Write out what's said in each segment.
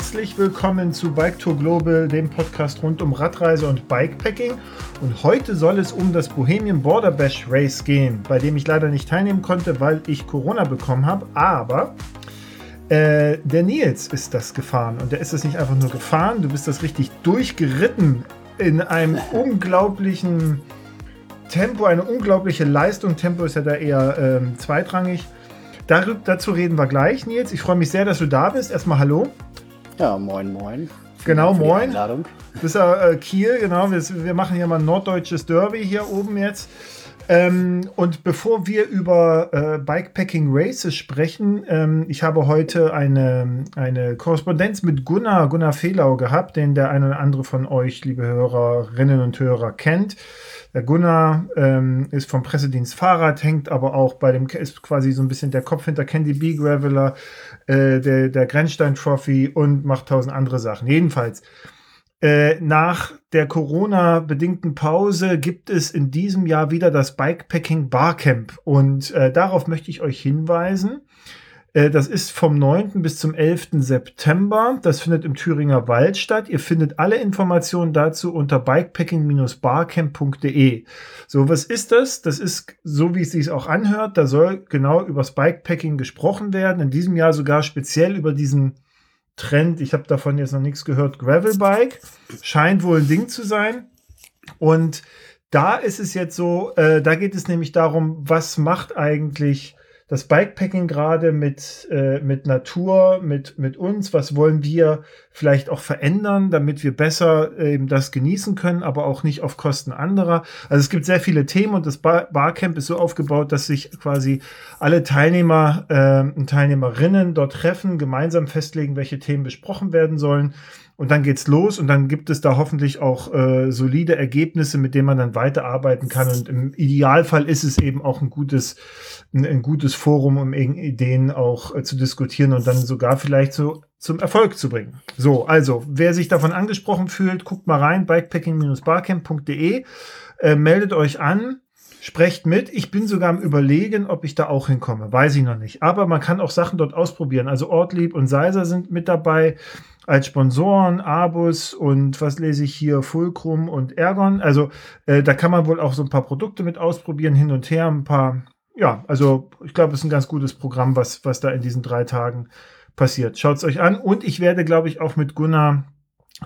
herzlich willkommen zu Bike Tour Global, dem Podcast rund um Radreise und Bikepacking. Und heute soll es um das Bohemian Border Bash Race gehen, bei dem ich leider nicht teilnehmen konnte, weil ich Corona bekommen habe. Aber äh, der Nils ist das gefahren und der ist das nicht einfach nur gefahren, du bist das richtig durchgeritten in einem unglaublichen Tempo, eine unglaubliche Leistung. Tempo ist ja da eher ähm, zweitrangig. Dar dazu reden wir gleich, Nils. Ich freue mich sehr, dass du da bist. Erstmal Hallo. Ja, moin, moin. Genau, moin. Das ist ja äh, Kiel, genau. Wir, wir, machen hier mal ein norddeutsches Derby hier oben jetzt. Ähm, und bevor wir über äh, Bikepacking Races sprechen, ähm, ich habe heute eine, eine Korrespondenz mit Gunnar, Gunnar Fehlau gehabt, den der eine oder andere von euch, liebe Hörerinnen und Hörer, kennt. Der Gunnar ähm, ist vom Pressedienst Fahrrad, hängt aber auch bei dem, ist quasi so ein bisschen der Kopf hinter Candy B Graveler, äh, der, der Grenzstein Trophy und macht tausend andere Sachen. Jedenfalls, äh, nach der Corona-bedingten Pause gibt es in diesem Jahr wieder das Bikepacking Barcamp und äh, darauf möchte ich euch hinweisen. Äh, das ist vom 9. bis zum 11. September. Das findet im Thüringer Wald statt. Ihr findet alle Informationen dazu unter bikepacking-barcamp.de. So, was ist das? Das ist so, wie es sich auch anhört. Da soll genau übers Bikepacking gesprochen werden. In diesem Jahr sogar speziell über diesen Trend. Ich habe davon jetzt noch nichts gehört. Gravelbike scheint wohl ein Ding zu sein. Und da ist es jetzt so, äh, da geht es nämlich darum, was macht eigentlich das Bikepacking gerade mit, äh, mit Natur, mit, mit uns, was wollen wir vielleicht auch verändern, damit wir besser eben das genießen können, aber auch nicht auf Kosten anderer. Also es gibt sehr viele Themen und das Bar Barcamp ist so aufgebaut, dass sich quasi alle Teilnehmer äh, und Teilnehmerinnen dort treffen, gemeinsam festlegen, welche Themen besprochen werden sollen und dann geht's los und dann gibt es da hoffentlich auch äh, solide Ergebnisse, mit denen man dann weiterarbeiten kann. Und im Idealfall ist es eben auch ein gutes, ein, ein gutes Forum, um Ideen auch äh, zu diskutieren und dann sogar vielleicht so zum Erfolg zu bringen. So, also, wer sich davon angesprochen fühlt, guckt mal rein, bikepacking-barcamp.de, äh, meldet euch an. Sprecht mit. Ich bin sogar am Überlegen, ob ich da auch hinkomme. Weiß ich noch nicht. Aber man kann auch Sachen dort ausprobieren. Also Ortlieb und Seiser sind mit dabei als Sponsoren, Abus und was lese ich hier, Fulcrum und Ergon. Also äh, da kann man wohl auch so ein paar Produkte mit ausprobieren, hin und her, ein paar, ja, also ich glaube, es ist ein ganz gutes Programm, was, was da in diesen drei Tagen passiert. Schaut es euch an und ich werde, glaube ich, auch mit Gunnar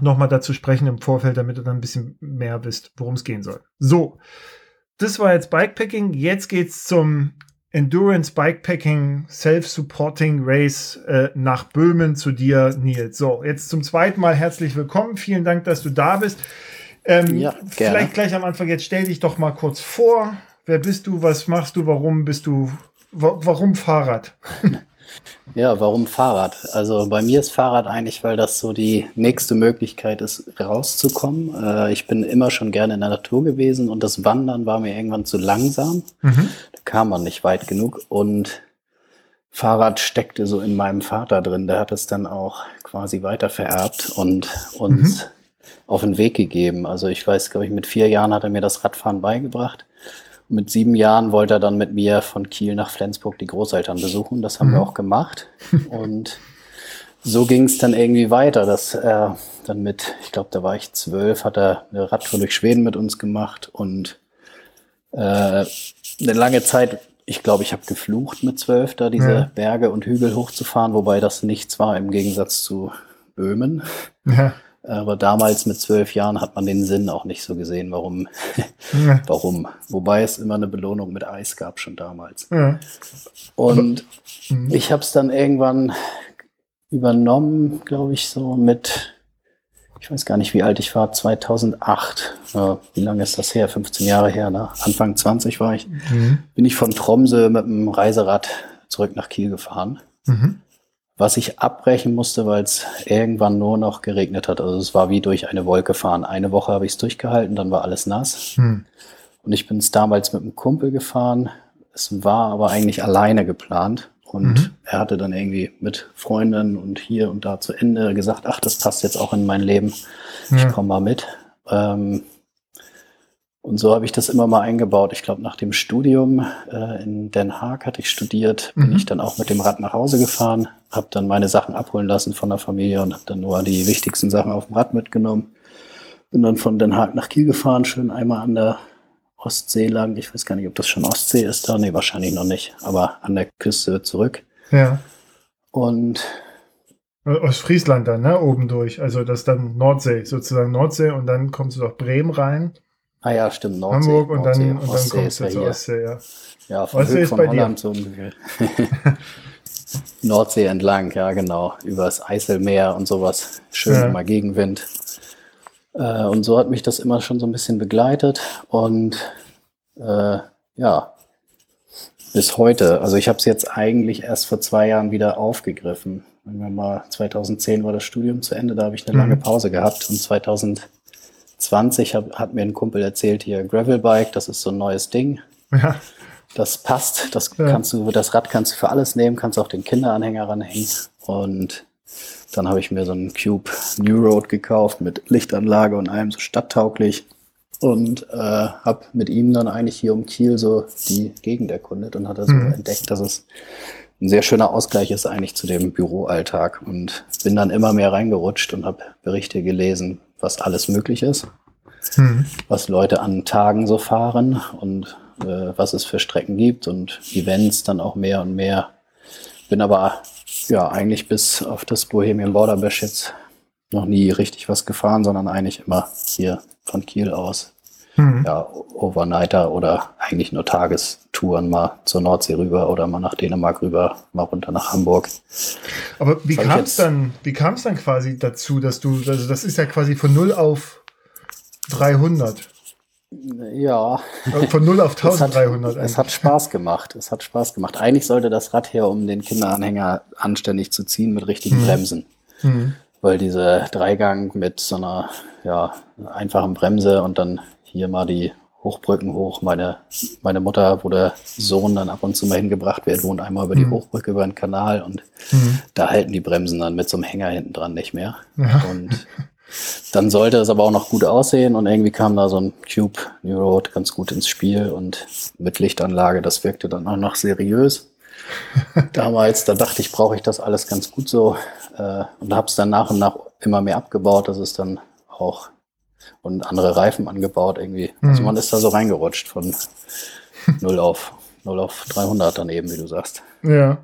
nochmal dazu sprechen im Vorfeld, damit ihr dann ein bisschen mehr wisst, worum es gehen soll. So, das war jetzt Bikepacking. Jetzt geht's zum Endurance Bikepacking Self-Supporting Race äh, nach Böhmen zu dir, Nils. So, jetzt zum zweiten Mal herzlich willkommen. Vielen Dank, dass du da bist. Ähm, ja, vielleicht gleich am Anfang, jetzt stell dich doch mal kurz vor. Wer bist du? Was machst du? Warum bist du? Warum Fahrrad? Ja, warum Fahrrad? Also bei mir ist Fahrrad eigentlich, weil das so die nächste Möglichkeit ist, rauszukommen. Äh, ich bin immer schon gerne in der Natur gewesen und das Wandern war mir irgendwann zu langsam. Mhm. Da kam man nicht weit genug und Fahrrad steckte so in meinem Vater drin. Der hat es dann auch quasi weiter vererbt und uns mhm. auf den Weg gegeben. Also ich weiß, glaube ich, mit vier Jahren hat er mir das Radfahren beigebracht mit sieben Jahren wollte er dann mit mir von Kiel nach Flensburg die Großeltern besuchen. Das haben mhm. wir auch gemacht. Und so ging es dann irgendwie weiter, dass er dann mit, ich glaube, da war ich zwölf, hat er eine Radtour durch Schweden mit uns gemacht und äh, eine lange Zeit, ich glaube, ich habe geflucht mit zwölf, da diese ja. Berge und Hügel hochzufahren, wobei das nichts war im Gegensatz zu Böhmen. Ja. Aber damals mit zwölf Jahren hat man den Sinn auch nicht so gesehen, warum. Ja. warum. Wobei es immer eine Belohnung mit Eis gab, schon damals. Ja. Und mhm. ich habe es dann irgendwann übernommen, glaube ich, so mit, ich weiß gar nicht, wie alt ich war, 2008. Ja, wie lange ist das her? 15 Jahre her, ne? Anfang 20 war ich. Mhm. Bin ich von Tromsø mit dem Reiserad zurück nach Kiel gefahren. Mhm was ich abbrechen musste, weil es irgendwann nur noch geregnet hat. Also es war wie durch eine Wolke fahren. Eine Woche habe ich es durchgehalten, dann war alles nass. Hm. Und ich bin es damals mit einem Kumpel gefahren. Es war aber eigentlich alleine geplant. Und mhm. er hatte dann irgendwie mit Freunden und hier und da zu Ende gesagt, ach, das passt jetzt auch in mein Leben. Ja. Ich komme mal mit. Ähm, und so habe ich das immer mal eingebaut. Ich glaube, nach dem Studium äh, in Den Haag hatte ich studiert, bin mhm. ich dann auch mit dem Rad nach Hause gefahren, habe dann meine Sachen abholen lassen von der Familie und habe dann nur die wichtigsten Sachen auf dem Rad mitgenommen. Bin dann von Den Haag nach Kiel gefahren, schön einmal an der Ostsee lang. Ich weiß gar nicht, ob das schon Ostsee ist da. Nee, wahrscheinlich noch nicht. Aber an der Küste zurück. Ja. Und Ostfriesland dann, ne? Oben durch. Also das ist dann Nordsee, sozusagen Nordsee und dann kommst du durch Bremen rein. Ah ja, stimmt, Nordsee. Hamburg und Nordsee, dann, und dann Ostsee kommst ist du zur. Ostsee, ja. Ja, von, Ostsee ist von bei dir. Holland so ungefähr. Nordsee entlang, ja genau. Übers Eiselmeer und sowas. Schön Ja. immer Gegenwind. Äh, und so hat mich das immer schon so ein bisschen begleitet. Und äh, ja, bis heute. Also ich habe es jetzt eigentlich erst vor zwei Jahren wieder aufgegriffen. Sagen wir mal, 2010 war das Studium zu Ende, da habe ich eine Mhm. lange Pause gehabt. Und 2020 hab, hat mir ein Kumpel erzählt, hier Gravelbike, das ist so ein neues Ding. Ja. Das passt, das Ja. kannst du, das Rad kannst du für alles nehmen, kannst auch den Kinderanhänger ranhängen. Und dann habe ich mir so einen Cube New Road gekauft mit Lichtanlage und allem so stadttauglich. Und äh, habe mit ihm dann eigentlich hier um Kiel so die Gegend erkundet und hatte so Mhm. entdeckt, dass es ein sehr schöner Ausgleich ist eigentlich zu dem Büroalltag. Und bin dann immer mehr reingerutscht und habe Berichte gelesen, was alles möglich ist Hm. was Leute an Tagen so fahren und äh, was es für Strecken gibt und Events dann auch mehr und mehr. Bin aber ja eigentlich bis auf das Bohemian Border Bash jetzt noch nie richtig was gefahren, sondern eigentlich immer hier von Kiel aus. Hm. Ja, Overnighter oder eigentlich nur Tagestouren mal zur Nordsee rüber oder mal nach Dänemark rüber, mal runter nach Hamburg. Aber wie kam es dann, wie kam es dann quasi dazu, dass du, also das ist ja quasi von 0 auf 300. Ja, Äh, Von 0 auf Es hat, 1300 es hat Spaß gemacht. Es hat Spaß gemacht. Eigentlich sollte das Rad her, um den Kinderanhänger anständig zu ziehen mit richtigen Mhm. Bremsen. Hm. Weil diese Dreigang mit so einer ja, einfachen Bremse und dann hier mal die Hochbrücken hoch. Meine, meine Mutter, wo der Sohn dann ab und zu mal hingebracht wird, wohnt einmal über die Mhm. Hochbrücke über den Kanal und Hm. da halten die Bremsen dann mit so einem Hänger hinten dran nicht mehr. Ja. Und dann sollte es aber auch noch gut aussehen und irgendwie kam da so ein Cube New Road ganz gut ins Spiel und mit Lichtanlage, das wirkte dann auch noch seriös. Damals, da dachte ich, brauche ich das alles ganz gut so äh, und habe es dann nach und nach immer mehr abgebaut, dass es dann auch und andere Reifen angebaut irgendwie. Also Mhm. man ist da so reingerutscht von 0 auf 0 auf 300 dann eben, wie du sagst. Ja.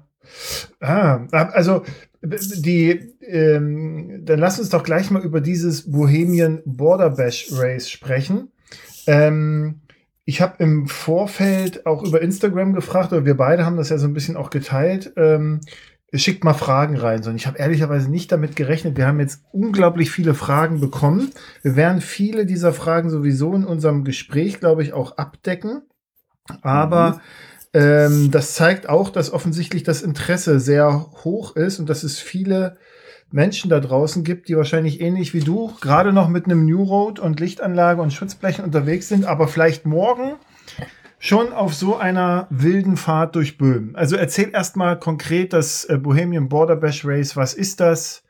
Ah, also die, ähm, dann lass uns doch gleich mal über dieses Bohemian Border Bash Race sprechen. Ähm, ich habe im Vorfeld auch über Instagram gefragt, oder wir beide haben das ja so ein bisschen auch geteilt. Ähm, schickt mal Fragen rein. So, und ich habe ehrlicherweise nicht damit gerechnet. Wir haben jetzt unglaublich viele Fragen bekommen. Wir werden viele dieser Fragen sowieso in unserem Gespräch, glaube ich, auch abdecken. Aber ähm, das zeigt auch, dass offensichtlich das Interesse sehr hoch ist und dass es viele Menschen da draußen gibt, die wahrscheinlich ähnlich wie du gerade noch mit einem New Road und Lichtanlage und Schutzblechen unterwegs sind, aber vielleicht morgen schon auf so einer wilden Fahrt durch Böhmen. Also erzähl erstmal konkret das äh, Bohemian Border Bash Race. Was ist das?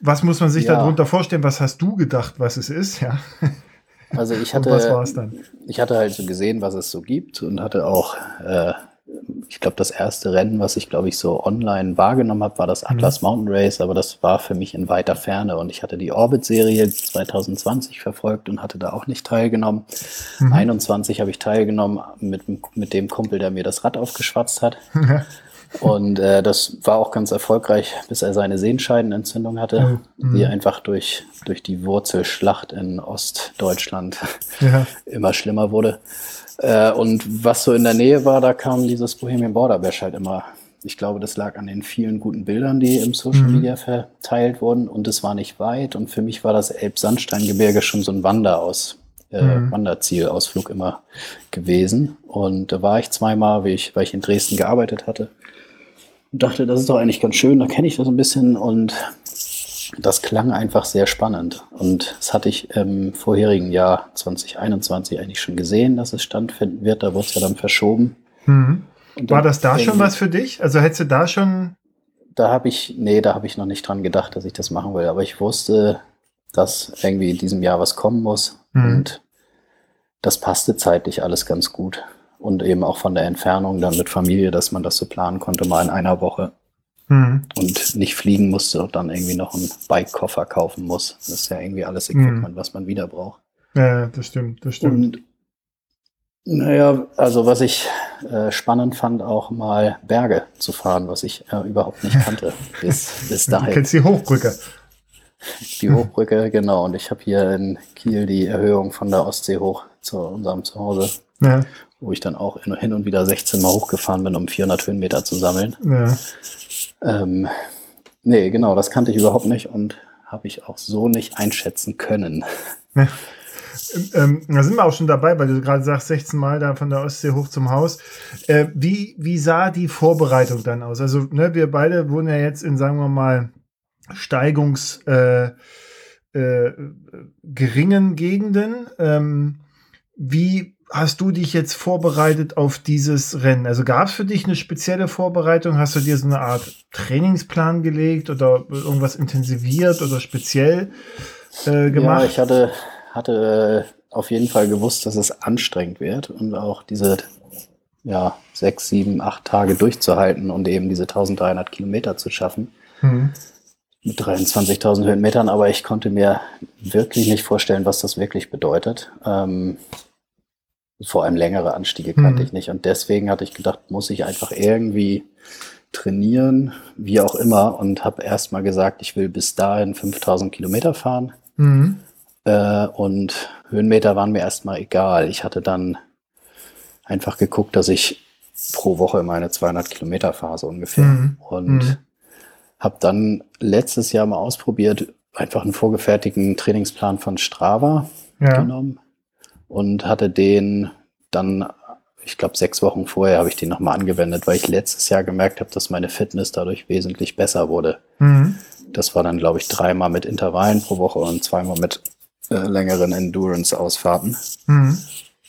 Was muss man sich Ja. darunter vorstellen? Was hast du gedacht, was es ist? Ja. Also ich hatte, ich hatte halt so gesehen, was es so gibt und hatte auch, äh, ich glaube, das erste Rennen, was ich, glaube ich, so online wahrgenommen habe, war das Atlas Mountain Race, aber das war für mich in weiter Ferne und ich hatte die Orbit-Serie 2020 verfolgt und hatte da auch nicht teilgenommen. Mhm. 21 habe ich teilgenommen mit, mit dem Kumpel, der mir das Rad aufgeschwatzt hat. Und äh, das war auch ganz erfolgreich, bis er seine Sehenscheidenentzündung hatte, Oh, die mhm. einfach durch, durch die Wurzelschlacht in Ostdeutschland ja. immer schlimmer wurde. Äh, und was so in der Nähe war, da kam dieses Bohemian Border Bash halt immer. Ich glaube, das lag an den vielen guten Bildern, die im Social Mhm. Media verteilt wurden. Und es war nicht weit. Und für mich war das Elbsandsteingebirge schon so ein Wanderaus, äh, Mhm. Wanderzielausflug immer gewesen. Und da war ich zweimal, weil ich, weil ich in Dresden gearbeitet hatte. Und dachte, das ist doch eigentlich ganz schön, da kenne ich das ein bisschen. Und das klang einfach sehr spannend. Und das hatte ich im vorherigen Jahr 2021 eigentlich schon gesehen, dass es stattfinden wird. Da wurde es ja dann verschoben. Mhm. Und War dann das da schon was für dich? Also hättest du da schon. Da habe ich, nee, da habe ich noch nicht dran gedacht, dass ich das machen will. Aber ich wusste, dass irgendwie in diesem Jahr was kommen muss. Mhm. Und das passte zeitlich alles ganz gut. Und eben auch von der Entfernung dann mit Familie, dass man das so planen konnte, mal in einer Woche mhm. und nicht fliegen musste und dann irgendwie noch einen Bike-Koffer kaufen muss. Das ist ja irgendwie alles Equipment, mhm. was man wieder braucht. Ja, das stimmt, das stimmt. Und naja, also was ich äh, spannend fand, auch mal Berge zu fahren, was ich äh, überhaupt nicht kannte bis, bis dahin. Du kennst die Hochbrücke. Die Hochbrücke, genau. Und ich habe hier in Kiel die Erhöhung von der Ostsee hoch zu unserem Zuhause, ja. Wo ich dann auch hin und wieder 16 Mal hochgefahren bin, um 400 Höhenmeter zu sammeln. Ja. Ähm, nee, genau, das kannte ich überhaupt nicht und habe ich auch so nicht einschätzen können. Ja. Ähm, da sind wir auch schon dabei, weil du gerade sagst, 16 Mal da von der Ostsee hoch zum Haus. Äh, wie, wie sah die Vorbereitung dann aus? Also, ne, wir beide wohnen ja jetzt in, sagen wir mal, Steigungs äh, äh, geringen Gegenden. Ähm, wie hast du dich jetzt vorbereitet auf dieses Rennen? Also gab es für dich eine spezielle Vorbereitung? Hast du dir so eine Art Trainingsplan gelegt oder irgendwas intensiviert oder speziell äh, gemacht? Ja, ich hatte hatte äh, auf jeden Fall gewusst, dass es anstrengend wird und auch diese ja, sechs, sieben, acht Tage durchzuhalten und eben diese 1300 Kilometer zu schaffen. Mhm. Mit 23.000 Höhenmetern, aber ich konnte mir wirklich nicht vorstellen, was das wirklich bedeutet. Ähm, vor allem längere Anstiege kannte mhm. ich nicht. Und deswegen hatte ich gedacht, muss ich einfach irgendwie trainieren, wie auch immer. Und habe erst mal gesagt, ich will bis dahin 5000 Kilometer fahren. Mhm. Äh, und Höhenmeter waren mir erstmal egal. Ich hatte dann einfach geguckt, dass ich pro Woche meine 200 Kilometer Phase ungefähr. Mhm. Und mhm. habe dann letztes Jahr mal ausprobiert, einfach einen vorgefertigten Trainingsplan von Strava ja. genommen und hatte den dann, ich glaube, sechs Wochen vorher habe ich den nochmal angewendet, weil ich letztes Jahr gemerkt habe, dass meine Fitness dadurch wesentlich besser wurde. Mhm. Das war dann, glaube ich, dreimal mit Intervallen pro Woche und zweimal mit äh, längeren Endurance-Ausfahrten. Mhm.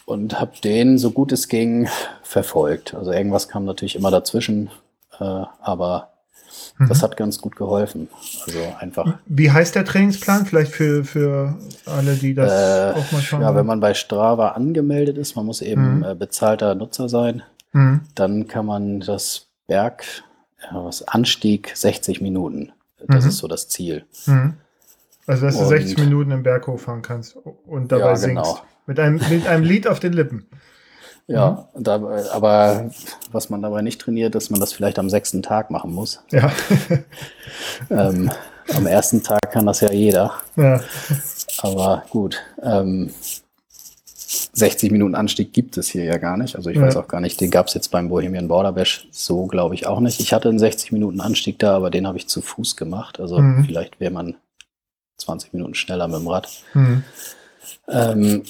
Und habe den, so gut es ging, verfolgt. Also irgendwas kam natürlich immer dazwischen, äh, aber. Das hat ganz gut geholfen. Also einfach. Wie heißt der Trainingsplan? Vielleicht für, für alle, die das äh, auch mal schauen. Ja, wenn man bei Strava angemeldet ist, man muss eben mhm. äh, bezahlter Nutzer sein, mhm. dann kann man das Berg, ja, was Anstieg 60 Minuten. Das mhm. ist so das Ziel. Mhm. Also, dass du 60 Minuten im Berg hochfahren kannst und dabei ja, genau. singst. Mit einem, mit einem Lied auf den Lippen. Ja, mhm. da, aber was man dabei nicht trainiert, dass man das vielleicht am sechsten Tag machen muss. Ja. ähm, am ersten Tag kann das ja jeder. Ja. Aber gut. Ähm, 60 Minuten Anstieg gibt es hier ja gar nicht. Also ich ja. weiß auch gar nicht, den gab es jetzt beim Bohemian Border Bash so, glaube ich, auch nicht. Ich hatte einen 60 Minuten Anstieg da, aber den habe ich zu Fuß gemacht. Also mhm. vielleicht wäre man 20 Minuten schneller mit dem Rad. Mhm. Ähm,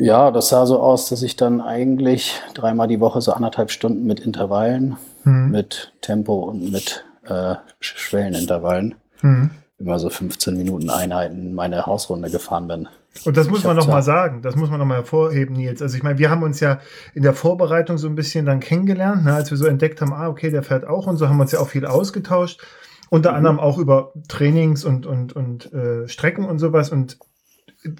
ja, das sah so aus, dass ich dann eigentlich dreimal die Woche so anderthalb Stunden mit Intervallen, mhm. mit Tempo und mit äh, Schwellenintervallen, mhm. immer so 15 Minuten Einheiten meine Hausrunde gefahren bin. Und das muss man noch mal sagen, das muss man noch mal hervorheben, Nils. Also ich meine, wir haben uns ja in der Vorbereitung so ein bisschen dann kennengelernt, ne, als wir so entdeckt haben, ah, okay, der fährt auch und so haben wir uns ja auch viel ausgetauscht. Unter mhm. anderem auch über Trainings und, und, und äh, Strecken und sowas. Und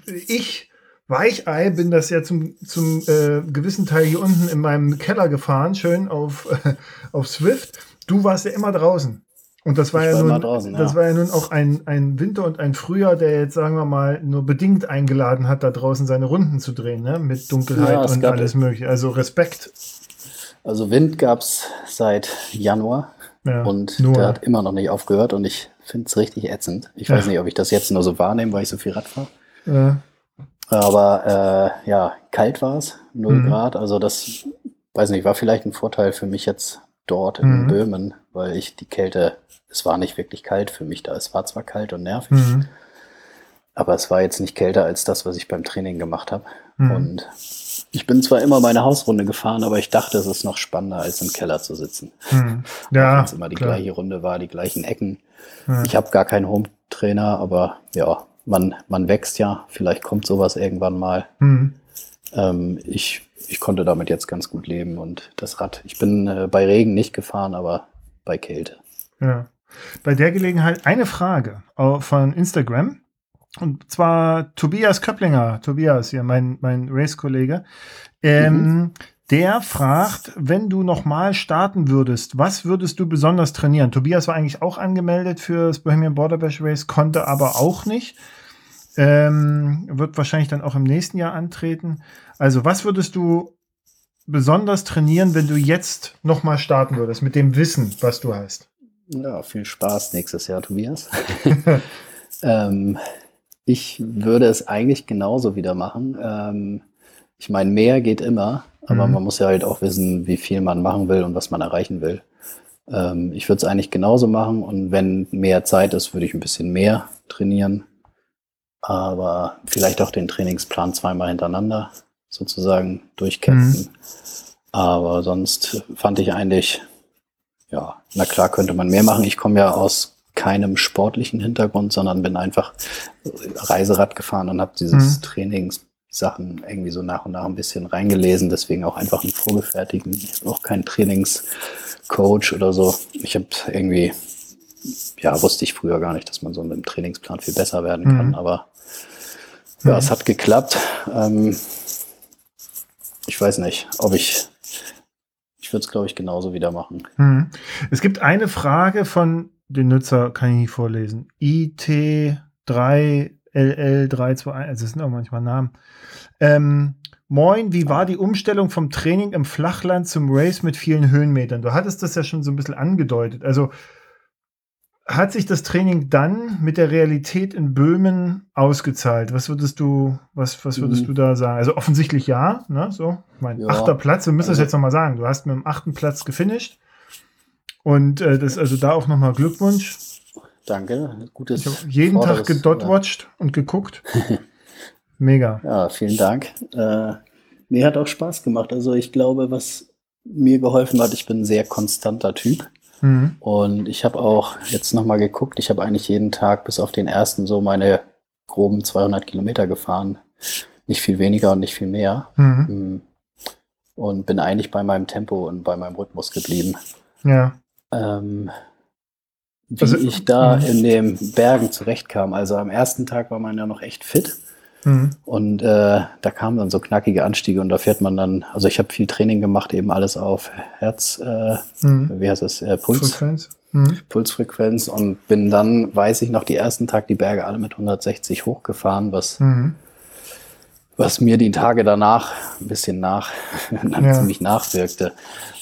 ich, Weichei, bin das ja zum, zum äh, gewissen Teil hier unten in meinem Keller gefahren, schön auf, äh, auf Swift. Du warst ja immer draußen. Und das war, ja war nun, draußen, ja. das war ja nun auch ein, ein Winter und ein Frühjahr, der jetzt, sagen wir mal, nur bedingt eingeladen hat, da draußen seine Runden zu drehen, ne? mit Dunkelheit ja, und alles Mögliche. Also Respekt. Also Wind gab es seit Januar. Ja, und nur. der hat immer noch nicht aufgehört und ich finde es richtig ätzend. Ich weiß nicht, ob ich das jetzt nur so wahrnehme, weil ich so viel Rad fahre. Ja. Aber äh, ja, kalt war es, 0 mhm. Grad. Also das, weiß nicht, war vielleicht ein Vorteil für mich jetzt dort in mhm. Böhmen, weil ich die Kälte, es war nicht wirklich kalt für mich da. Es war zwar kalt und nervig, mhm. aber es war jetzt nicht kälter als das, was ich beim Training gemacht habe. Mhm. Und ich bin zwar immer meine Hausrunde gefahren, aber ich dachte, es ist noch spannender, als im Keller zu sitzen. Hm. Ja. Wenn es immer die klar. gleiche Runde war, die gleichen Ecken. Ja. Ich habe gar keinen Home-Trainer, aber ja, man, man wächst ja. Vielleicht kommt sowas irgendwann mal. Hm. Ähm, ich, ich konnte damit jetzt ganz gut leben und das Rad. Ich bin äh, bei Regen nicht gefahren, aber bei Kälte. Ja. Bei der Gelegenheit eine Frage von Instagram. Und zwar Tobias Köpplinger, Tobias hier, mein, mein Race-Kollege. Ähm, mhm. Der fragt, wenn du nochmal starten würdest, was würdest du besonders trainieren? Tobias war eigentlich auch angemeldet für das Bohemian Border Bash Race, konnte aber auch nicht. Ähm, wird wahrscheinlich dann auch im nächsten Jahr antreten. Also, was würdest du besonders trainieren, wenn du jetzt nochmal starten würdest, mit dem Wissen, was du hast? Ja, viel Spaß nächstes Jahr, Tobias. ähm, ich würde es eigentlich genauso wieder machen. Ähm, ich meine, mehr geht immer, aber mhm. man muss ja halt auch wissen, wie viel man machen will und was man erreichen will. Ähm, ich würde es eigentlich genauso machen und wenn mehr Zeit ist, würde ich ein bisschen mehr trainieren. Aber vielleicht auch den Trainingsplan zweimal hintereinander sozusagen durchkämpfen. Mhm. Aber sonst fand ich eigentlich, ja, na klar könnte man mehr machen. Ich komme ja aus keinem sportlichen Hintergrund, sondern bin einfach Reiserad gefahren und habe dieses mhm. Trainingssachen irgendwie so nach und nach ein bisschen reingelesen. Deswegen auch einfach einen vorgefertigten, auch kein Trainingscoach oder so. Ich habe irgendwie, ja, wusste ich früher gar nicht, dass man so mit dem Trainingsplan viel besser werden kann. Mhm. Aber ja, mhm. es hat geklappt. Ähm, ich weiß nicht, ob ich ich würde es, glaube ich, genauso wieder machen. Mhm. Es gibt eine Frage von den Nutzer kann ich nicht vorlesen. IT3LL321, also es sind auch manchmal Namen. Ähm, Moin, wie war die Umstellung vom Training im Flachland zum Race mit vielen Höhenmetern? Du hattest das ja schon so ein bisschen angedeutet. Also hat sich das Training dann mit der Realität in Böhmen ausgezahlt? Was würdest du, was, was würdest mhm. du da sagen? Also offensichtlich ja, ne? So, mein ja. achter Platz, wir müssen also, das jetzt nochmal sagen. Du hast mit dem achten Platz gefinisht. Und äh, das also da auch nochmal Glückwunsch. Danke. Gutes. Ich habe jeden Tag gedotwatcht ja. und geguckt. Mega. Ja, vielen Dank. Äh, mir hat auch Spaß gemacht. Also ich glaube, was mir geholfen hat, ich bin ein sehr konstanter Typ. Mhm. Und ich habe auch jetzt nochmal geguckt, ich habe eigentlich jeden Tag bis auf den ersten so meine groben 200 Kilometer gefahren. Nicht viel weniger und nicht viel mehr. Mhm. Mm. Und bin eigentlich bei meinem Tempo und bei meinem Rhythmus geblieben. Ja ähm, wie also, ich da mh. in den Bergen zurechtkam. Also am ersten Tag war man ja noch echt fit. Mhm. Und äh, da kamen dann so knackige Anstiege und da fährt man dann, also ich habe viel Training gemacht, eben alles auf Herz, äh, mhm. wie heißt das, äh, Puls. Frequenz. Mhm. Pulsfrequenz und bin dann, weiß ich noch, die ersten Tag die Berge alle mit 160 hochgefahren, was mhm was mir die Tage danach ein bisschen nach, ja. ziemlich nachwirkte.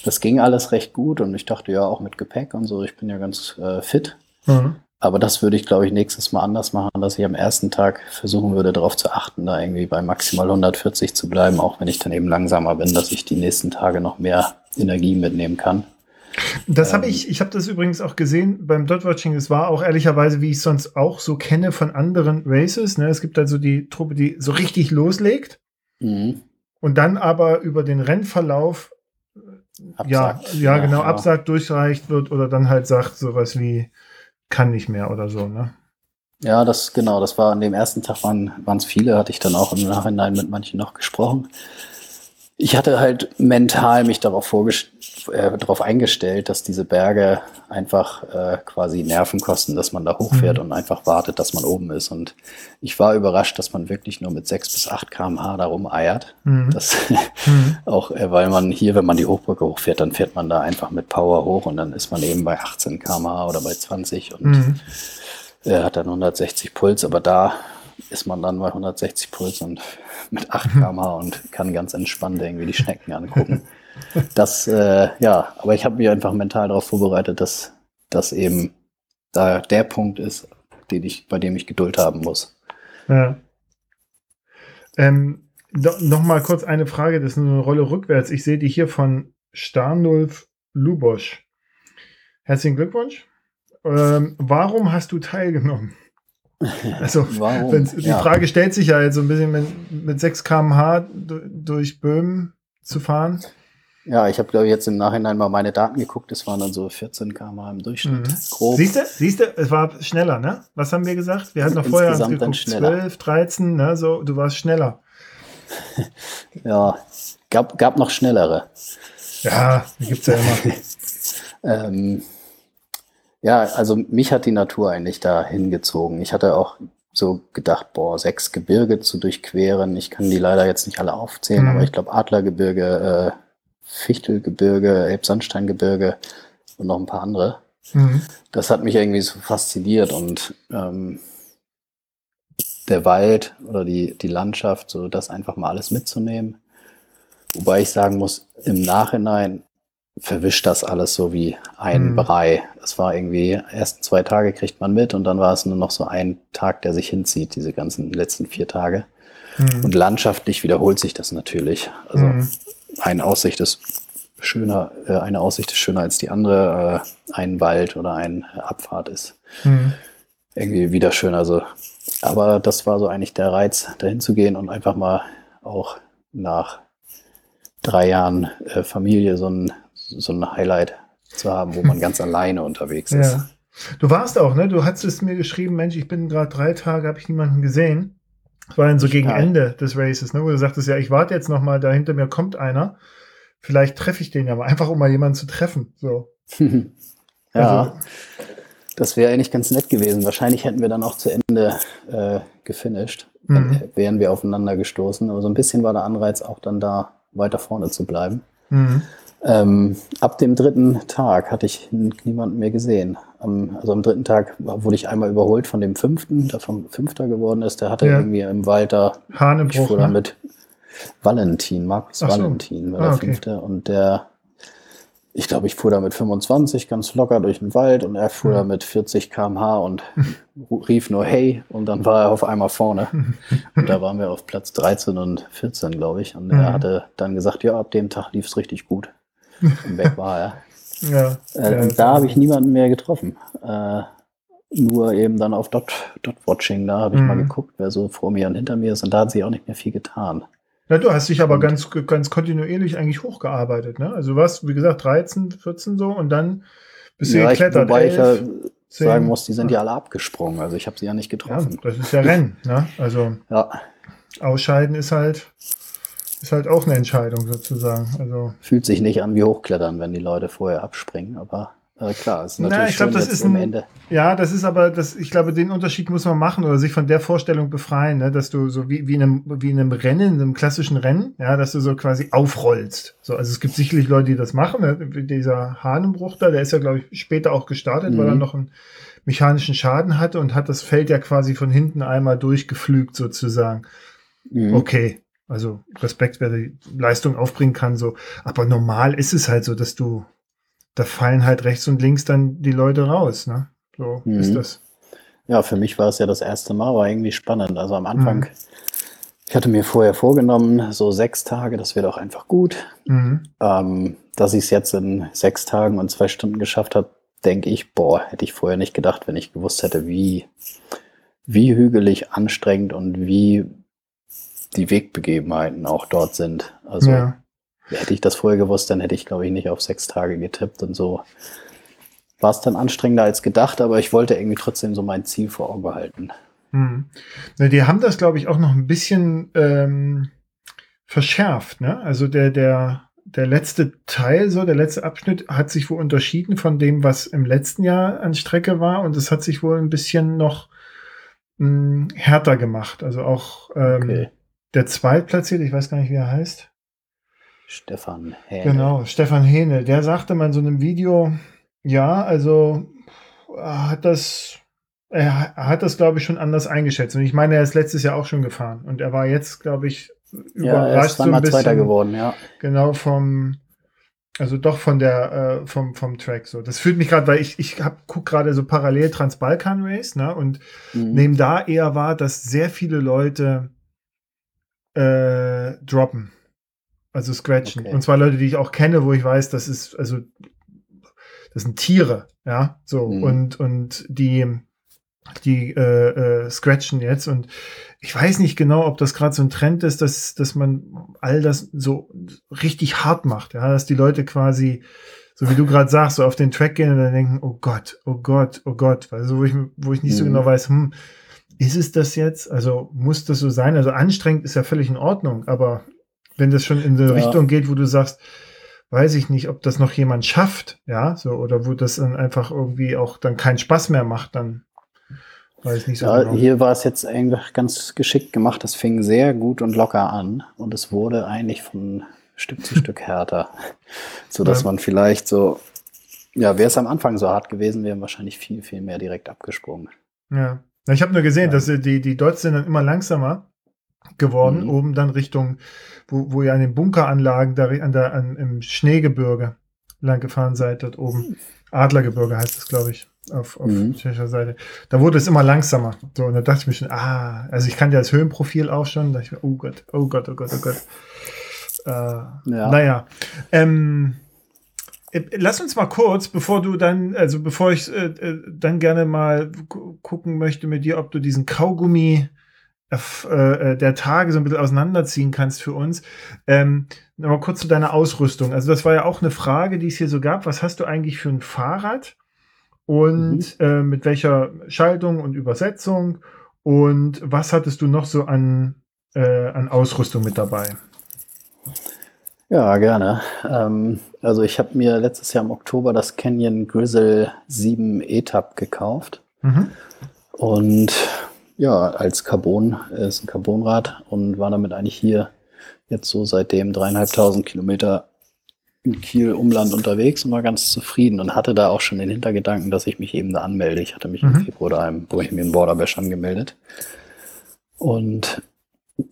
Das ging alles recht gut und ich dachte ja auch mit Gepäck und so, ich bin ja ganz äh, fit. Mhm. Aber das würde ich, glaube ich, nächstes Mal anders machen, dass ich am ersten Tag versuchen würde, darauf zu achten, da irgendwie bei maximal 140 zu bleiben, auch wenn ich dann eben langsamer bin, dass ich die nächsten Tage noch mehr Energie mitnehmen kann. Das habe ähm, ich, ich habe das übrigens auch gesehen beim Dotwatching. Es war auch ehrlicherweise, wie ich sonst auch so kenne von anderen Races. Ne? Es gibt also die Truppe, die so richtig loslegt mhm. und dann aber über den Rennverlauf absagt. ja, ja, ja, genau, absagt, durchreicht wird oder dann halt sagt sowas wie kann nicht mehr oder so, ne? Ja, das genau, das war an dem ersten Tag waren es viele, hatte ich dann auch im Nachhinein mit manchen noch gesprochen ich hatte halt mental mich darauf, äh, darauf eingestellt, dass diese Berge einfach äh, quasi Nerven kosten, dass man da hochfährt mhm. und einfach wartet, dass man oben ist. Und ich war überrascht, dass man wirklich nur mit 6 bis 8 km/h da rumeiert. Mhm. Das, mhm. auch äh, weil man hier, wenn man die Hochbrücke hochfährt, dann fährt man da einfach mit Power hoch und dann ist man eben bei 18 km/h oder bei 20 und mhm. äh, hat dann 160 Puls. Aber da ist man dann bei 160 Puls und mit 8 km und kann ganz entspannt irgendwie die Schnecken angucken. Das, äh, ja, aber ich habe mich einfach mental darauf vorbereitet, dass das eben da der Punkt ist, den ich, bei dem ich Geduld haben muss. Ja. Ähm, no, noch mal kurz eine Frage, das ist eine Rolle rückwärts. Ich sehe die hier von Starnulf Lubosch. Herzlichen Glückwunsch. Ähm, warum hast du teilgenommen? Also die ja. Frage stellt sich ja jetzt so ein bisschen mit, mit 6 km/h durch Böhmen zu fahren. Ja, ich habe, glaube ich, jetzt im Nachhinein mal meine Daten geguckt. Es waren dann so 14 km/h im Durchschnitt. Mhm. Grob. Siehst du, siehst du, es war schneller, ne? Was haben wir gesagt? Wir hatten noch vorher geguckt, 12, 13, ne? So, du warst schneller. ja, gab, gab noch schnellere. Ja, gibt es ja immer. ähm, ja, also mich hat die Natur eigentlich da hingezogen. Ich hatte auch so gedacht, boah, sechs Gebirge zu durchqueren. Ich kann die leider jetzt nicht alle aufzählen, mhm. aber ich glaube, Adlergebirge, äh, Fichtelgebirge, Elbsandsteingebirge und noch ein paar andere. Mhm. Das hat mich irgendwie so fasziniert und ähm, der Wald oder die, die Landschaft, so das einfach mal alles mitzunehmen. Wobei ich sagen muss, im Nachhinein verwischt das alles so wie ein mhm. Brei. Das war irgendwie, ersten zwei Tage kriegt man mit und dann war es nur noch so ein Tag, der sich hinzieht, diese ganzen letzten vier Tage. Mhm. Und landschaftlich wiederholt sich das natürlich. Also mhm. eine Aussicht ist schöner, äh, eine Aussicht ist schöner als die andere. Äh, ein Wald oder eine Abfahrt ist mhm. irgendwie wieder schön. Also, aber das war so eigentlich der Reiz, dahin zu gehen und einfach mal auch nach drei Jahren äh, Familie so ein, so ein Highlight zu haben, wo man ganz alleine unterwegs ist. Ja. Du warst auch, ne? Du hattest mir geschrieben, Mensch, ich bin gerade drei Tage, habe ich niemanden gesehen. Das war dann so gegen ja. Ende des Races, ne? Wo du sagtest, ja, ich warte jetzt noch mal, da hinter mir kommt einer. Vielleicht treffe ich den ja mal, einfach um mal jemanden zu treffen. So. ja. Also, das wäre eigentlich ganz nett gewesen. Wahrscheinlich hätten wir dann auch zu Ende äh, gefinisht. Dann mhm. wären wir aufeinander gestoßen. Aber so ein bisschen war der Anreiz auch dann da, weiter vorne zu bleiben. Mhm. Ähm, ab dem dritten Tag hatte ich niemanden mehr gesehen. Am, also am dritten Tag wurde ich einmal überholt von dem fünften, der vom Fünfter geworden ist. Der hatte ja. irgendwie im Wald da, Hahnebruch, ich fuhr ne? da mit Valentin, Markus Ach Valentin war ah, der okay. Fünfte. Und der, ich glaube, ich fuhr da mit 25 ganz locker durch den Wald und er fuhr mhm. da mit 40 km/h und rief nur Hey und dann war er auf einmal vorne. und da waren wir auf Platz 13 und 14, glaube ich. Und mhm. er hatte dann gesagt, ja, ab dem Tag lief es richtig gut. Weg war er. Ja, äh, ja, und da habe ich niemanden mehr getroffen. Äh, nur eben dann auf Dot, Dot Watching, da habe ich mhm. mal geguckt, wer so vor mir und hinter mir ist. Und da hat sich auch nicht mehr viel getan. Ja, du hast dich aber und, ganz, ganz kontinuierlich eigentlich hochgearbeitet. Ne? Also du warst, wie gesagt, 13, 14 so und dann bist du ja, geklettert. Ich, wobei 11, ich ja 10, sagen muss, die sind ja alle abgesprungen. Also ich habe sie ja nicht getroffen. Ja, das ist ja Rennen. Ne? Also ja. Ausscheiden ist halt ist halt auch eine Entscheidung sozusagen. Also Fühlt sich nicht an wie Hochklettern, wenn die Leute vorher abspringen, aber äh, klar, ist natürlich Na, ich glaub, das ist ein, Ende. Ja, das ist aber, das, ich glaube, den Unterschied muss man machen oder sich von der Vorstellung befreien, ne, dass du so wie, wie, in einem, wie in einem Rennen, in einem klassischen Rennen, ja, dass du so quasi aufrollst. So, also es gibt sicherlich Leute, die das machen. Ne? Dieser Hahnenbruch da, der ist ja, glaube ich, später auch gestartet, mhm. weil er noch einen mechanischen Schaden hatte und hat das Feld ja quasi von hinten einmal durchgeflügt sozusagen. Mhm. Okay, also Respekt, wer die Leistung aufbringen kann, so. Aber normal ist es halt so, dass du, da fallen halt rechts und links dann die Leute raus, ne? So mhm. ist das. Ja, für mich war es ja das erste Mal, war irgendwie spannend. Also am Anfang, mhm. ich hatte mir vorher vorgenommen, so sechs Tage, das wird auch einfach gut. Mhm. Ähm, dass ich es jetzt in sechs Tagen und zwei Stunden geschafft habe, denke ich, boah, hätte ich vorher nicht gedacht, wenn ich gewusst hätte, wie, wie hügelig anstrengend und wie die Wegbegebenheiten auch dort sind. Also ja. hätte ich das vorher gewusst, dann hätte ich, glaube ich, nicht auf sechs Tage getippt und so. War es dann anstrengender als gedacht, aber ich wollte irgendwie trotzdem so mein Ziel vor Augen behalten. Hm. Die haben das, glaube ich, auch noch ein bisschen ähm, verschärft. Ne? Also der, der, der letzte Teil, so der letzte Abschnitt, hat sich wohl unterschieden von dem, was im letzten Jahr an Strecke war. Und es hat sich wohl ein bisschen noch mh, hm, härter gemacht. Also auch ähm, okay der Zweitplatzierte, ich weiß gar nicht, wie er heißt. Stefan Hähne. Genau, Stefan Hähne. Der sagte mal in so einem Video, ja, also hat das, er hat das, glaube ich, schon anders eingeschätzt. Und ich meine, er ist letztes Jahr auch schon gefahren. Und er war jetzt, glaube ich, überrascht ja, er ist so ein bisschen. Zweiter geworden, ja. Genau, vom, also doch von der, äh, vom, vom Track so. Das fühlt mich gerade, weil ich, ich hab, guck gerade so parallel Transbalkan Race, ne? Und mhm. nehme da eher wahr, dass sehr viele Leute äh, droppen. Also scratchen. Okay. Und zwar Leute, die ich auch kenne, wo ich weiß, das ist, also, das sind Tiere, ja, so. Mhm. Und, und die, die äh, äh, scratchen jetzt. Und ich weiß nicht genau, ob das gerade so ein Trend ist, dass, dass man all das so richtig hart macht, ja, dass die Leute quasi, so wie du gerade sagst, so auf den Track gehen und dann denken, oh Gott, oh Gott, oh Gott, also wo ich, wo ich nicht mhm. so genau weiß, hm, ist es das jetzt? Also muss das so sein? Also anstrengend ist ja völlig in Ordnung, aber wenn das schon in die ja. Richtung geht, wo du sagst, weiß ich nicht, ob das noch jemand schafft, ja, so, oder wo das dann einfach irgendwie auch dann keinen Spaß mehr macht, dann weiß ich nicht so ja, genau. Hier war es jetzt einfach ganz geschickt gemacht. Das fing sehr gut und locker an und es wurde eigentlich von Stück zu Stück härter. So dass ja. man vielleicht so, ja, wäre es am Anfang so hart gewesen, wären wahrscheinlich viel, viel mehr direkt abgesprungen. Ja. Ich habe nur gesehen, ja. dass die, die Dots sind dann immer langsamer geworden, mhm. oben dann Richtung, wo, wo ihr an den Bunkeranlagen da an der, an, im Schneegebirge lang gefahren seid, dort oben. Adlergebirge heißt es, glaube ich, auf, auf mhm. tschechischer Seite. Da wurde es immer langsamer. So, und da dachte ich mir schon, ah, also ich kannte das Höhenprofil auch schon. Da dachte ich mir, oh Gott, oh Gott, oh Gott, oh Gott. Äh, ja. Naja. Ähm, äh, Lass uns mal kurz, bevor du dann, also bevor ich äh, äh dann gerne mal gucken möchte mit dir, ob du diesen Kaugummi äh, der Tage so ein bisschen auseinanderziehen kannst für uns. Ähm, Nochmal kurz zu deiner Ausrüstung. Also das war ja auch eine Frage, die es hier so gab. Was hast du eigentlich für ein Fahrrad? Und mhm. äh, mit welcher Schaltung und Übersetzung? Und was hattest du noch so an, äh, an Ausrüstung mit dabei? Ja, gerne. Ähm, also ich habe mir letztes Jahr im Oktober das Canyon Grizzle 7 ETAP gekauft. Mhm. Und ja, als Carbon, ist ein Carbonrad und war damit eigentlich hier jetzt so seitdem dreieinhalbtausend Kilometer in Kiel Umland unterwegs und war ganz zufrieden und hatte da auch schon den Hintergedanken, dass ich mich eben da anmelde. Ich hatte mich mhm. im Februar da im Bohemian Border Bash angemeldet und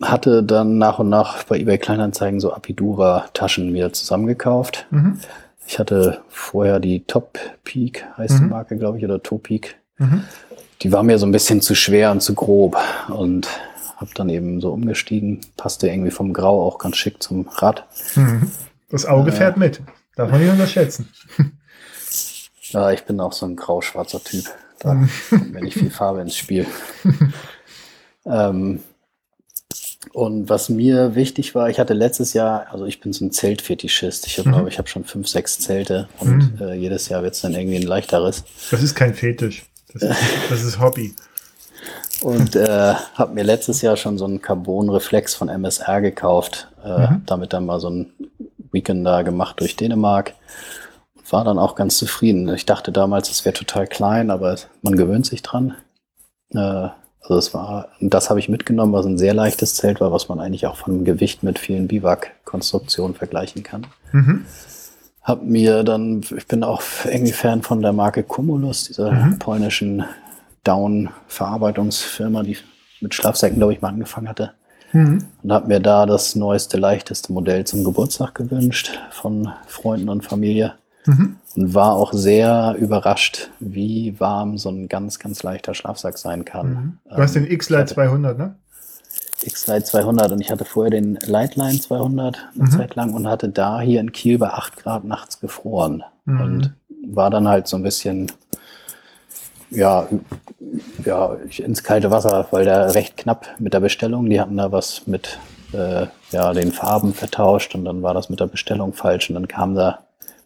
hatte dann nach und nach bei eBay Kleinanzeigen so Apidura-Taschen wieder zusammengekauft. Mhm. Ich hatte vorher die Top Peak, heißt mhm. die Marke, glaube ich, oder Top Peak. Mhm. Die war mir so ein bisschen zu schwer und zu grob und habe dann eben so umgestiegen. Passte irgendwie vom Grau auch ganz schick zum Rad. Mhm. Das Auge äh, fährt mit. Darf man nicht unterschätzen. ja, ich bin auch so ein grau-schwarzer Typ. Da mhm. kommt mir nicht viel Farbe ins Spiel. ähm, und was mir wichtig war, ich hatte letztes Jahr, also ich bin so ein Zeltfetischist. Ich mhm. glaube, ich habe schon fünf, sechs Zelte und mhm. äh, jedes Jahr wird es dann irgendwie ein leichteres. Das ist kein Fetisch. Das ist, das ist Hobby. Und äh, habe mir letztes Jahr schon so einen Carbon-Reflex von MSR gekauft. Äh, mhm. Damit dann mal so ein Weekend da gemacht durch Dänemark. War dann auch ganz zufrieden. Ich dachte damals, es wäre total klein, aber man gewöhnt sich dran. Äh, also es war, das habe ich mitgenommen, was ein sehr leichtes Zelt war, was man eigentlich auch von Gewicht mit vielen Biwak-Konstruktionen vergleichen kann. Mhm. Hab mir dann, ich bin auch irgendwie Fan von der Marke Cumulus, dieser mhm. polnischen Down-Verarbeitungsfirma, die mit Schlafsäcken, glaube ich, mal angefangen hatte. Mhm. Und habe mir da das neueste, leichteste Modell zum Geburtstag gewünscht von Freunden und Familie. Mhm. Und war auch sehr überrascht, wie warm so ein ganz, ganz leichter Schlafsack sein kann. Mhm. Du hast den ähm, X-Lite 200, ne? X-Lite 200 und ich hatte vorher den Lightline 200 eine mhm. Zeit lang und hatte da hier in Kiel bei 8 Grad nachts gefroren mhm. und war dann halt so ein bisschen ja, ja, ins kalte Wasser, weil der recht knapp mit der Bestellung, die hatten da was mit äh, ja, den Farben vertauscht und dann war das mit der Bestellung falsch und dann kam da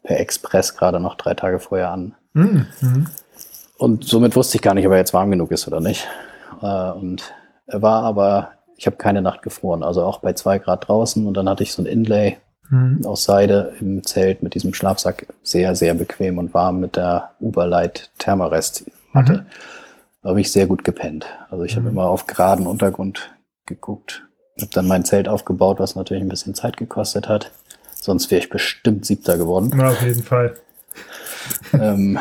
per Express gerade noch drei Tage vorher an. Mhm. Und somit wusste ich gar nicht, ob er jetzt warm genug ist oder nicht. Äh, und er war aber ich habe keine Nacht gefroren, also auch bei zwei Grad draußen und dann hatte ich so ein Inlay mhm. aus Seide im Zelt mit diesem Schlafsack sehr, sehr bequem und warm mit der Uberlight Thermarest hatte. Mhm. Da habe ich sehr gut gepennt. Also ich mhm. habe immer auf geraden Untergrund geguckt, habe dann mein Zelt aufgebaut, was natürlich ein bisschen Zeit gekostet hat. Sonst wäre ich bestimmt siebter geworden. Ja, auf jeden Fall. ähm,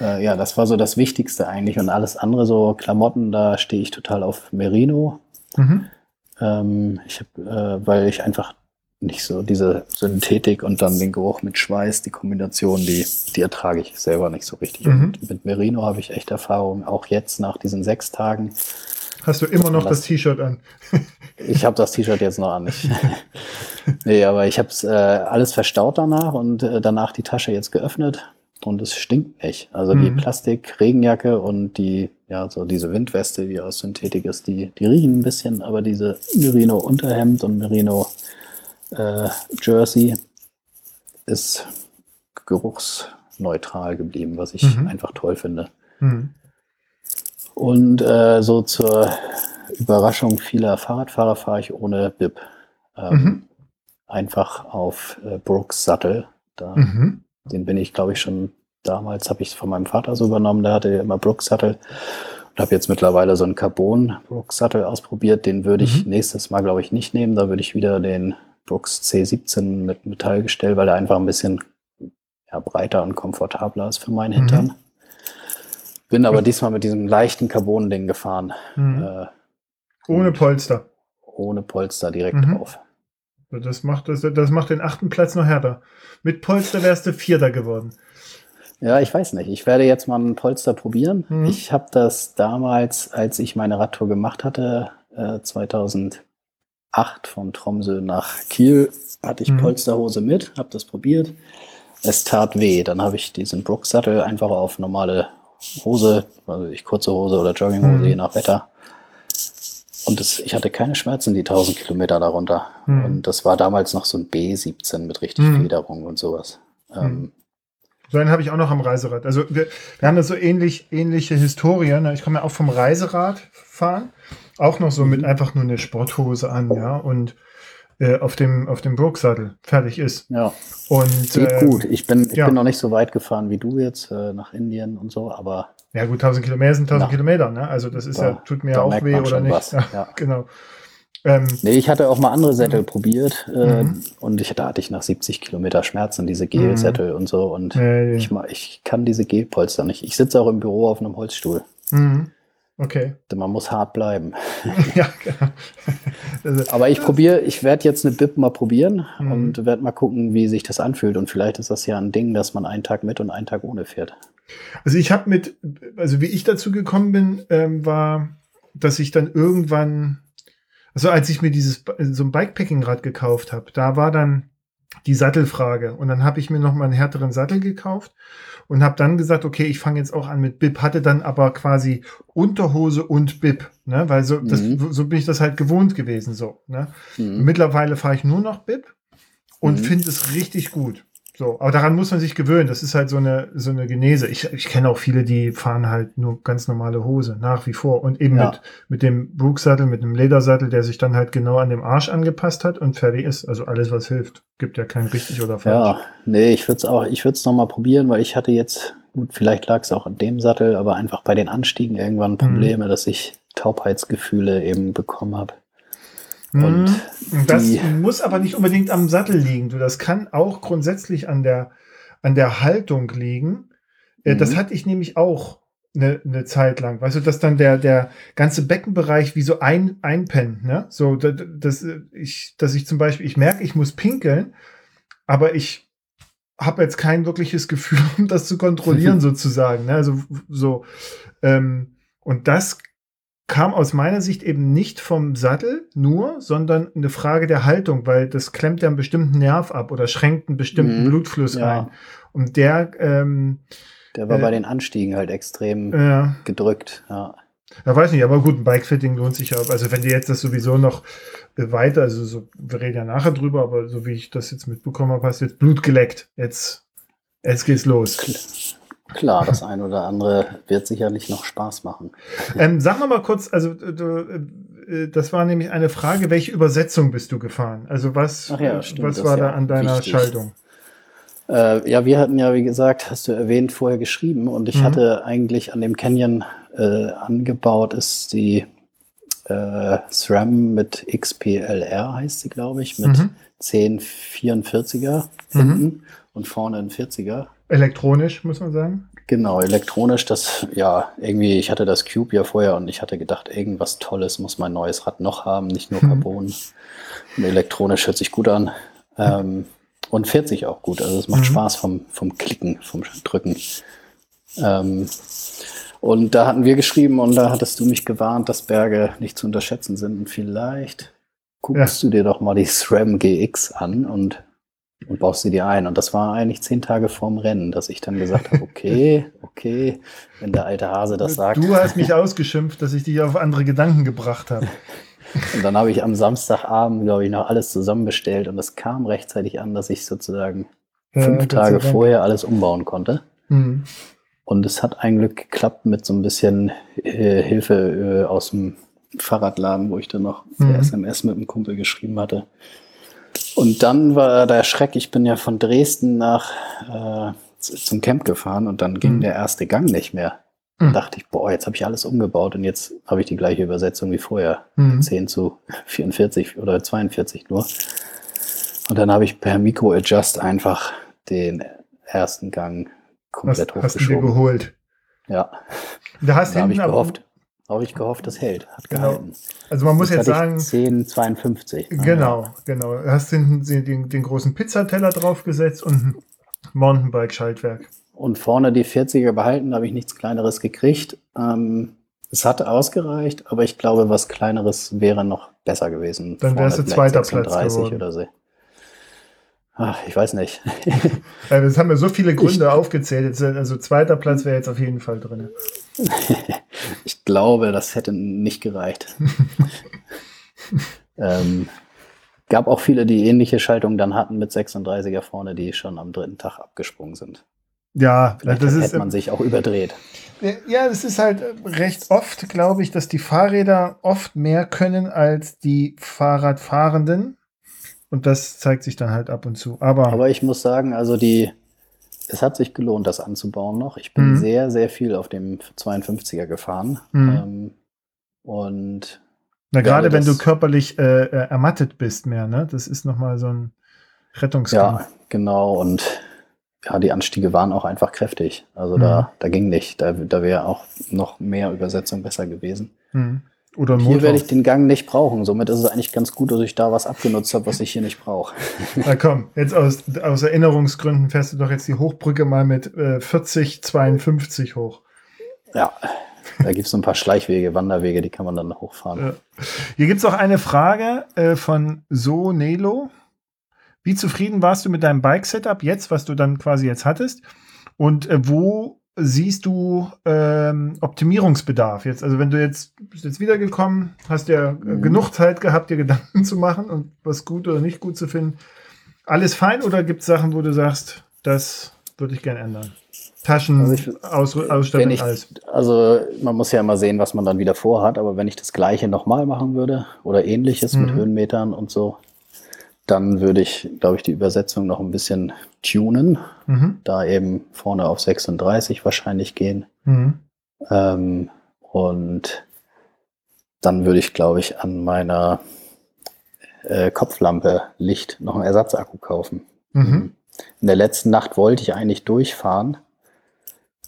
äh, ja, das war so das Wichtigste eigentlich. Und alles andere, so Klamotten, da stehe ich total auf Merino. Mhm. Ähm, ich hab, äh, weil ich einfach nicht so diese Synthetik und dann den Geruch mit Schweiß, die Kombination, die, die ertrage ich selber nicht so richtig. Mhm. Und mit Merino habe ich echt Erfahrung, auch jetzt nach diesen sechs Tagen. Hast du immer noch das, das T-Shirt an? ich habe das T-Shirt jetzt noch an. Ich, nee, aber ich habe es äh, alles verstaut danach und äh, danach die Tasche jetzt geöffnet und es stinkt nicht. Also mhm. die Plastik-Regenjacke und die, ja, so diese Windweste, die aus Synthetik ist, die, die riechen ein bisschen, aber diese Merino-Unterhemd und Merino-Jersey äh, ist geruchsneutral geblieben, was ich mhm. einfach toll finde. Mhm. Und äh, so zur Überraschung vieler Fahrradfahrer fahre ich ohne Bib. Ähm, mhm. Einfach auf äh, Brooks Sattel. Da mhm. Den bin ich, glaube ich, schon damals habe ich von meinem Vater so übernommen. Der hatte immer Brooks-Sattel und habe jetzt mittlerweile so einen Carbon Brooks-Sattel ausprobiert. Den würde ich mhm. nächstes Mal, glaube ich, nicht nehmen. Da würde ich wieder den Brooks C17 mit Metallgestell, weil er einfach ein bisschen ja, breiter und komfortabler ist für meinen Mhm. Hintern. Bin aber diesmal mit diesem leichten Carbon-Ding gefahren, Mhm. äh, Ohne Polster. ohne Polster direkt Mhm. drauf. Das macht, das, das macht den achten Platz noch härter. Mit Polster wärst du Vierter geworden. Ja, ich weiß nicht. Ich werde jetzt mal ein Polster probieren. Mhm. Ich habe das damals, als ich meine Radtour gemacht hatte, äh, 2008 von Tromsø nach Kiel, hatte ich Mhm. Polsterhose mit, habe das probiert. Es tat weh. Dann habe ich diesen Brooks-Sattel einfach auf normale Hose, also ich kurze Hose oder Jogginghose, Mhm. je nach Wetter. Und das, ich hatte keine Schmerzen die 1000 Kilometer darunter. Mhm. Und das war damals noch so ein B17 mit richtig Mhm. Federung und sowas. Ähm, So einen habe ich auch noch am Reiserad. Also wir, wir haben da so ähnlich, ähnliche Historien. ne? Ich komme ja auch vom Reiserad fahren. Auch noch so mit einfach nur eine Sporthose an, ja. Und äh, auf dem, auf dem Brooksattel fertig ist. ja. Und Geht äh, gut. Ich bin, ich ja. bin noch nicht so weit gefahren wie du jetzt äh, nach Indien und so, aber Ja, gut, 1000 Kilometer sind 1000 Ja. Kilometer, ne? Also, das ist Da- ja, tut mir auch weh oder nicht. Ja, ja. genau. Ähm, nee, ich hatte auch mal andere Sättel probiert äh, Mhm. und ich, da hatte ich nach 70 Kilometer Schmerzen, diese Gelsättel und so und äh, ich, ich kann diese Gelpolster nicht. Ich sitze auch im Büro auf einem Holzstuhl. mhm. Okay. Man muss hart bleiben. ja, genau. Also, Aber ich probiere, ich werde jetzt eine Bib mal probieren Mhm. und werde mal gucken, wie sich das anfühlt. Und vielleicht ist das ja ein Ding, dass man einen Tag mit und einen Tag ohne fährt. Also ich habe mit, also wie ich dazu gekommen bin, ähm, war, dass ich dann irgendwann, also als ich mir dieses so ein Bikepacking-Rad gekauft habe, da war dann die Sattelfrage und dann habe ich mir noch mal einen härteren Sattel gekauft und habe dann gesagt, okay, ich fange jetzt auch an mit Bib, hatte dann aber quasi Unterhose und Bib, ne, weil so, das, Mhm. so bin ich das halt gewohnt gewesen, so, ne. Mhm. Mittlerweile fahre ich nur noch Bib und Mhm. finde es richtig gut. So, aber daran muss man sich gewöhnen. Das ist halt so eine, so eine Genese. Ich, ich kenne auch viele, die fahren halt nur ganz normale Hose, nach wie vor. Und eben Ja. mit, mit dem Brooks-Sattel, mit dem Ledersattel, der sich dann halt genau an dem Arsch angepasst hat und fertig ist. Also alles, was hilft. Gibt ja kein richtig oder falsch. Ja, nee, ich würde es auch, ich würde es nochmal probieren, weil ich hatte jetzt, gut, vielleicht lag es auch an dem Sattel, aber einfach bei den Anstiegen irgendwann Mhm. Probleme, dass ich Taubheitsgefühle eben bekommen habe. Mhm. Und Und das muss aber nicht unbedingt am Sattel liegen. Du, das kann auch grundsätzlich an der, an der Haltung liegen. Äh, Das Mhm. hatte ich nämlich auch eine, eine Zeit lang. Weißt du, dass dann der, der ganze Beckenbereich wie so ein, einpennt, ne? So, da- da- dass äh, ich, dass ich zum Beispiel, ich merke, ich muss pinkeln, aber ich habe jetzt kein wirkliches Gefühl, um das zu kontrollieren, sozusagen. Ne? Also so, ähm, und das kam aus meiner Sicht eben nicht vom Sattel nur, sondern eine Frage der Haltung, weil das klemmt ja einen bestimmten Nerv ab oder schränkt einen bestimmten Mhm. Blutfluss Ja. ein. Und der, ähm, Der war Äh, bei den Anstiegen halt extrem äh, gedrückt. Ja. ja, weiß nicht, aber gut, ein Bikefitting lohnt sich ja. Also wenn dir jetzt das sowieso noch äh, weiter, also so, wir reden ja nachher drüber, aber so wie ich das jetzt mitbekommen habe, hast du jetzt Blut geleckt. Jetzt, jetzt geht's los. Klar, das eine oder andere wird sicherlich noch Spaß machen. Ähm, sag noch mal kurz, also äh, du, äh, das war nämlich eine Frage, welche Übersetzung bist du gefahren? Also was, ja, äh, stimmt, was war da ja an deiner wichtig. Schaltung? Äh, ja, wir hatten ja, wie gesagt, hast du erwähnt, vorher geschrieben und ich Mhm. hatte eigentlich an dem Canyon äh, angebaut, ist die äh, SRAM mit XPLR, heißt sie, glaube ich, mit Mhm. 1044er Mhm. hinten und vorne ein 40er. Elektronisch, muss man sagen. Genau, elektronisch, das, ja, irgendwie, ich hatte das Cube ja vorher und ich hatte gedacht, irgendwas Tolles muss mein neues Rad noch haben, nicht nur Mhm. Carbon. Und elektronisch hört sich gut an. Ähm, und fährt sich auch gut. Also es macht Mhm. Spaß vom, vom Klicken, vom Drücken. Ähm, und da hatten wir geschrieben und da hattest du mich gewarnt, dass Berge nicht zu unterschätzen sind. Und vielleicht guckst du dir doch mal die SRAM GX an und, und baust sie dir ein. Und das war eigentlich zehn Tage vorm Rennen, dass ich dann gesagt habe, okay, okay, wenn der alte Hase das sagt. Du hast mich ausgeschimpft, dass ich dich auf andere Gedanken gebracht habe. Und dann habe ich am Samstagabend, glaube ich, noch alles zusammenbestellt und es kam rechtzeitig an, dass ich sozusagen Ja, fünf Tage vorher alles umbauen konnte. Mhm. Und es hat ein Glück geklappt mit so ein bisschen äh, Hilfe äh, aus dem Fahrradladen, wo ich dann noch per Mhm. SMS mit einem Kumpel geschrieben hatte. Und dann war der Schreck, ich bin ja von Dresden nach äh, zum Camp gefahren und dann ging Mhm. der erste Gang nicht mehr. Mhm. Da dachte ich, boah, jetzt habe ich alles umgebaut und jetzt habe ich die gleiche Übersetzung wie vorher. Mhm. 10 zu 44 oder 42 nur. Und dann habe ich per Micro-Adjust einfach den ersten Gang komplett hast, hast du hochgeschoben. geholt. Ja, Da hast ich hinten aber- gehofft. Habe ich gehofft, das hält. Hat Genau. gehalten. Also man muss jetzt ich sagen, 10,52. ne? genau, genau. Du hast hinten den, den, den großen Pizzateller draufgesetzt und ein Mountainbike-Schaltwerk. Und vorne die 40er behalten, da habe ich nichts Kleineres gekriegt. Ähm, es hat ausgereicht, aber ich glaube, was Kleineres wäre noch besser gewesen. Dann wärst du zweiter Platz 36 geworden. oder so. Ach, ich weiß nicht. Äh, Das haben wir so viele Gründe aufgezählt. Jetzt, äh, Also zweiter Platz wäre jetzt auf jeden Fall drin. Ich glaube, das hätte nicht gereicht. ähm, gab auch viele, die ähnliche Schaltungen dann hatten mit 36er vorne, die schon am dritten Tag abgesprungen sind. Ja, Vielleicht das hätte ist, man sich auch überdreht. ja, das ist halt recht oft, glaube ich, dass die Fahrräder oft mehr können als die Fahrradfahrenden. Und das zeigt sich dann halt ab und zu. Aber, Aber ich muss sagen, also die, es hat sich gelohnt, das anzubauen noch. Ich bin Mhm. sehr, sehr viel auf dem 52er gefahren. Mhm. Ähm, und na, gerade wenn du körperlich äh, äh, ermattet bist mehr, ne? Das ist nochmal so ein Rettungskampf. ja, genau. Und ja, die Anstiege waren auch einfach kräftig. Also Mhm. da, da ging nicht. Da, da wäre auch noch mehr Übersetzung besser gewesen. Oder Hier werde ich den Gang nicht brauchen. Somit ist es eigentlich ganz gut, dass ich da was abgenutzt habe, was ich hier nicht brauche. Na komm, jetzt aus, aus Erinnerungsgründen fährst du doch jetzt die Hochbrücke mal mit äh, 40, 52 hoch. Ja, da gibt es ein paar Schleichwege, Wanderwege, die kann man dann hochfahren. Ja. Hier gibt es auch eine Frage äh, von So Nelo. Wie zufrieden warst du mit deinem Bike-Setup jetzt, was du dann quasi jetzt hattest? Und äh, wo siehst du ähm, Optimierungsbedarf jetzt? Also wenn du jetzt bist jetzt wiedergekommen, hast ja äh, Mhm. genug Zeit gehabt, dir Gedanken zu machen und was gut oder nicht gut zu finden. Alles fein oder gibt es Sachen, wo du sagst, das würde ich gerne ändern? Taschen, Also ich- Aus, Ausstattung, ich, alles. also man muss ja immer sehen, was man dann wieder vorhat, aber wenn ich das gleiche nochmal machen würde oder ähnliches mit Mhm. Höhenmetern und so, dann würde ich, glaube ich, die Übersetzung noch ein bisschen tunen, Mhm. da eben vorne auf 36 wahrscheinlich gehen. Mhm. Ähm, und dann würde ich, glaube ich, an meiner äh, Kopflampe Licht noch einen Ersatzakku kaufen. Mhm. In der letzten Nacht wollte ich eigentlich durchfahren,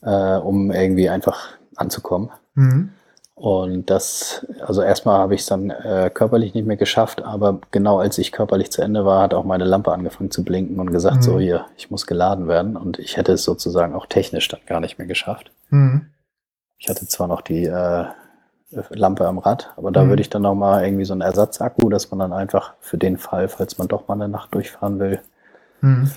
äh, um irgendwie einfach anzukommen. Mhm. Und das, also erstmal habe ich es dann äh, körperlich nicht mehr geschafft, aber genau als ich körperlich zu Ende war, hat auch meine Lampe angefangen zu blinken und gesagt, Mhm. so hier, ich muss geladen werden. Und ich hätte es sozusagen auch technisch dann gar nicht mehr geschafft. Mhm. Ich hatte zwar noch die äh, Lampe am Rad, aber da Mhm. würde ich dann noch mal irgendwie so einen Ersatzakku, dass man dann einfach für den Fall, falls man doch mal eine Nacht durchfahren will, Mhm.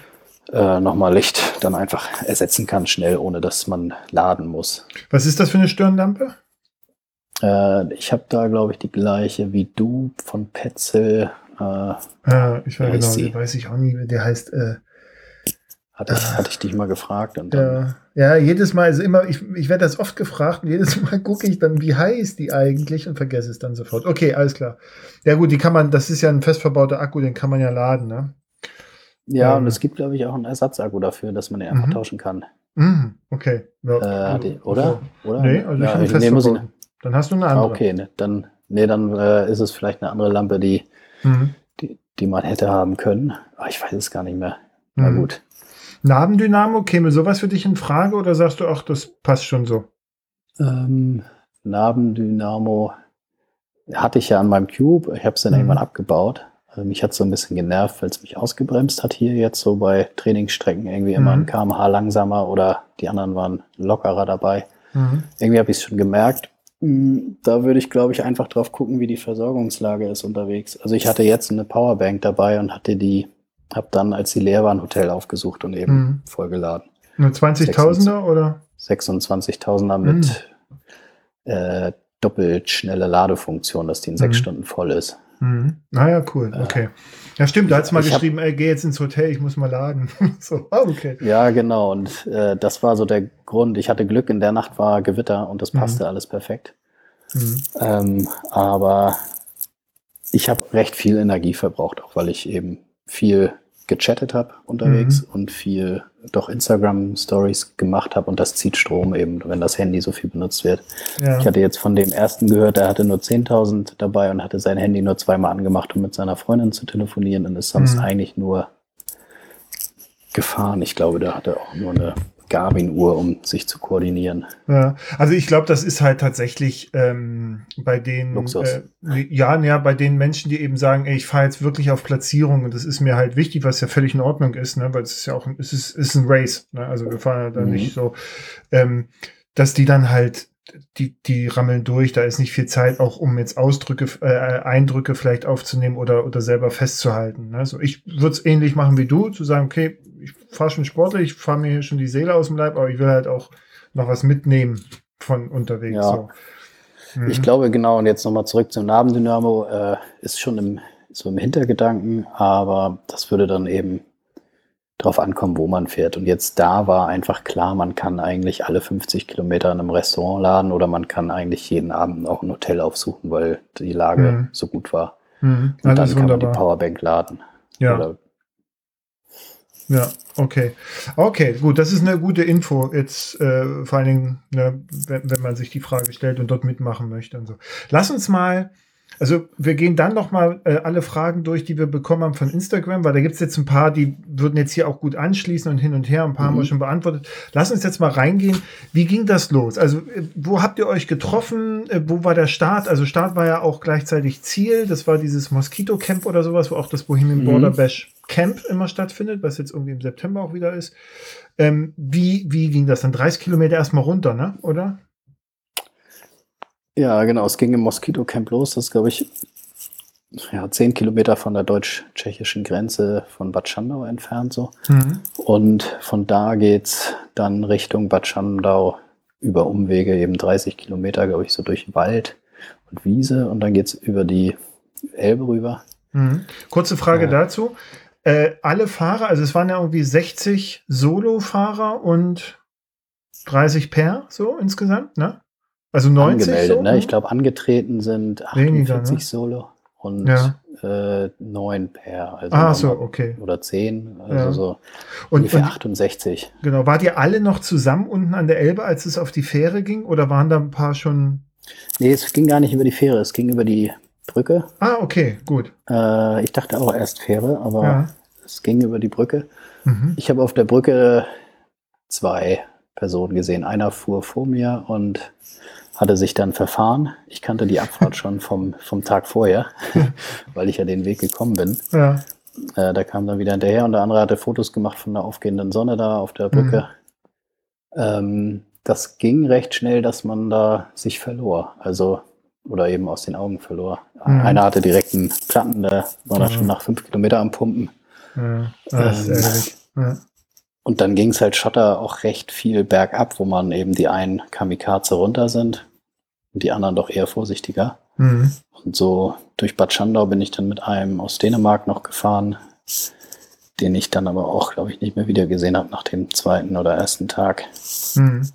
äh, nochmal Licht dann einfach ersetzen kann, schnell, ohne dass man laden muss. Was ist das für eine Stirnlampe? Äh, ich habe da, glaube ich, die gleiche wie du von Petzl. Äh, Äh, ich weiß genau, den weiß ich auch nie. Der heißt, äh, hatte, ich, hatte ich dich mal gefragt. Und dann, ja, jedes Mal, also immer, ich, ich werde das oft gefragt und jedes Mal gucke ich dann, wie heißt die eigentlich und vergesse es dann sofort. Okay, alles klar. Ja gut, die kann man, das ist ja ein fest verbauter Akku, den kann man ja laden, ne? ja, ähm, und es gibt, glaube ich, auch einen Ersatzakku dafür, dass man den einfach Mhm. tauschen kann. Mhm, okay. Ja, Äh, also, oder? oder? Nee, also ich ja, ich, ich, verbauten. Dann hast du eine ah, andere. okay, ne, dann, nee, dann äh, ist es vielleicht eine andere Lampe, die, Mhm. die, die man hätte haben können. Aber ich weiß es gar nicht mehr. Na Mhm. gut. Nabendynamo, käme sowas für dich in Frage oder sagst du, ach, das passt schon so? Ähm, Nabendynamo hatte ich ja an meinem Cube. Ich habe es dann Mhm. irgendwann abgebaut. Also mich hat so ein bisschen genervt, weil es mich ausgebremst hat hier jetzt so bei Trainingsstrecken irgendwie immer Mhm. ein kmh langsamer oder die anderen waren lockerer dabei. Mhm. Irgendwie habe ich es schon gemerkt. Mm, Da würde ich, glaube ich, einfach drauf gucken, wie die Versorgungslage ist unterwegs. Also ich hatte jetzt eine Powerbank dabei und hatte die, habe dann, als die leer war, ein Hotel aufgesucht und eben Mhm. vollgeladen. Eine 20.000er oder? 26.000er Mhm. mit äh, doppelt schnelle Ladefunktion, dass die in sechs Mhm. Stunden voll ist. Mhm. Naja, cool, Äh, okay. Ja, stimmt, da hat es mal ich hab- geschrieben, ey, geh jetzt ins Hotel, ich muss mal laden. so, ah, okay. Ja, genau. Und äh, das war so der Grund. Ich hatte Glück, in der Nacht war Gewitter und das Mhm. passte alles perfekt. Mhm. Ähm, aber ich habe recht viel Energie verbraucht, auch weil ich eben viel gechattet habe unterwegs Mhm. und viel doch Instagram-Stories gemacht habe und das zieht Strom eben, wenn das Handy so viel benutzt wird. Ja. Ich hatte jetzt von dem ersten gehört, der hatte nur 10.000 dabei und hatte sein Handy nur zweimal angemacht, um mit seiner Freundin zu telefonieren und ist sonst mhm. eigentlich nur gefahren. Ich glaube, der hatte auch nur eine Garmin-Uhr, um sich zu koordinieren. Ja, also ich glaube, das ist halt tatsächlich ähm, bei den Luxus. Äh, ja, ja, bei den Menschen, die eben sagen, ey, ich fahre jetzt wirklich auf Platzierung und das ist mir halt wichtig, was ja völlig in Ordnung ist, ne, weil es ist ja auch, es ist, ist ein Race, ne? also wir fahren ja da mhm. nicht so, ähm, dass die dann halt die, die rammeln durch, da ist nicht viel Zeit, auch um jetzt Ausdrücke, äh, Eindrücke vielleicht aufzunehmen oder, oder selber festzuhalten. Also ich würde es ähnlich machen wie du, zu sagen, okay, fahre schon sportlich, ich fahre mir hier schon die Seele aus dem Leib, aber ich will halt auch noch was mitnehmen von unterwegs. Ja. So. Mhm. Ich glaube, genau, und jetzt nochmal zurück zum Nabendynamo, äh, ist schon im, so im Hintergedanken, aber das würde dann eben drauf ankommen, wo man fährt. Und jetzt da war einfach klar, man kann eigentlich alle 50 Kilometer in einem Restaurant laden oder man kann eigentlich jeden Abend auch ein Hotel aufsuchen, weil die Lage mhm. so gut war. Mhm. Und dann kann wunderbar. man die Powerbank laden. Ja. Oder ja, okay. Okay, gut, das ist eine gute Info jetzt, äh, vor allen Dingen, ne, wenn, wenn man sich die Frage stellt und dort mitmachen möchte und so. Lass uns mal also wir gehen dann noch mal äh, alle Fragen durch, die wir bekommen haben von Instagram, weil da gibt es jetzt ein paar, die würden jetzt hier auch gut anschließen und hin und her. Ein paar mhm. haben wir schon beantwortet. Lass uns jetzt mal reingehen. Wie ging das los? Also äh, wo habt ihr euch getroffen? Äh, wo war der Start? Also Start war ja auch gleichzeitig Ziel. Das war dieses Mosquito Camp oder sowas, wo auch das Bohemian mhm. Border Bash Camp immer stattfindet, was jetzt irgendwie im September auch wieder ist. Ähm, wie, wie ging das dann? 30 Kilometer erstmal runter, ne? Oder? Ja, genau. Es ging im Mosquito Camp los. Das ist, glaube ich, ja, zehn Kilometer von der deutsch-tschechischen Grenze von Bad Schandau entfernt so. Mhm. Und von da geht es dann Richtung Bad Schandau über Umwege, eben 30 Kilometer, glaube ich, so durch Wald und Wiese. Und dann geht es über die Elbe rüber. Mhm. Kurze Frage ja. dazu. Äh, alle Fahrer, also es waren ja irgendwie 60 Solo-Fahrer und 30 Per so insgesamt, ne? Also 90 angemeldet, so? ne? Ich glaube, angetreten sind 48 Weniger, ne? Solo und ja. äh, 9 per. Also ah, so, okay. Oder 10, also ja. so und, ungefähr und, 68. Genau. Wart ihr alle noch zusammen unten an der Elbe, als es auf die Fähre ging? Oder waren da ein paar schon. Nee, es ging gar nicht über die Fähre, es ging über die Brücke. Ah, okay, gut. Äh, ich dachte auch erst Fähre, aber ja. es ging über die Brücke. Mhm. Ich habe auf der Brücke zwei Personen gesehen. Einer fuhr vor mir und hatte sich dann verfahren. Ich kannte die Abfahrt schon vom, vom Tag vorher, weil ich ja den Weg gekommen bin. Ja. Äh, da kam dann wieder hinterher und der andere hatte Fotos gemacht von der aufgehenden Sonne da auf der Brücke. Mhm. Ähm, das ging recht schnell, dass man da sich verlor. Also, oder eben aus den Augen verlor. Mhm. Einer hatte direkt einen Platten, der war mhm. da schon nach fünf Kilometer am Pumpen. Ja, das ähm, ist ja. Und dann ging es halt Schotter auch recht viel bergab, wo man eben die einen Kamikaze runter sind und die anderen doch eher vorsichtiger. Mhm. Und so durch Bad Schandau bin ich dann mit einem aus Dänemark noch gefahren, den ich dann aber auch, glaube ich, nicht mehr wieder gesehen habe nach dem zweiten oder ersten Tag. Mhm.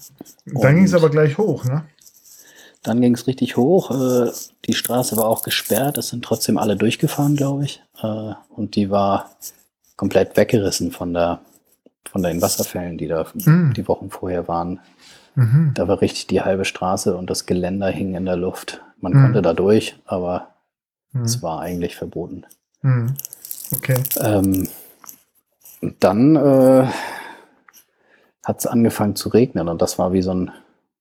Dann ging es aber gleich hoch, ne? Dann ging es richtig hoch. Äh, die Straße war auch gesperrt. Es sind trotzdem alle durchgefahren, glaube ich. Äh, und die war komplett weggerissen von der, von den Wasserfällen, die da mhm. die Wochen vorher waren. Mhm. Da war richtig die halbe Straße und das Geländer hing in der Luft. Man mhm. konnte da durch, aber mhm. es war eigentlich verboten. Mhm. Okay. Ähm, und dann äh, hat es angefangen zu regnen und das war wie so ein,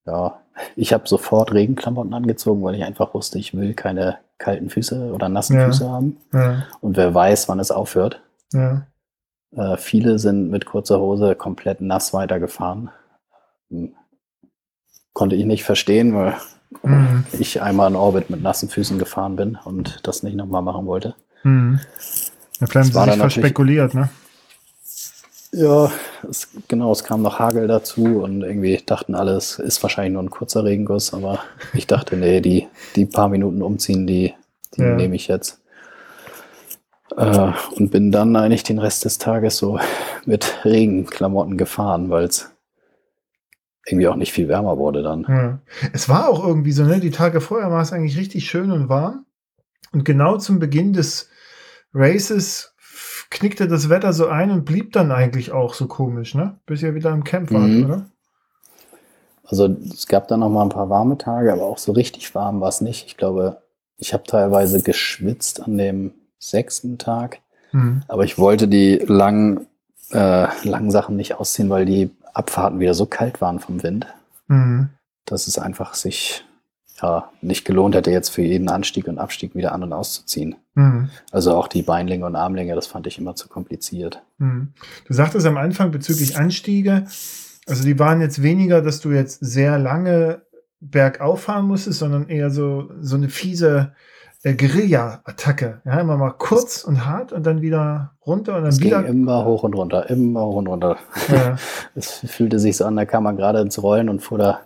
ja, ich habe sofort Regenklamotten angezogen, weil ich einfach wusste, ich will keine kalten Füße oder nassen ja. Füße haben. Ja. Und wer weiß, wann es aufhört. Ja. Äh, viele sind mit kurzer Hose komplett nass weitergefahren. Konnte ich nicht verstehen, weil mhm. ich einmal in Orbit mit nassen Füßen gefahren bin und das nicht nochmal machen wollte. Mhm. Ja, vielleicht haben sie sich verspekuliert, ne? Ja, es, genau, es kam noch Hagel dazu und irgendwie dachten alle, es ist wahrscheinlich nur ein kurzer Regenguss, aber ich dachte, nee, die, die paar Minuten umziehen, die, die ja. nehme ich jetzt. Äh, und bin dann eigentlich den Rest des Tages so mit Regenklamotten gefahren, weil es irgendwie auch nicht viel wärmer wurde dann. Ja. Es war auch irgendwie so, ne? Die Tage vorher war es eigentlich richtig schön und warm. Und genau zum Beginn des Races knickte das Wetter so ein und blieb dann eigentlich auch so komisch, ne? Bis ihr wieder im Camp wart, Mhm. oder? Also es gab dann noch mal ein paar warme Tage, aber auch so richtig warm war es nicht. Ich glaube, ich habe teilweise geschwitzt an dem sechsten Tag, Mhm. aber ich wollte die langen, äh, langen Sachen nicht ausziehen, weil die Abfahrten wieder so kalt waren vom Wind, Mhm. dass es einfach sich ja, nicht gelohnt hätte, jetzt für jeden Anstieg und Abstieg wieder an- und auszuziehen. Mhm. Also auch die Beinlinge und Armlinge, das fand ich immer zu kompliziert. Mhm. Du sagtest am Anfang bezüglich Anstiege, also die waren jetzt weniger, dass du jetzt sehr lange bergauf fahren musstest, sondern eher so, so eine fiese äh, Guerilla-Attacke. Ja, immer mal kurz und hart und dann wieder runter und dann Es ging wieder. immer hoch und runter, immer hoch und runter. Ja, Es fühlte sich so an, da kam man gerade ins Rollen und fuhr da,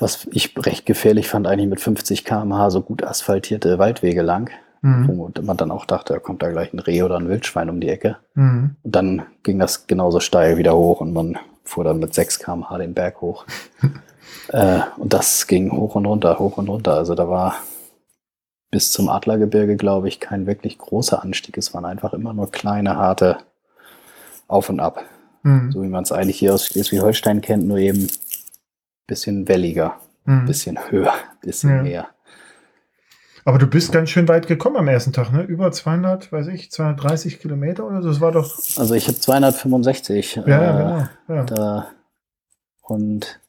was ich recht gefährlich fand, eigentlich mit 50 km/h so gut asphaltierte Waldwege lang, mhm. wo man dann auch dachte, da kommt da gleich ein Reh oder ein Wildschwein um die Ecke. Mhm. Und dann ging das genauso steil wieder hoch und man fuhr dann mit 6 km/h den Berg hoch. äh, und das ging hoch und runter, hoch und runter. Also da war bis zum Adlergebirge, glaube ich, kein wirklich großer Anstieg. Es waren einfach immer nur kleine, harte Auf und Ab. Mhm. So wie man es eigentlich hier aus Schleswig-Holstein kennt, nur eben bisschen welliger, Mhm. bisschen höher, bisschen Ja. mehr. Aber du bist ganz schön weit gekommen am ersten Tag, ne? Über 200, weiß ich, 230 Kilometer oder so. Das war doch. Also ich habe 265. Ja, äh, ja, genau. Ja. da, und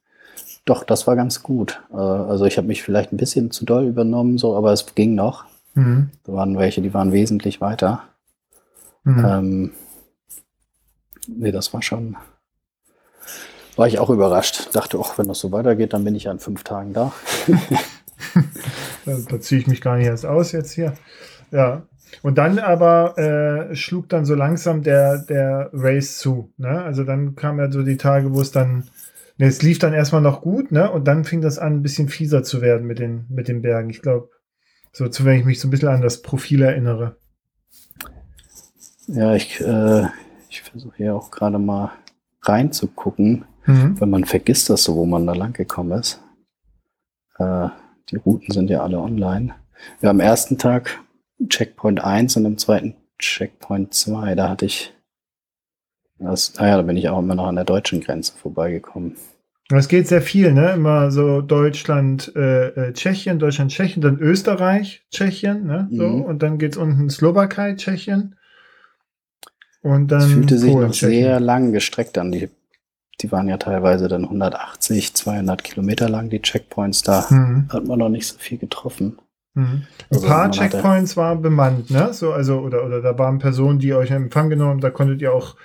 doch, das war ganz gut. Äh, also ich habe mich vielleicht ein bisschen zu doll übernommen, so, aber es ging noch. Mhm. Da waren welche, die waren wesentlich weiter. Mhm. Ähm, nee, das war schon. War ich auch überrascht. Dachte, auch wenn das so weitergeht, dann bin ich ja in fünf Tagen da. Da, da ziehe ich mich gar nicht erst aus jetzt hier. Ja. Und dann aber äh, schlug dann so langsam der, der Race zu. Ne? Also dann kamen ja so die Tage, wo es dann, ne, es lief dann erstmal noch gut, ne? Und dann fing das an, ein bisschen fieser zu werden mit den, mit den Bergen. Ich glaube, so zu, wenn ich mich so ein bisschen an das Profil erinnere. Ja, ich, äh, ich versuche hier auch gerade mal reinzugucken. Mhm. Weil man vergisst das so, wo man da lang gekommen ist. Äh, die Routen sind ja alle online. Ja, am ersten Tag Checkpoint 1 und am zweiten Checkpoint 2, da hatte ich. Das, naja, da bin ich auch immer noch an der deutschen Grenze vorbeigekommen. Es geht sehr viel, ne? Immer so Deutschland, äh, äh, Tschechien, Deutschland, Tschechien, dann Österreich, Tschechien, ne? So, Mhm. und dann geht's unten Slowakei, Tschechien. Und dann Es fühlte sich Polen, noch Tschechien. sehr lang gestreckt an. Die, die waren ja teilweise dann 180, 200 Kilometer lang, die Checkpoints. Da Mhm. hat man noch nicht so viel getroffen. Mhm. Ein Also paar Checkpoints waren bemannt, ne? So, also, oder, oder da waren Personen, die euch in Empfang genommen haben, da konntet ihr auch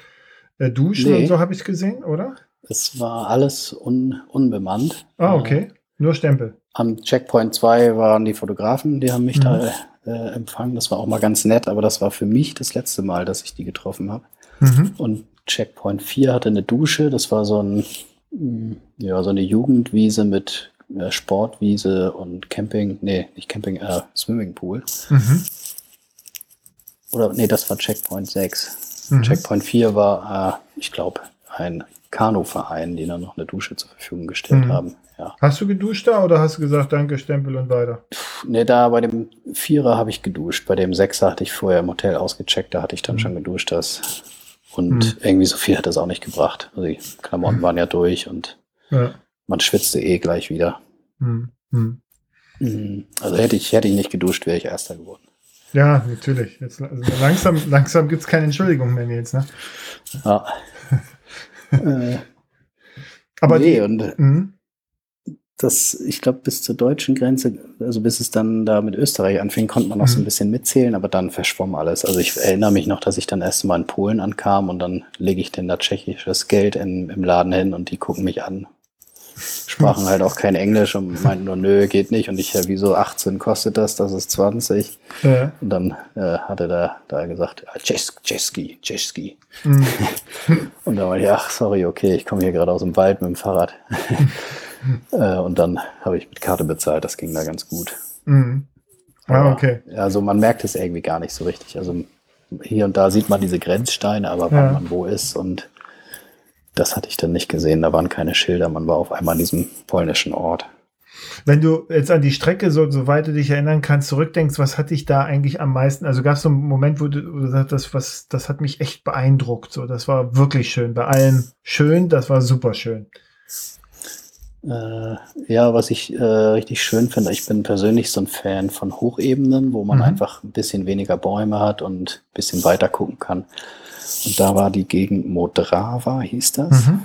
äh, duschen Nee. und so habe ich gesehen, oder? Es war alles un, unbemannt. Ah, okay. Nur Stempel. Am Checkpoint 2 waren die Fotografen, die haben mich Mhm. da äh, empfangen. Das war auch mal ganz nett, aber das war für mich das letzte Mal, dass ich die getroffen habe. Mhm. Und Checkpoint 4 hatte eine Dusche. Das war so ein, mh, ja, so eine Jugendwiese mit äh, Sportwiese und Camping, nee, nicht Camping, äh, Swimmingpool. Mhm. Oder nee, das war Checkpoint 6. Mhm. Checkpoint 4 war, äh, ich glaube, ein Kanuverein, die dann noch eine Dusche zur Verfügung gestellt Mhm. haben. Ja. Hast du geduscht da oder hast du gesagt, danke, Stempel und weiter? Ne, da bei dem Vierer habe ich geduscht. Bei dem Sechser hatte ich vorher im Hotel ausgecheckt, da hatte ich dann Mhm. schon geduscht. Das. Und Mhm. irgendwie so viel hat das auch nicht gebracht. Also die Klamotten waren ja durch und Ja. man schwitzte eh gleich wieder. Mhm. Mhm. Mhm. Also hätte ich, hätte ich nicht geduscht, wäre ich Erster geworden. Ja, natürlich. Jetzt, also langsam langsam gibt es keine Entschuldigung mehr, Nils. Ne? Ja. äh, Aber nee, die, und Mhm. das, ich glaube, bis zur deutschen Grenze, also bis es dann da mit Österreich anfing, konnte man noch so Mhm. ein bisschen mitzählen, aber dann verschwomm alles. Also ich erinnere mich noch, dass ich dann erst mal in Polen ankam und dann lege ich denn da tschechisches Geld in, im Laden hin und die gucken mich an. Sprachen halt auch kein Englisch und meinten nur, nö, geht nicht. Und ich, ja, wieso 18 kostet das? Das ist 20. äh, Und dann äh, hatte der da gesagt, ja, Tschechski, Tschechski. mhm. Und dann war ich, ach, sorry, okay, ich komme hier gerade aus dem Wald mit dem Fahrrad. äh, und dann habe ich mit Karte bezahlt, das ging da ganz gut. Mhm. Ah, Aber, okay. Also man merkt es irgendwie gar nicht so richtig. Also hier und da sieht man diese Grenzsteine, aber Ja. wann man wo ist und das hatte ich dann nicht gesehen. Da waren keine Schilder. Man war auf einmal an diesem polnischen Ort. Wenn du jetzt an die Strecke, so, soweit du dich erinnern kannst, zurückdenkst, was hat dich da eigentlich am meisten, also gab es so einen Moment, wo du, wo du sagst, das, was, das hat mich echt beeindruckt, so, das war wirklich schön, bei allem schön, das war super schön. Äh, ja, was ich äh, richtig schön finde, ich bin persönlich so ein Fan von Hochebenen, wo man mhm. einfach ein bisschen weniger Bäume hat und ein bisschen weiter gucken kann. Und da war die Gegend Modrava, hieß das. Mhm.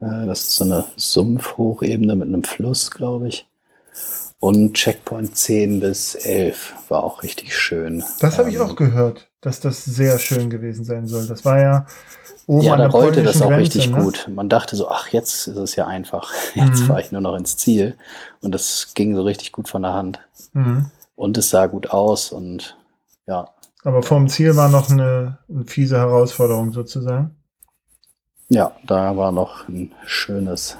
Äh, das ist so eine Sumpfhochebene mit einem Fluss, glaube ich. Und Checkpoint 10 bis 11 war auch richtig schön. Das habe ich ähm, auch gehört, dass das sehr schön gewesen sein soll. Das war ja oben Ja, da rollte das auch Grenze, richtig ne? gut. Man dachte so, ach, jetzt ist es ja einfach. Jetzt mhm. fahre ich nur noch ins Ziel. Und das ging so richtig gut von der Hand. Mhm. Und es sah gut aus und ja. Aber vorm Ziel war noch eine, eine fiese Herausforderung sozusagen. Ja, da war noch ein schönes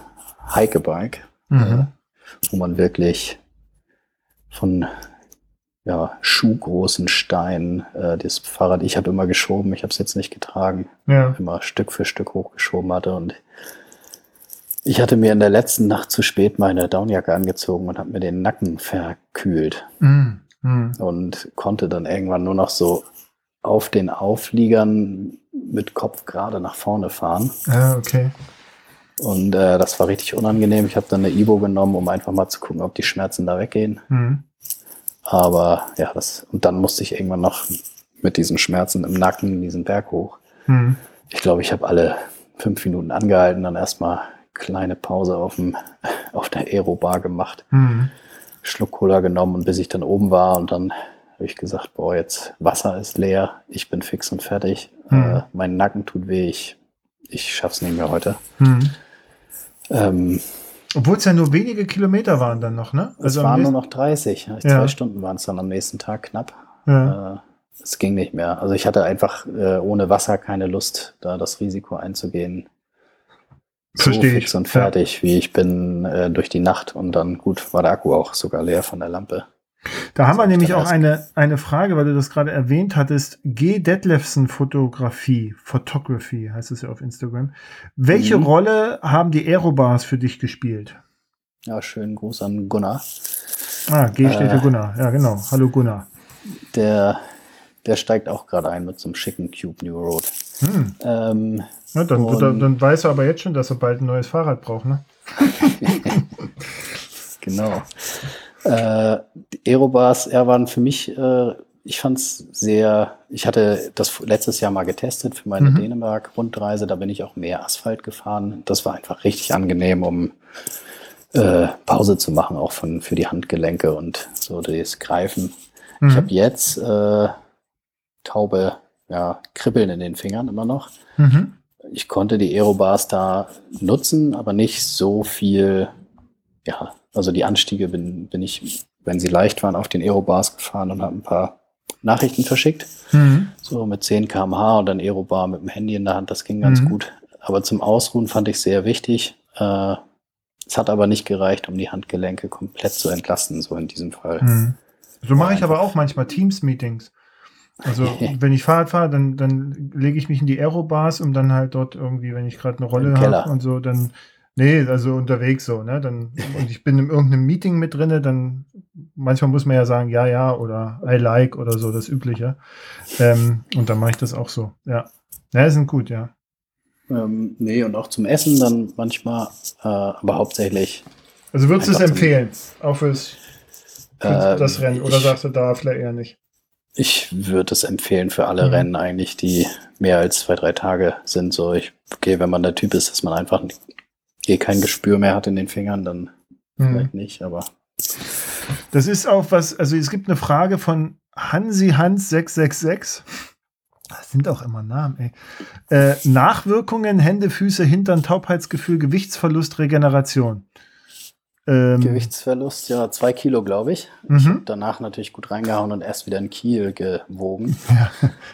Hikebike, mhm. wo man wirklich von ja, schuhgroßen Steinen äh, das Fahrrad, ich habe immer geschoben, ich habe es jetzt nicht getragen, ja. immer Stück für Stück hochgeschoben hatte und ich hatte mir in der letzten Nacht zu spät meine Downjacke angezogen und habe mir den Nacken verkühlt mhm. Mhm. und konnte dann irgendwann nur noch so auf den Aufliegern mit Kopf gerade nach vorne fahren. Ah, okay. Und äh, das war richtig unangenehm. Ich habe dann eine Ibo genommen, um einfach mal zu gucken, ob die Schmerzen da weggehen. Mhm. Aber ja, das, und dann musste ich irgendwann noch mit diesen Schmerzen im Nacken diesen Berg hoch. Mhm. Ich glaube, ich habe alle fünf Minuten angehalten, dann erstmal kleine Pause auf, dem, auf der Aerobar gemacht, mhm. Schluck Cola genommen und bis ich dann oben war und dann habe ich gesagt, boah, jetzt Wasser ist leer, ich bin fix und fertig, hm. äh, mein Nacken tut weh, ich, ich schaff's nicht mehr heute. Hm. Ähm, Obwohl es ja nur wenige Kilometer waren dann noch, ne? Also es waren nur noch 30. Ja. Zwei Stunden waren es dann am nächsten Tag knapp. Ja. Äh, es ging nicht mehr. Also ich hatte einfach äh, ohne Wasser keine Lust, da das Risiko einzugehen. So fix und fertig, ja. wie ich bin äh, durch die Nacht und dann gut war der Akku auch sogar leer von der Lampe. Da haben wir nämlich auch eine, eine Frage, weil du das gerade erwähnt hattest. G. Detlefsen Fotografie, Photography heißt es ja auf Instagram. Welche mhm. Rolle haben die Aerobars für dich gespielt? Ja, schönen Gruß an Gunnar. Ah, G steht für äh, Gunnar. Ja, genau. Hallo Gunnar. Der, der steigt auch gerade ein mit so einem schicken Cube New Road. Hm. Ähm, ja, dann, dann, dann weiß er aber jetzt schon, dass er bald ein neues Fahrrad braucht, ne? genau. Äh, die Aerobars er waren für mich, äh, ich fand es sehr, ich hatte das letztes Jahr mal getestet für meine mhm. Dänemark-Rundreise, da bin ich auch mehr Asphalt gefahren. Das war einfach richtig angenehm, um äh, Pause zu machen, auch von, für die Handgelenke und so das Greifen. Mhm. Ich habe jetzt äh, taube ja, Kribbeln in den Fingern immer noch. Mhm. Ich konnte die Aerobars da nutzen, aber nicht so viel ja, also die Anstiege bin, bin ich, wenn sie leicht waren, auf den Aerobars gefahren und habe ein paar Nachrichten verschickt. Mhm. So mit 10 km/h und dann Aerobar mit dem Handy in der Hand, das ging ganz mhm. gut. Aber zum Ausruhen fand ich sehr wichtig. Äh, es hat aber nicht gereicht, um die Handgelenke komplett zu entlasten, so in diesem Fall. Mhm. So mache ich aber auch manchmal Teams-Meetings. Also wenn ich Fahrrad fahre, dann, dann lege ich mich in die Aerobars, um dann halt dort irgendwie, wenn ich gerade eine Rolle habe und so, dann Nee, also unterwegs so, ne? Dann, und ich bin in irgendeinem Meeting mit drinne, dann manchmal muss man ja sagen, ja, ja, oder I like oder so, das Übliche. Ähm, und dann mache ich das auch so, ja. Ja, sind gut, ja. Ähm, nee, und auch zum Essen dann manchmal, äh, aber hauptsächlich. Also würdest du es empfehlen, auch fürs, für äh, das Rennen, oder ich, sagst du da vielleicht eher nicht? Ich würde es empfehlen für alle mhm. Rennen eigentlich, die mehr als zwei, drei Tage sind. So, ich, okay, wenn man der Typ ist, dass man einfach eh kein Gespür mehr hat in den Fingern, dann mhm. vielleicht nicht, aber. Das ist auch was, also es gibt eine Frage von Hansi Hans 666. Das sind auch immer Namen, ey. Äh, Nachwirkungen, Hände, Füße, Hintern, Taubheitsgefühl, Gewichtsverlust, Regeneration. Ähm, Gewichtsverlust, ja, zwei Kilo, glaube ich. Mhm. ich danach natürlich gut reingehauen und erst wieder in Kiel gewogen. Ja.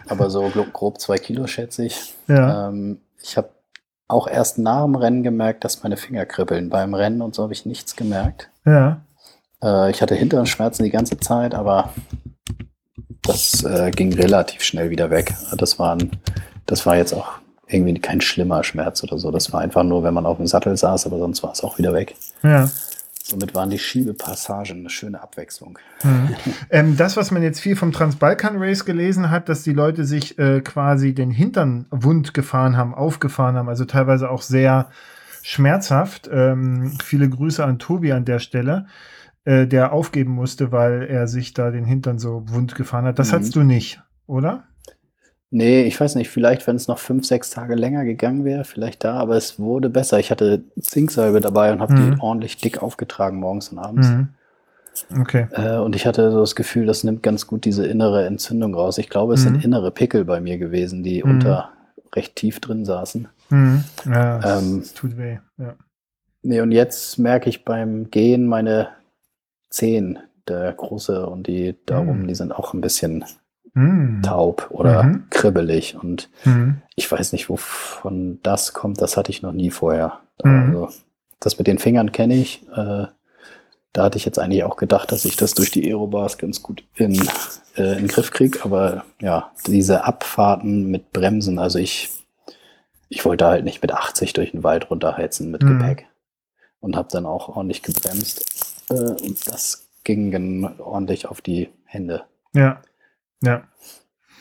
Aber so grob zwei Kilo, schätze ich. Ja. Ähm, ich habe auch erst nach dem Rennen gemerkt, dass meine Finger kribbeln. Beim Rennen und so habe ich nichts gemerkt. Ja. Äh, ich hatte Schmerzen die ganze Zeit, aber das äh, ging relativ schnell wieder weg. Das, waren, das war jetzt auch irgendwie kein schlimmer Schmerz oder so. Das war einfach nur, wenn man auf dem Sattel saß, aber sonst war es auch wieder weg. Ja. Somit waren die Schiebepassagen eine schöne Abwechslung. Mhm. ähm, das, was man jetzt viel vom Transbalkan Race gelesen hat, dass die Leute sich äh, quasi den Hintern wund gefahren haben, aufgefahren haben, also teilweise auch sehr schmerzhaft. Ähm, viele Grüße an Tobi an der Stelle, äh, der aufgeben musste, weil er sich da den Hintern so wund gefahren hat. Das mhm. hattest du nicht, oder? Nee, ich weiß nicht, vielleicht, wenn es noch fünf, sechs Tage länger gegangen wäre, vielleicht da, aber es wurde besser. Ich hatte Zinksalbe dabei und habe mhm. die ordentlich dick aufgetragen morgens und abends. Mhm. Okay. Äh, und ich hatte so das Gefühl, das nimmt ganz gut diese innere Entzündung raus. Ich glaube, es mhm. sind innere Pickel bei mir gewesen, die mhm. unter recht tief drin saßen. Mhm. Ja, ähm, tut weh. Ja. Nee, und jetzt merke ich beim Gehen meine Zehen, der große und die darum, mhm. die sind auch ein bisschen mm. taub oder mhm. kribbelig. Und mhm. ich weiß nicht, wovon das kommt. Das hatte ich noch nie vorher. Mhm. Also, das mit den Fingern kenne ich. Äh, da hatte ich jetzt eigentlich auch gedacht, dass ich das durch die Aerobars ganz gut in, äh, in den Griff kriege. Aber ja, diese Abfahrten mit Bremsen, also ich, ich wollte halt nicht mit 80 durch den Wald runterheizen mit mhm. Gepäck. Und habe dann auch ordentlich gebremst. Äh, und das ging dann ordentlich auf die Hände. Ja. Ja.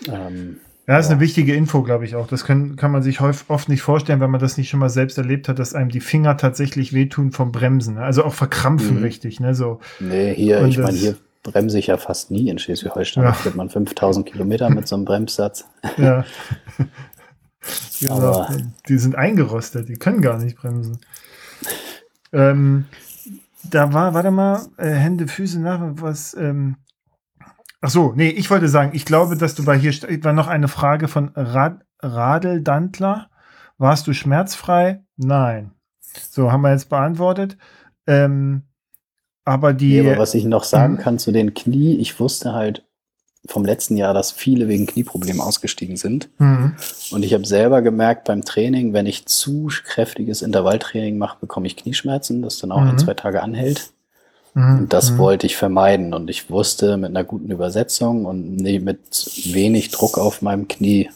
Ähm, ja, ist ja. eine wichtige Info, glaube ich auch. Das kann, kann man sich häufig, oft nicht vorstellen, wenn man das nicht schon mal selbst erlebt hat, dass einem die Finger tatsächlich wehtun vom Bremsen. Ne? Also auch verkrampfen mhm. richtig. Ne? So. Nee, hier, Und ich meine, hier bremse ich ja fast nie in Schleswig-Holstein. Ja. Da fährt man 5000 Kilometer mit so einem Bremssatz. Ja. genau. Die sind eingerostet, die können gar nicht bremsen. Ähm, da war, warte mal, äh, Hände, Füße nach, was, ähm, Ach so, nee, ich wollte sagen, ich glaube, dass du bei hier war noch eine Frage von Rad, Radeldantler. Warst du schmerzfrei? Nein. So, haben wir jetzt beantwortet. Ähm, aber die. Nee, aber was ich noch sagen mhm. kann zu den Knie, ich wusste halt vom letzten Jahr, dass viele wegen Knieproblemen ausgestiegen sind. Mhm. Und ich habe selber gemerkt beim Training, wenn ich zu kräftiges Intervalltraining mache, bekomme ich Knieschmerzen, das dann auch mhm. ein, zwei Tage anhält. Mhm. Und das mhm. wollte ich vermeiden. Und ich wusste, mit einer guten Übersetzung und nee, mit wenig Druck auf meinem Knie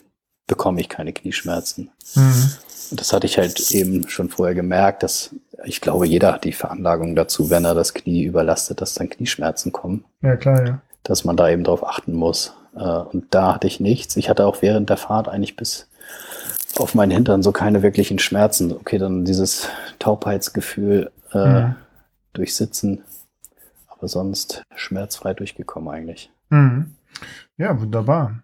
bekomme ich keine Knieschmerzen. Mhm. Und das hatte ich halt eben schon vorher gemerkt, dass ich glaube, jeder hat die Veranlagung dazu, wenn er das Knie überlastet, dass dann Knieschmerzen kommen. Ja, klar, ja. Dass man da eben drauf achten muss. Äh, und da hatte ich nichts. Ich hatte auch während der Fahrt eigentlich bis auf meinen Hintern so keine wirklichen Schmerzen. Okay, dann dieses Taubheitsgefühl äh, mhm. durch Sitzen aber sonst schmerzfrei durchgekommen eigentlich. Mhm. Ja, wunderbar.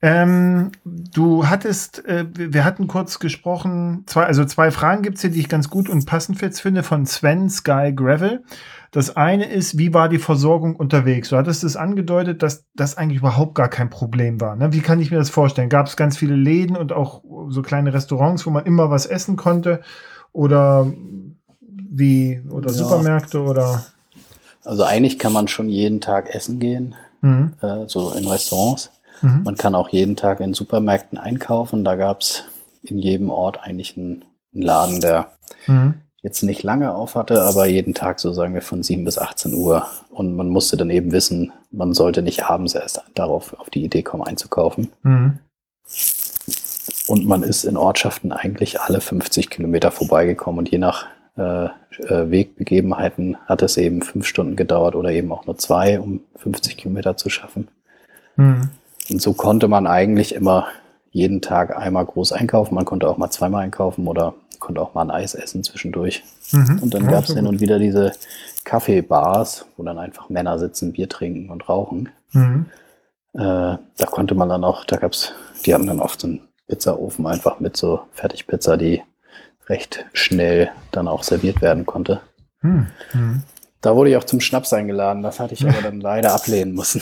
Ähm, du hattest, äh, wir hatten kurz gesprochen, zwei, also zwei Fragen gibt es hier, die ich ganz gut und passend jetzt finde, von Sven Sky Gravel. Das eine ist, wie war die Versorgung unterwegs? Du hattest es angedeutet, dass das eigentlich überhaupt gar kein Problem war. Ne? Wie kann ich mir das vorstellen? Gab es ganz viele Läden und auch so kleine Restaurants, wo man immer was essen konnte? Oder wie, oder ja. Supermärkte oder? Also eigentlich kann man schon jeden Tag essen gehen, mhm. äh, so in Restaurants. Mhm. Man kann auch jeden Tag in Supermärkten einkaufen. Da gab es in jedem Ort eigentlich einen, einen Laden, der mhm. jetzt nicht lange auf hatte, aber jeden Tag, so sagen wir, von 7 bis 18 Uhr. Und man musste dann eben wissen, man sollte nicht abends erst darauf auf die Idee kommen, einzukaufen. Mhm. Und man ist in Ortschaften eigentlich alle 50 Kilometer vorbeigekommen und je nach äh, äh, Wegbegebenheiten hat es eben fünf Stunden gedauert oder eben auch nur zwei, um 50 Kilometer zu schaffen. Mhm. Und so konnte man eigentlich immer jeden Tag einmal groß einkaufen. Man konnte auch mal zweimal einkaufen oder konnte auch mal ein Eis essen zwischendurch. Mhm. Und dann ja, gab es hin und wieder diese Kaffeebars, wo dann einfach Männer sitzen, Bier trinken und rauchen. Mhm. Äh, da konnte man dann auch, da gab es, die haben dann oft so einen Pizzaofen einfach mit so Fertigpizza, die recht schnell dann auch serviert werden konnte. Hm, hm. Da wurde ich auch zum Schnaps eingeladen, das hatte ich aber dann leider ablehnen müssen.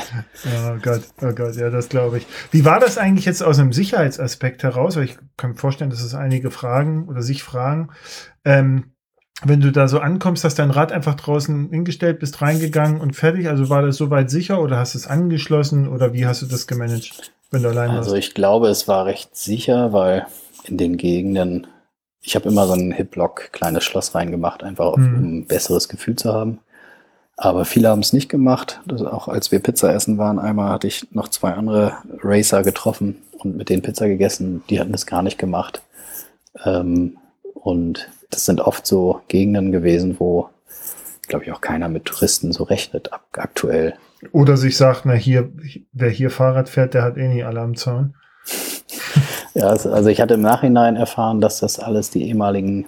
oh Gott, oh Gott, ja, das glaube ich. Wie war das eigentlich jetzt aus einem Sicherheitsaspekt heraus? Weil ich kann mir vorstellen, dass es einige fragen oder sich fragen. Ähm, wenn du da so ankommst, hast dein Rad einfach draußen hingestellt, bist reingegangen und fertig. Also war das soweit sicher oder hast du es angeschlossen oder wie hast du das gemanagt, wenn du allein warst? Also ich glaube, es war recht sicher, weil in den Gegenden ich habe immer so ein Hip-Lock kleines Schloss reingemacht, einfach mhm. um ein besseres Gefühl zu haben. Aber viele haben es nicht gemacht. Das, auch als wir Pizza essen waren, einmal hatte ich noch zwei andere Racer getroffen und mit denen Pizza gegessen. Die hatten das gar nicht gemacht. Ähm, und das sind oft so Gegenden gewesen, wo glaube ich, auch keiner mit Touristen so rechnet ab, aktuell. Oder sich sagt, na hier, wer hier Fahrrad fährt, der hat eh nie alle am Zaun. Ja, also ich hatte im Nachhinein erfahren, dass das alles die ehemaligen,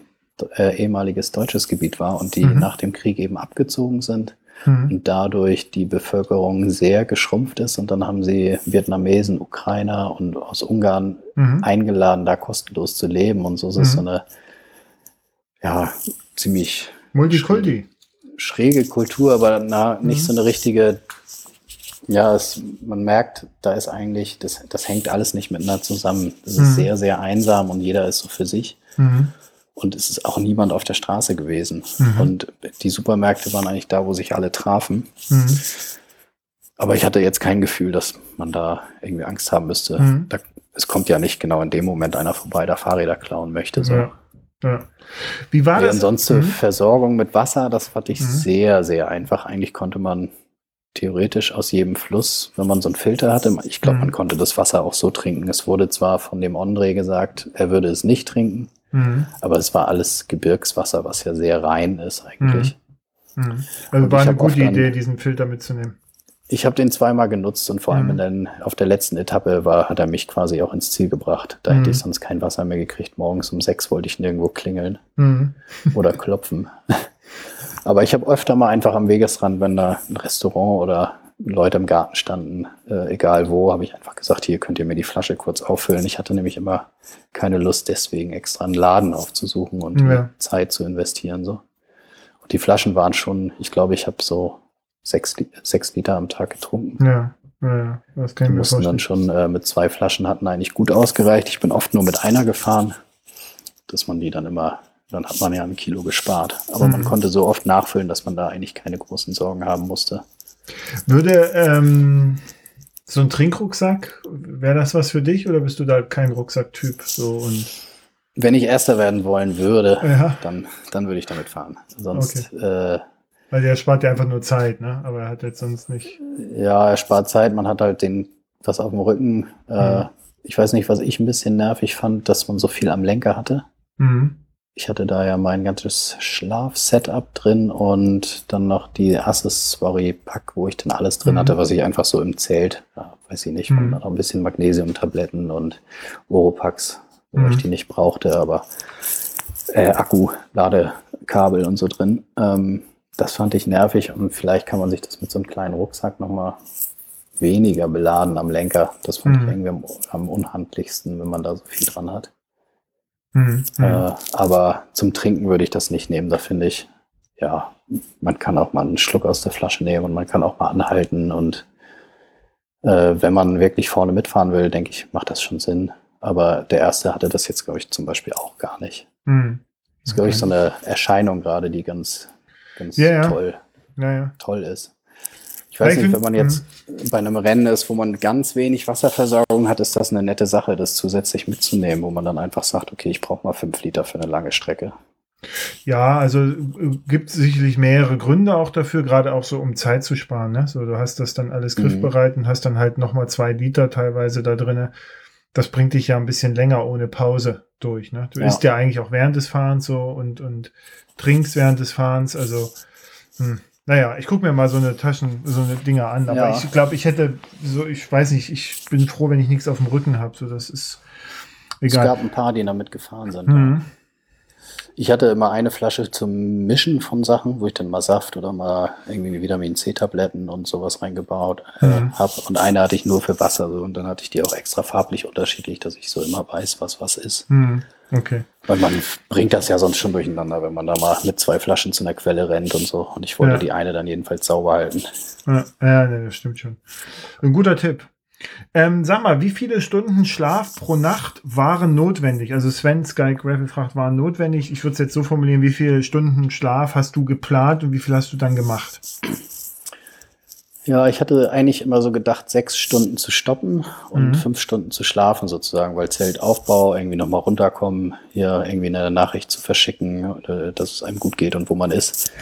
äh, ehemaliges deutsches Gebiet war und die Mhm. nach dem Krieg eben abgezogen sind Mhm. und dadurch die Bevölkerung sehr geschrumpft ist und dann haben sie Vietnamesen, Ukrainer und aus Ungarn Mhm. eingeladen, da kostenlos zu leben und so ist es Mhm. so eine, ja, ziemlich Multikulti. schräge Kultur, aber na, nicht Mhm. so eine richtige, ja, es, man merkt, da ist eigentlich, das, das hängt alles nicht miteinander zusammen. Es Mhm. ist sehr, sehr einsam und jeder ist so für sich. Mhm. Und es ist auch niemand auf der Straße gewesen. Mhm. Und die Supermärkte waren eigentlich da, wo sich alle trafen. Mhm. Aber ich hatte jetzt kein Gefühl, dass man da irgendwie Angst haben müsste. Mhm. Da, es kommt ja nicht genau in dem Moment einer vorbei, der Fahrräder klauen möchte. So. Ja. Ja. Wie war Ja, das? ansonsten Mhm. Versorgung mit Wasser, das fand ich Mhm. sehr, sehr einfach. Eigentlich konnte man theoretisch aus jedem Fluss, wenn man so einen Filter hatte, ich glaube, Mhm. man konnte das Wasser auch so trinken. Es wurde zwar von dem André gesagt, er würde es nicht trinken, Mhm. aber es war alles Gebirgswasser, was ja sehr rein ist eigentlich. Mhm. Also Und war eine gute dann- Idee, diesen Filter mitzunehmen. Ich habe den zweimal genutzt und vor allem Mhm. in den, auf der letzten Etappe war, hat er mich quasi auch ins Ziel gebracht. Da Mhm. hätte ich sonst kein Wasser mehr gekriegt. Morgens um sechs wollte ich nirgendwo klingeln. Mhm. oder klopfen. Aber ich habe öfter mal einfach am Wegesrand, wenn da ein Restaurant oder Leute im Garten standen, äh, egal wo, habe ich einfach gesagt, hier könnt ihr mir die Flasche kurz auffüllen. Ich hatte nämlich immer keine Lust, deswegen extra einen Laden aufzusuchen und Ja. die Zeit zu investieren. So. Und die Flaschen waren schon, ich glaube, ich habe so sechs, sechs Liter am Tag getrunken. Ja. Ja, das kann Die ich mir mussten vorstellen. dann schon äh, mit zwei Flaschen hatten eigentlich gut ausgereicht. Ich bin oft nur mit einer gefahren, dass man die dann immer, dann hat man ja ein Kilo gespart. Aber man Mhm. konnte so oft nachfüllen, dass man da eigentlich keine großen Sorgen haben musste. Würde ähm, so ein Trinkrucksack, wäre das was für dich oder bist du da kein Rucksacktyp? So und Wenn ich Erster werden wollen würde, ja, dann, dann würde ich damit fahren. Sonst, äh, weil der spart ja einfach nur Zeit, ne? Aber er hat jetzt sonst nicht. ja, er spart Zeit, man hat halt den, was auf dem Rücken. Äh, Mhm. Ich weiß nicht, was ich ein bisschen nervig fand, dass man so viel am Lenker hatte. Mhm. Ich hatte da ja mein ganzes Schlaf-Setup drin und dann noch die Accessory-Pack, wo ich dann alles drin Mhm. hatte, was ich einfach so im Zelt, ja, weiß ich nicht, Mhm. noch ein bisschen Magnesium-Tabletten und Oropax, wo Mhm. ich die nicht brauchte, aber äh, Akku, Ladekabel und so drin. Ähm, das fand ich nervig und vielleicht kann man sich das mit so einem kleinen Rucksack nochmal weniger beladen am Lenker. Das fand Mhm. ich irgendwie am, am unhandlichsten, wenn man da so viel dran hat. Mhm. Mhm. Äh, aber zum Trinken würde ich das nicht nehmen. Da finde ich, ja, man kann auch mal einen Schluck aus der Flasche nehmen und man kann auch mal anhalten. Und äh, wenn man wirklich vorne mitfahren will, denke ich, macht das schon Sinn. Aber der erste hatte das jetzt, glaube ich, zum Beispiel auch gar nicht. Mhm. Das ist, glaube ich, so eine Erscheinung gerade, die ganz, ganz ja. toll, Ja, ja. toll ist. Ich weiß ich nicht, wenn man jetzt bei einem Rennen ist, wo man ganz wenig Wasserversorgung hat, ist das eine nette Sache, das zusätzlich mitzunehmen, wo man dann einfach sagt, okay, ich brauche mal fünf Liter für eine lange Strecke. Ja, also äh, gibt sicherlich mehrere Gründe auch dafür, gerade auch so um Zeit zu sparen. Ne? So, du hast das dann alles Mhm. griffbereit und hast dann halt nochmal zwei Liter teilweise da drinne. Das bringt dich ja ein bisschen länger ohne Pause durch. Ne? Du Ja. isst ja eigentlich auch während des Fahrens so und, und trinkst während des Fahrens. Also, hm. Naja, ich gucke mir mal so eine Taschen, so eine Dinger an. Aber Ja. ich glaube, ich hätte so, ich weiß nicht, ich bin froh, wenn ich nichts auf dem Rücken habe. So, das ist Es egal. gab ein paar, die damit gefahren sind. Mhm. Ich hatte immer eine Flasche zum Mischen von Sachen, wo ich dann mal Saft oder mal irgendwie Vitamin C-Tabletten und sowas reingebaut äh, Mhm. habe. Und eine hatte ich nur für Wasser. So. Und dann hatte ich die auch extra farblich unterschiedlich, dass ich so immer weiß, was was ist. Hm. Okay. Weil man bringt das ja sonst schon durcheinander, wenn man da mal mit zwei Flaschen zu einer Quelle rennt und so. Und ich wollte Ja. die eine dann jedenfalls sauber halten. Ja, ja nee, das stimmt schon. Ein guter Tipp. Ähm, sag mal, wie viele Stunden Schlaf pro Nacht waren notwendig? Also Sven Sky Gravel fragt, waren notwendig. Ich würde es jetzt so formulieren, wie viele Stunden Schlaf hast du geplant und wie viel hast du dann gemacht? Ja, ich hatte eigentlich immer so gedacht, sechs Stunden zu stoppen und Mhm. fünf Stunden zu schlafen sozusagen, weil Zeltaufbau, irgendwie nochmal runterkommen, hier irgendwie eine Nachricht zu verschicken, äh, dass es einem gut geht und wo man ist.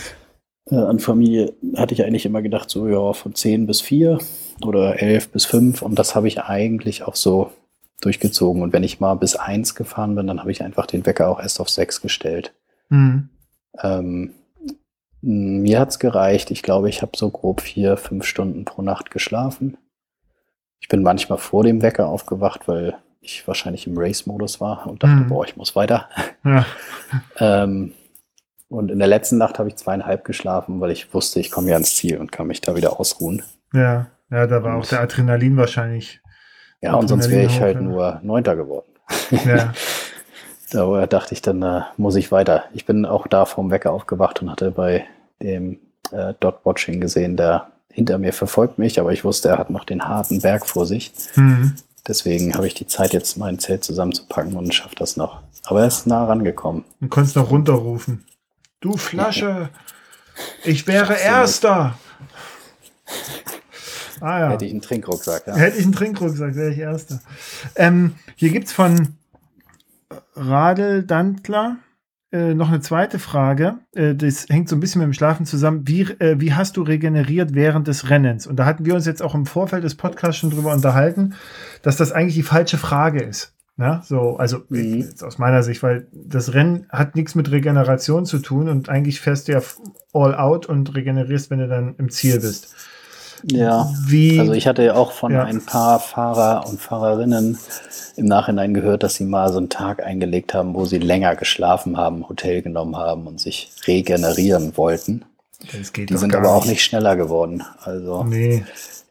Äh, An Familie hatte ich eigentlich immer gedacht, so ja, von zehn bis vier oder elf bis fünf und das habe ich eigentlich auch so durchgezogen. Und wenn ich mal bis eins gefahren bin, dann habe ich einfach den Wecker auch erst auf sechs gestellt. Hm. Ähm, Mir hat's gereicht. Ich glaube, ich habe so grob vier, fünf Stunden pro Nacht geschlafen. Ich bin manchmal vor dem Wecker aufgewacht, weil ich wahrscheinlich im Race-Modus war und dachte, Mhm. boah, ich muss weiter. Ja. Ähm, und in der letzten Nacht habe ich zweieinhalb geschlafen, weil ich wusste, ich komme ja ans Ziel und kann mich da wieder ausruhen. Ja, ja, da war auch der Adrenalin wahrscheinlich. Ja, und sonst wäre ich Adrenalin halt ja. nur Neunter geworden. Ja, Da dachte ich, dann äh, muss ich weiter. Ich bin auch da vom Wecker aufgewacht und hatte bei dem äh, Dot Watching gesehen, der hinter mir verfolgt mich, aber ich wusste, er hat noch den harten Berg vor sich. mhm. Deswegen habe ich die Zeit, jetzt mein Zelt zusammenzupacken und schaffe das noch. Aber er ist nah rangekommen. Du konntest noch runterrufen. Du Flasche, ich wäre Erster. Ah ja. Hätte ich einen Trinkrucksack, ja. Hätte ich einen Trinkrucksack, wäre ich Erster. Ähm, hier gibt es von Radel Dantler äh, noch eine zweite Frage. Äh, das hängt so ein bisschen mit dem Schlafen zusammen. Wie, äh, wie hast du regeneriert während des Rennens? Und da hatten wir uns jetzt auch im Vorfeld des Podcasts schon drüber unterhalten, dass das eigentlich die falsche Frage ist. Ja, so, also Mhm. aus meiner Sicht, weil das Rennen hat nichts mit Regeneration zu tun und eigentlich fährst du ja all out und regenerierst, wenn du dann im Ziel bist. Ja. Wie, Also ich hatte ja auch von Ja. ein paar Fahrer und Fahrerinnen im Nachhinein gehört, dass sie mal so einen Tag eingelegt haben, wo sie länger geschlafen haben, Hotel genommen haben und sich regenerieren wollten. Die sind aber auch nicht. nicht schneller geworden. Also Nee.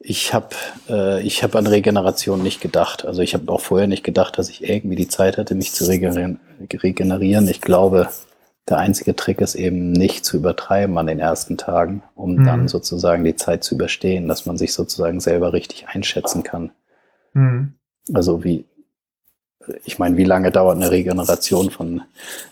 Ich habe äh, ich hab an Regeneration nicht gedacht. Also ich habe auch vorher nicht gedacht, dass ich irgendwie die Zeit hatte, mich zu regenerieren. Ich glaube, der einzige Trick ist eben nicht zu übertreiben an den ersten Tagen, um Mhm. dann sozusagen die Zeit zu überstehen, dass man sich sozusagen selber richtig einschätzen kann. Hm. Also wie, ich meine, wie lange dauert eine Regeneration von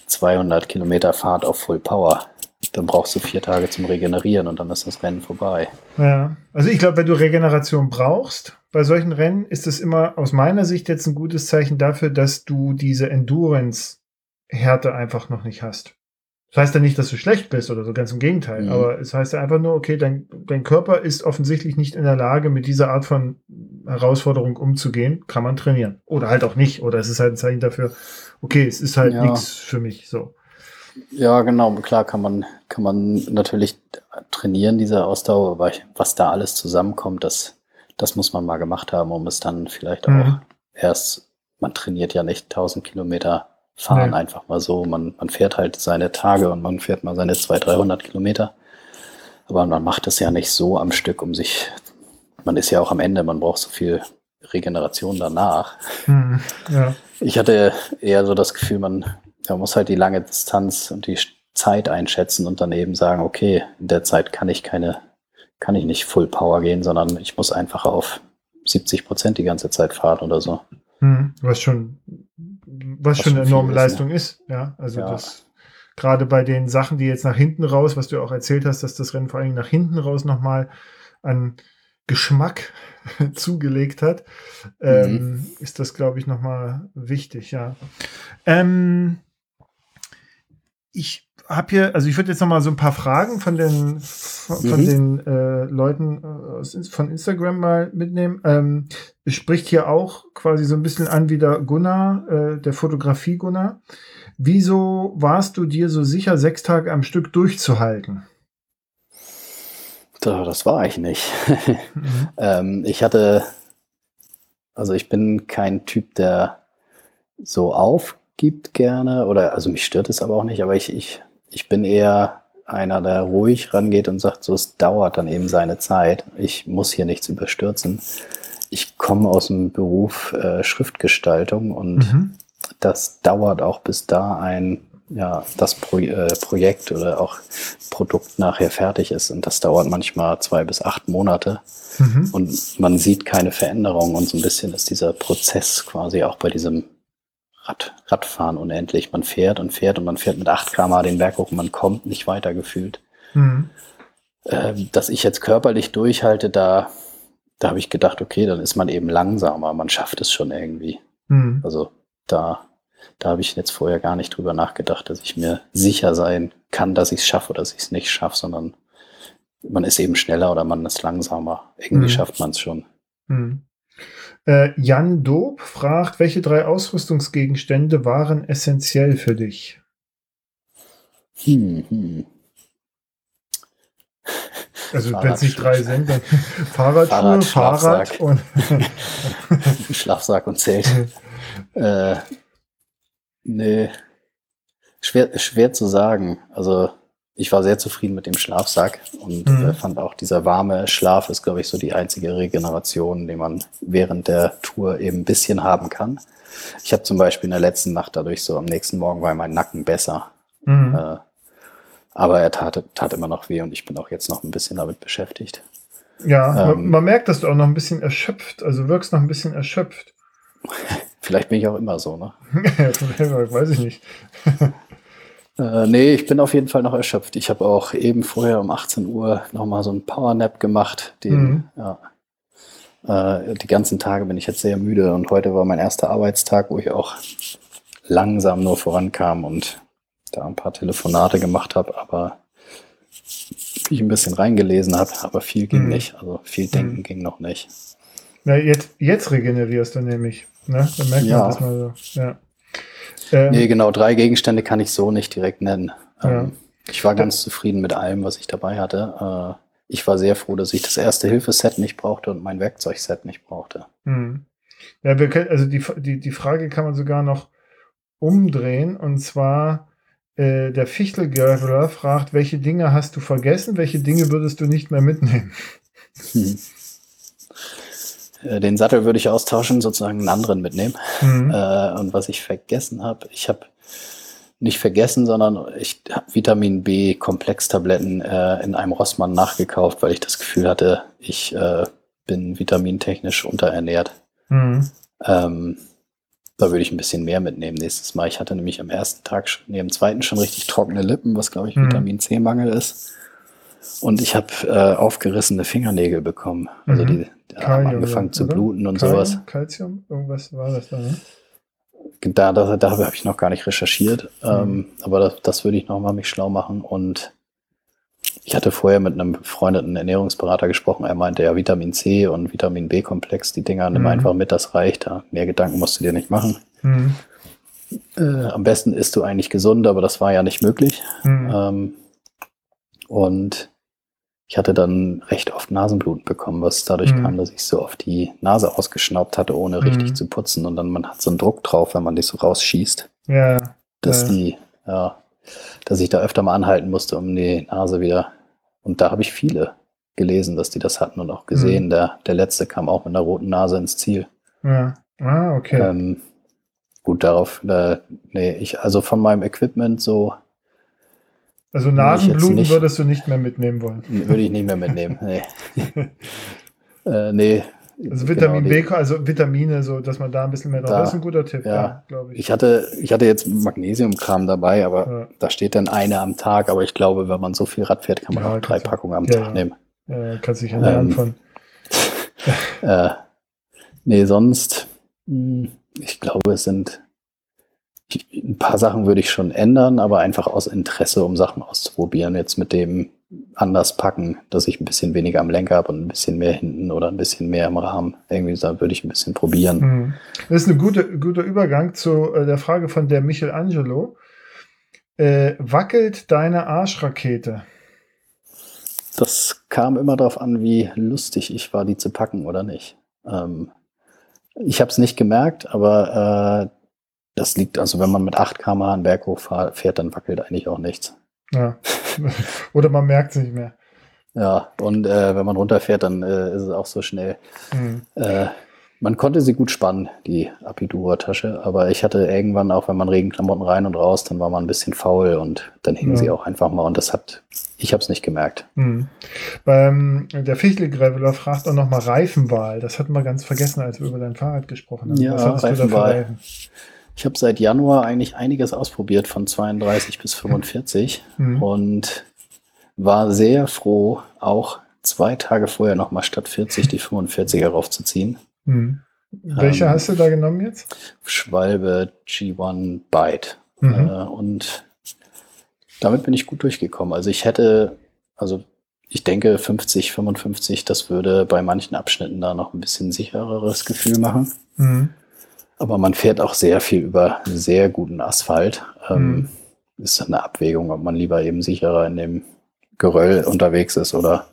200 Kilometer Fahrt auf Full Power? Dann brauchst du vier Tage zum Regenerieren und dann ist das Rennen vorbei. Ja, also ich glaube, wenn du Regeneration brauchst, bei solchen Rennen ist es immer aus meiner Sicht jetzt ein gutes Zeichen dafür, dass du diese Endurance-Härte einfach noch nicht hast. Das heißt ja nicht, dass du schlecht bist oder so, ganz im Gegenteil. Mhm. Aber es heißt ja einfach nur, okay, dein, dein Körper ist offensichtlich nicht in der Lage, mit dieser Art von Herausforderung umzugehen. Kann man trainieren. Oder halt auch nicht. Oder es ist halt ein Zeichen dafür, okay, es ist halt Ja. nichts für mich. So. Ja, genau. Klar kann man, kann man natürlich trainieren, diese Ausdauer, aber was da alles zusammenkommt, das, das muss man mal gemacht haben, um es dann vielleicht Mhm. auch erst, man trainiert ja nicht 1000 Kilometer fahren Nee. einfach mal so. Man, man fährt halt seine Tage und man fährt mal seine 200, 300 Kilometer. Aber man macht es ja nicht so am Stück, um sich, man ist ja auch am Ende, man braucht so viel Regeneration danach. Hm, ja. Ich hatte eher so das Gefühl, man, man muss halt die lange Distanz und die Zeit einschätzen und dann eben sagen, okay, in der Zeit kann ich keine, kann ich nicht Full Power gehen, sondern ich muss einfach auf 70 Prozent die ganze Zeit fahren oder so. Hm, was schon, was, Was schon eine enorme ist, Leistung ist. Ja, also Ja. das gerade bei den Sachen, die jetzt nach hinten raus, was du auch erzählt hast, dass das Rennen vor allem nach hinten raus nochmal an Geschmack zugelegt hat, ähm, ist das, glaube ich, nochmal wichtig, ja. Ähm, ich habe hier, also ich würde jetzt nochmal so ein paar Fragen von den, von, von Mhm. den äh, Leuten äh, aus, von Instagram mal mitnehmen. Ähm, es spricht hier auch quasi so ein bisschen an wie der Gunnar, äh, der Fotografie Gunnar. Wieso warst du dir so sicher, sechs Tage am Stück durchzuhalten? Da, das war ich nicht. Mhm. ähm, ich hatte, also ich bin kein Typ, der so aufgibt gerne oder, also mich stört es aber auch nicht, aber ich, ich, ich bin eher einer, der ruhig rangeht und sagt, so es dauert dann eben seine Zeit. Ich muss hier nichts überstürzen. Ich komme aus dem Beruf äh, Schriftgestaltung und Mhm. das dauert auch bis da ein, ja, das Pro äh, Projekt oder auch Produkt nachher fertig ist. Und das dauert manchmal zwei bis acht Monate. Mhm. Und man sieht keine Veränderung. Und so ein bisschen ist dieser Prozess quasi auch bei diesem Rad, Radfahren unendlich. Man fährt und fährt und man fährt mit 8 km den Berg hoch und man kommt nicht weiter gefühlt. Mhm. Ähm, dass ich jetzt körperlich durchhalte, da, da habe ich gedacht, okay, dann ist man eben langsamer. Man schafft es schon irgendwie. Mhm. Also da, da habe ich jetzt vorher gar nicht drüber nachgedacht, dass ich mir sicher sein kann, dass ich es schaffe oder dass ich es nicht schaffe, sondern man ist eben schneller oder man ist langsamer. Irgendwie Mhm. schafft man es schon. Hm. Äh, Jan Dob fragt, welche drei Ausrüstungsgegenstände waren essentiell für dich? Hm, hm. Also wenn es nicht drei sind, dann Fahrradschuhe, Fahrrad, Fahrrad und Schlafsack und Zelt. äh, nee, schwer, schwer zu sagen. Also ich war sehr zufrieden mit dem Schlafsack und Mhm. äh, fand auch dieser warme Schlaf ist, glaube ich, so die einzige Regeneration, die man während der Tour eben ein bisschen haben kann. Ich habe zum Beispiel in der letzten Nacht dadurch so am nächsten Morgen war mein Nacken besser. Mhm. Äh, aber er tat, tat immer noch weh und ich bin auch jetzt noch ein bisschen damit beschäftigt. ja, man, ähm, man merkt, dass du auch noch ein bisschen erschöpft, also wirkst noch ein bisschen erschöpft. Vielleicht bin ich auch immer so, ne? Weiß ich nicht. Äh, nee, ich bin auf jeden Fall noch erschöpft. Ich habe auch eben vorher um 18 Uhr nochmal so einen Powernap gemacht. Den, Mhm. ja, äh, die ganzen Tage bin ich jetzt sehr müde und heute war mein erster Arbeitstag, wo ich auch langsam nur vorankam und da ein paar Telefonate gemacht habe, aber ich ein bisschen reingelesen habe, aber viel ging Mhm. nicht. Also viel denken Mhm. ging noch nicht. Na, jetzt, jetzt regenerierst du nämlich. Ne? Dann merkt Ja. man das mal so. Ja. Ähm, Nee, genau, drei Gegenstände kann ich so nicht direkt nennen. Ja. Ähm, ich war ganz zufrieden mit allem, was ich dabei hatte. Äh, ich war sehr froh, dass ich das erste Hilfeset nicht brauchte und mein Werkzeugset nicht brauchte. Hm. Ja, wir können, also die, die, die Frage kann man sogar noch umdrehen und zwar äh, der Fichtelgraveler fragt, welche Dinge hast du vergessen, welche Dinge würdest du nicht mehr mitnehmen? Hm. Äh, Den Sattel würde ich austauschen, sozusagen einen anderen mitnehmen. Hm. Äh, und was ich vergessen habe, ich habe nicht vergessen, sondern ich habe Vitamin B Komplextabletten äh, in einem Rossmann nachgekauft, weil ich das Gefühl hatte, ich äh, bin vitamintechnisch unterernährt. Hm. Ähm, da würde ich ein bisschen mehr mitnehmen nächstes Mal. Ich hatte nämlich am ersten Tag, nee, am zweiten schon richtig trockene Lippen, was glaube ich Mhm. Vitamin C-Mangel ist. Und ich habe äh, aufgerissene Fingernägel bekommen. Also Mhm. die, die haben angefangen zu oder? bluten und Kalium, sowas. Calcium, irgendwas war das da, ne? Da, da, da habe ich noch gar nicht recherchiert. Mhm. Ähm, aber das, das würde ich noch mal mich schlau machen. Und ich hatte vorher mit einem befreundeten Ernährungsberater gesprochen. Er meinte ja Vitamin C und Vitamin B-Komplex, die Dinger nimm Mhm. einfach mit, das reicht. Da mehr Gedanken musst du dir nicht machen. Hm. Äh, am besten isst du eigentlich gesund, aber das war ja nicht möglich. Hm. Ähm, und ich hatte dann recht oft Nasenbluten bekommen, was dadurch Mhm. kam, dass ich so oft die Nase ausgeschnaubt hatte, ohne richtig Mhm. zu putzen. Und dann man hat so einen Druck drauf, wenn man die so rausschießt, Ja, dass Ja. die, ja, dass ich da öfter mal anhalten musste, um die Nase wieder. Und da habe ich viele gelesen, dass die das hatten und auch gesehen. Mhm. Der, der letzte kam auch mit einer roten Nase ins Ziel. ja. Ah, okay. Ähm, gut, darauf, äh, nee, ich, also von meinem Equipment so also Nasenbluten würdest du nicht mehr mitnehmen wollen. würde ich nicht mehr mitnehmen. Nee. äh, nee. Also Vitamin genau, B, also Vitamine, so dass man da ein bisschen mehr drauf Da, Das ist ein guter Tipp, ja. ja, glaube ich. Ich hatte, ich hatte jetzt Magnesiumkram dabei, aber Ja. da steht dann eine am Tag. Aber ich glaube, wenn man so viel Rad fährt, kann man Ja, auch drei Packungen am ja, Tag ja. nehmen. Äh, kannst dich ernähren Ähm, von. Äh, nee, sonst, mh, ich glaube, es sind ich, ein paar Sachen würde ich schon ändern, aber einfach aus Interesse, um Sachen auszuprobieren. Jetzt mit dem anders packen, dass ich ein bisschen weniger am Lenker habe und ein bisschen mehr hinten oder ein bisschen mehr im Rahmen. Irgendwie da würde ich ein bisschen probieren. Mhm. Das ist ein gute, guter Übergang zu äh, der Frage von der Michelangelo. Äh, wackelt deine Arschrakete? Das kam immer darauf an, wie lustig ich war, die zu packen oder nicht. Ähm, ich habe es nicht gemerkt, aber äh, das liegt, also wenn man mit 8 km einen Berg hochfährt, dann wackelt eigentlich auch nichts. Ja. Oder man merkt es nicht mehr. Ja, und äh, wenn man runterfährt, dann äh, ist es auch so schnell. Mhm. Äh, man konnte sie gut spannen, die Apidura-Tasche, aber ich hatte irgendwann auch, wenn man Regenklamotten rein und raus, dann war man ein bisschen faul und dann hing Ja. sie auch einfach mal und das hat, ich habe es nicht gemerkt. Mhm. Beim, der Fichtelgraveler fragt auch nochmal Reifenwahl. Das hatten wir ganz vergessen, als wir über dein Fahrrad gesprochen haben. Ja, Was Reifenwahl. Reifen? Ich habe seit Januar eigentlich einiges ausprobiert, von 32 bis 45 Mhm. und war sehr froh, auch zwei Tage vorher nochmal statt 40 die 45er raufzuziehen. Mhm. Welche Ähm, hast du da genommen jetzt? Schwalbe G1 Byte. Mhm. Äh, und damit bin ich gut durchgekommen. Also ich hätte, also ich denke 50, 55, das würde bei manchen Abschnitten da noch ein bisschen sichereres Gefühl machen. Mhm. Aber man fährt auch sehr viel über sehr guten Asphalt. Ähm, Mhm. Ist eine Abwägung, ob man lieber eben sicherer in dem Geröll unterwegs ist oder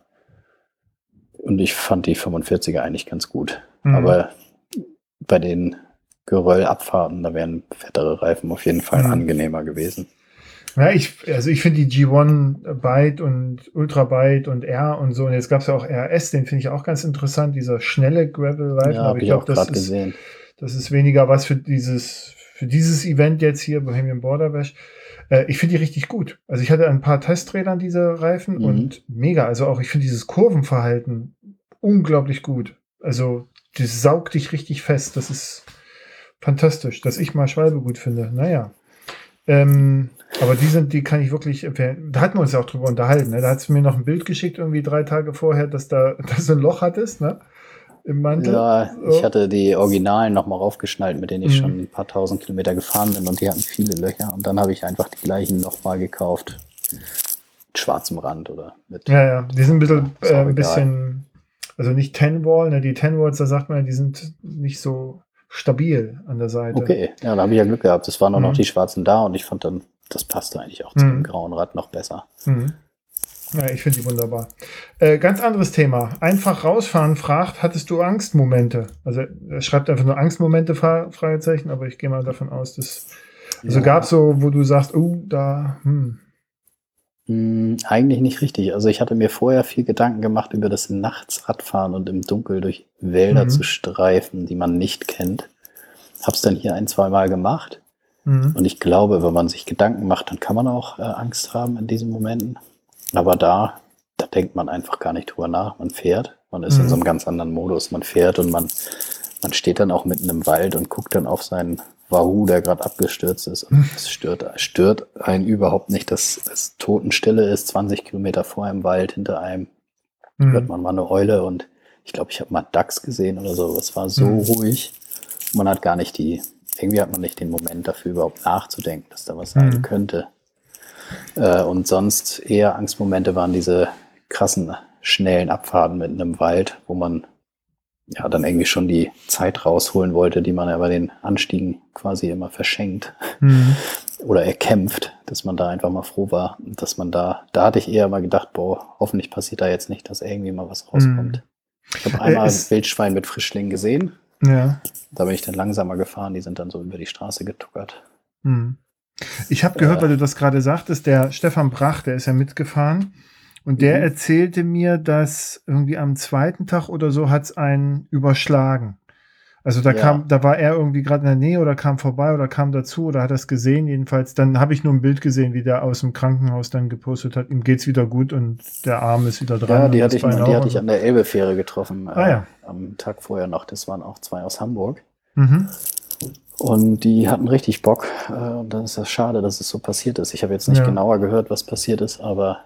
Und ich fand die 45er eigentlich ganz gut. Mhm. Aber bei den Geröllabfahrten, da wären fettere Reifen auf jeden Fall mhm. angenehmer gewesen. Ja, ich, also ich finde die G1 Byte und Ultra Byte und R und so, und jetzt gab es ja auch RS, den finde ich auch ganz interessant, dieser schnelle Gravel-Reifen. Ja, aber ich glaube, das ist, gesehen. Das ist weniger was für dieses, für dieses Event jetzt hier, Bohemian Border Bash. Äh, ich finde die richtig gut. Also ich hatte ein paar Testrädern diese Reifen mhm. und mega. Also auch ich finde dieses Kurvenverhalten unglaublich gut. Also das saugt dich richtig fest. Das ist fantastisch, dass ich mal Schwalbe gut finde. Naja. Ähm, aber die sind, die kann ich wirklich empfehlen. Da hatten wir uns ja auch drüber unterhalten. Ne? Da hat es mir noch ein Bild geschickt, irgendwie drei Tage vorher, dass da dass du ein Loch hattest, ne? Im Mantel. Ja, so. ich hatte die Originalen nochmal raufgeschnallt, mit denen ich mhm. schon ein paar tausend Kilometer gefahren bin und die hatten viele Löcher. Und dann habe ich einfach die gleichen nochmal gekauft. Mit schwarzem Rand oder mit. Ja, ja, die sind ein bisschen, äh, ein bisschen, also nicht Ten Wall, ne? Die Ten Walls, da sagt man, die sind nicht so stabil an der Seite. Okay, ja, da habe ich ja Glück gehabt. Es waren nur mhm. noch die schwarzen da und ich fand dann, das passte eigentlich auch zum mhm. grauen Rad noch besser. Mhm. Ja, ich finde die wunderbar. Äh, ganz anderes Thema. Einfach rausfahren fragt, hattest du Angstmomente? Also er schreibt einfach nur Angstmomente, Fragezeichen, aber ich gehe mal davon aus, dass. Also ja. gab es so, wo du sagst, oh, da, hm. Hm, eigentlich nicht richtig. Also ich hatte mir vorher viel Gedanken gemacht über das Nachtsradfahren und im Dunkel durch Wälder mhm. zu streifen, die man nicht kennt. Hab's dann hier ein, zwei Mal gemacht. Mhm. Und ich glaube, wenn man sich Gedanken macht, dann kann man auch äh, Angst haben in diesen Momenten. Aber da, da denkt man einfach gar nicht drüber nach. Man fährt, man ist mhm. in so einem ganz anderen Modus. Man fährt und man, man steht dann auch mitten im Wald und guckt dann auf seinen Wahoo, der gerade abgestürzt ist. Und es stört, stört einen überhaupt nicht, dass es Totenstille ist, 20 Kilometer vor einem Wald, hinter einem mhm. hört man mal eine Eule und ich glaube, ich habe mal Dachs gesehen oder so. Es war so mhm. ruhig. Man hat gar nicht die, irgendwie hat man nicht den Moment dafür überhaupt nachzudenken, dass da was sein mhm. könnte. Äh, und sonst eher Angstmomente waren diese krassen, schnellen Abfahrten mitten im Wald, wo man ja dann irgendwie schon die Zeit rausholen wollte, die man ja bei den Anstiegen quasi immer verschenkt mhm. oder erkämpft, dass man da einfach mal froh war, dass man da, da hatte ich eher mal gedacht, boah, hoffentlich passiert da jetzt nicht, dass irgendwie mal was rauskommt. Mhm. Ich habe einmal ein Wildschwein mit Frischlingen gesehen. Ja. Da bin ich dann langsamer gefahren, die sind dann so über die Straße getuckert. Mhm. Ich habe gehört, äh, weil du das gerade sagtest, der Stefan Brach, der ist ja mitgefahren. Und der mhm. erzählte mir, dass irgendwie am zweiten Tag oder so hat es einen überschlagen. Also da ja. kam, da war er irgendwie gerade in der Nähe oder kam vorbei oder kam dazu oder hat das gesehen. Jedenfalls, dann habe ich nur ein Bild gesehen, wie der aus dem Krankenhaus dann gepostet hat. Ihm geht's wieder gut und der Arm ist wieder dran. Ja, die hatte ich, die hatte ich an der Elbefähre getroffen. Ah, äh, ja. Am Tag vorher noch. Das waren auch zwei aus Hamburg. Mhm. Und die hatten richtig Bock. Äh, und dann ist das schade, dass es so passiert ist. Ich habe jetzt nicht ja. genauer gehört, was passiert ist, aber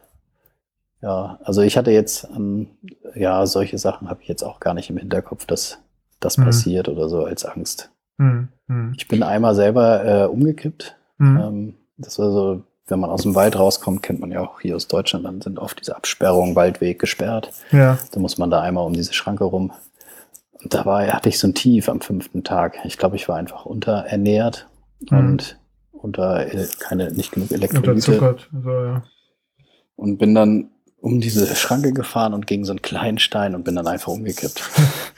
ja, also ich hatte jetzt, ähm, ja, solche Sachen habe ich jetzt auch gar nicht im Hinterkopf, dass das mhm. passiert oder so als Angst. Mhm. mhm. Ich bin einmal selber äh, umgekippt. Mhm. Ähm, das war so, wenn man aus dem Wald rauskommt, kennt man ja auch hier aus Deutschland, dann sind oft diese Absperrungen, Waldweg gesperrt. Ja. Da muss man da einmal um diese Schranke rum. Da war, hatte ich so ein Tief am fünften Tag. Ich glaube, ich war einfach unterernährt mhm. und unter äh, keine, nicht genug Elektrolyte. Unterzuckert, so, ja. Und bin dann um diese Schranke gefahren und gegen so einen kleinen Stein und bin dann einfach umgekippt.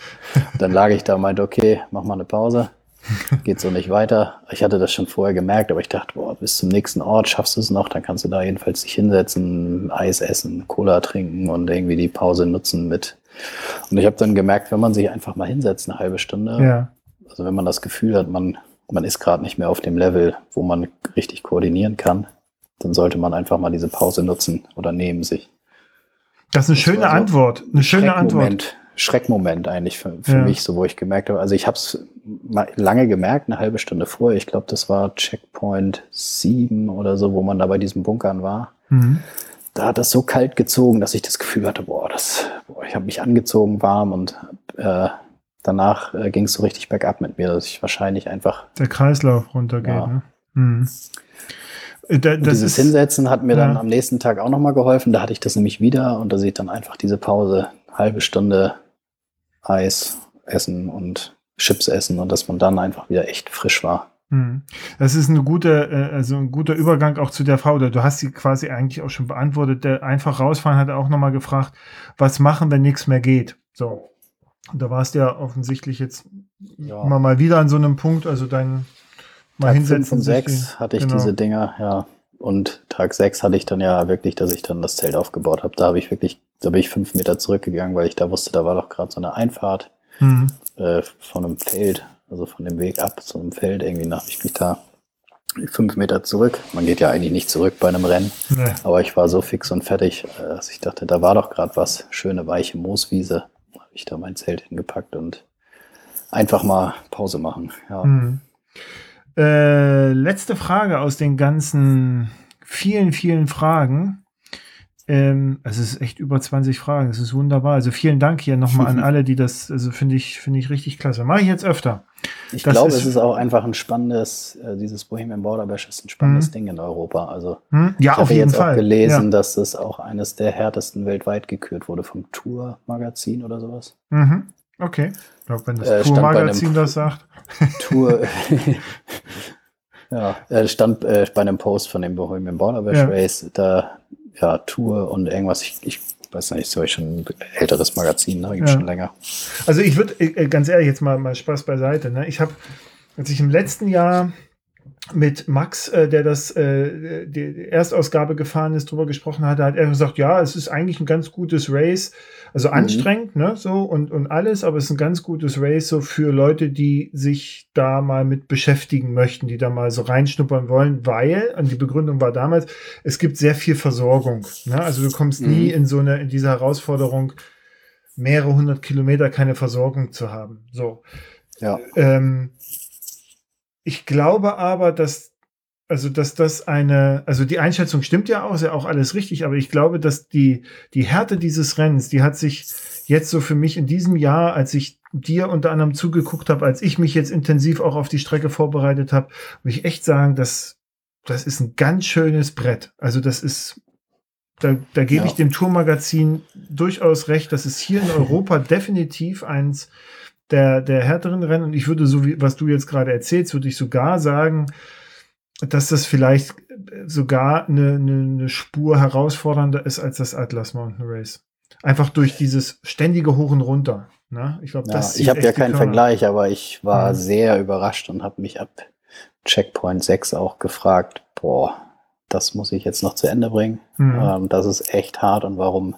dann lag ich da und meinte, okay, mach mal eine Pause. Geht so nicht weiter. Ich hatte das schon vorher gemerkt, aber ich dachte, boah, bis zum nächsten Ort schaffst du es noch, dann kannst du da jedenfalls dich hinsetzen, Eis essen, Cola trinken und irgendwie die Pause nutzen mit. Und ich habe dann gemerkt, wenn man sich einfach mal hinsetzt, eine halbe Stunde, ja. also wenn man das Gefühl hat, man, man ist gerade nicht mehr auf dem Level, wo man richtig koordinieren kann, dann sollte man einfach mal diese Pause nutzen oder nehmen sich. Das ist eine das schöne so Antwort. Eine schöne Antwort. Schreckmoment eigentlich für, für ja. mich, so wo ich gemerkt habe. Also ich habe es lange gemerkt, eine halbe Stunde vorher. Ich glaube, das war Checkpoint 7 oder so, wo man da bei diesen Bunkern war. Mhm. Da hat das so kalt gezogen, dass ich das Gefühl hatte, boah, das, boah, ich habe mich angezogen warm und äh, danach äh, ging es so richtig bergab mit mir, dass ich wahrscheinlich einfach der Kreislauf runtergeht. Ja. Ne? Mhm. Äh, da, dieses Hinsetzen hat mir ja. dann am nächsten Tag auch nochmal geholfen. Da hatte ich das nämlich wieder und da sieht dann einfach diese Pause, halbe Stunde Eis essen und Chips essen und dass man dann einfach wieder echt frisch war. Hm. Das ist eine gute, äh, also ein guter Übergang auch zu der Frau. Oder du hast sie quasi eigentlich auch schon beantwortet. Der einfach rausfahren hat auch nochmal gefragt, was machen, wenn nichts mehr geht. So. Und da warst du ja offensichtlich jetzt ja. immer mal wieder an so einem Punkt, also dein mal Tag hinsetzen. 5 und 6 hatte ich genau. diese Dinger, ja. Und Tag 6 hatte ich dann ja wirklich, dass ich dann das Zelt aufgebaut habe. Da habe ich wirklich, da bin ich fünf Meter zurückgegangen, weil ich da wusste, da war doch gerade so eine Einfahrt mhm. äh, von einem Feld, also von dem Weg ab zu einem Feld. Irgendwie habe ich mich da fünf Meter zurück. Man geht ja eigentlich nicht zurück bei einem Rennen. Nee. Aber ich war so fix und fertig, äh, dass ich dachte, da war doch gerade was. Schöne weiche Mooswiese. Habe ich da mein Zelt hingepackt und einfach mal Pause machen. Ja. Mhm. Äh, letzte Frage aus den ganzen vielen, vielen Fragen. Ähm, es ist echt über 20 Fragen. Es ist wunderbar. Also vielen Dank hier nochmal an alle, die das, also finde ich, finde ich richtig klasse. Mache ich jetzt öfter. Ich glaube, es ist auch einfach ein spannendes, äh, dieses Bohemian Border Bash ist ein spannendes mhm. Ding in Europa. Also mhm. ja, ich habe jetzt Fall. auch gelesen, ja. dass es auch eines der härtesten weltweit gekürt wurde vom Tour Magazin oder sowas. Mhm. Okay. Ich glaube, wenn das äh, Tour-Magazin das sagt. Tour. ja, äh, stand äh, bei einem Post von dem Bohemian Border Bash ja. Race, da, ja, Tour und irgendwas, ich, ich weiß nicht, so schon ein älteres Magazin, ne? Gibt ja. schon länger. Also ich würde, äh, ganz ehrlich, jetzt mal, mal Spaß beiseite, ne? Ich habe, als ich im letzten Jahr mit Max, äh, der das äh, die Erstausgabe gefahren ist, drüber gesprochen hat, hat er gesagt, ja, es ist eigentlich ein ganz gutes Race, also mhm. anstrengend, ne, so und und alles, aber es ist ein ganz gutes Race so für Leute, die sich da mal mit beschäftigen möchten, die da mal so reinschnuppern wollen, weil und die Begründung war damals, es gibt sehr viel Versorgung, ne, also du kommst mhm. nie in so eine in diese Herausforderung mehrere hundert Kilometer keine Versorgung zu haben, so. Ja. Ähm, ich glaube aber, dass also dass das eine, also die Einschätzung stimmt ja auch, ist ja auch alles richtig, aber ich glaube, dass die, die Härte dieses Rennens, die hat sich jetzt so für mich in diesem Jahr, als ich dir unter anderem zugeguckt habe, als ich mich jetzt intensiv auch auf die Strecke vorbereitet habe, würde ich echt sagen, dass das ist ein ganz schönes Brett. Also das ist, da, da gebe ja. ich dem Tourmagazin durchaus recht, das ist hier in Europa definitiv eins der, der härteren Rennen. Und ich würde, so wie was du jetzt gerade erzählst, würde ich sogar sagen, dass das vielleicht sogar eine, eine, eine Spur herausfordernder ist als das Atlas Mountain Race. Einfach durch dieses ständige Hoch und Runter. Ne? Ich glaube, ja, das Ich habe ja keinen Vergleich, aber ich war mhm. sehr überrascht und habe mich ab Checkpoint 6 auch gefragt, boah, das muss ich jetzt noch zu Ende bringen. Mhm. Ähm, das ist echt hart und warum,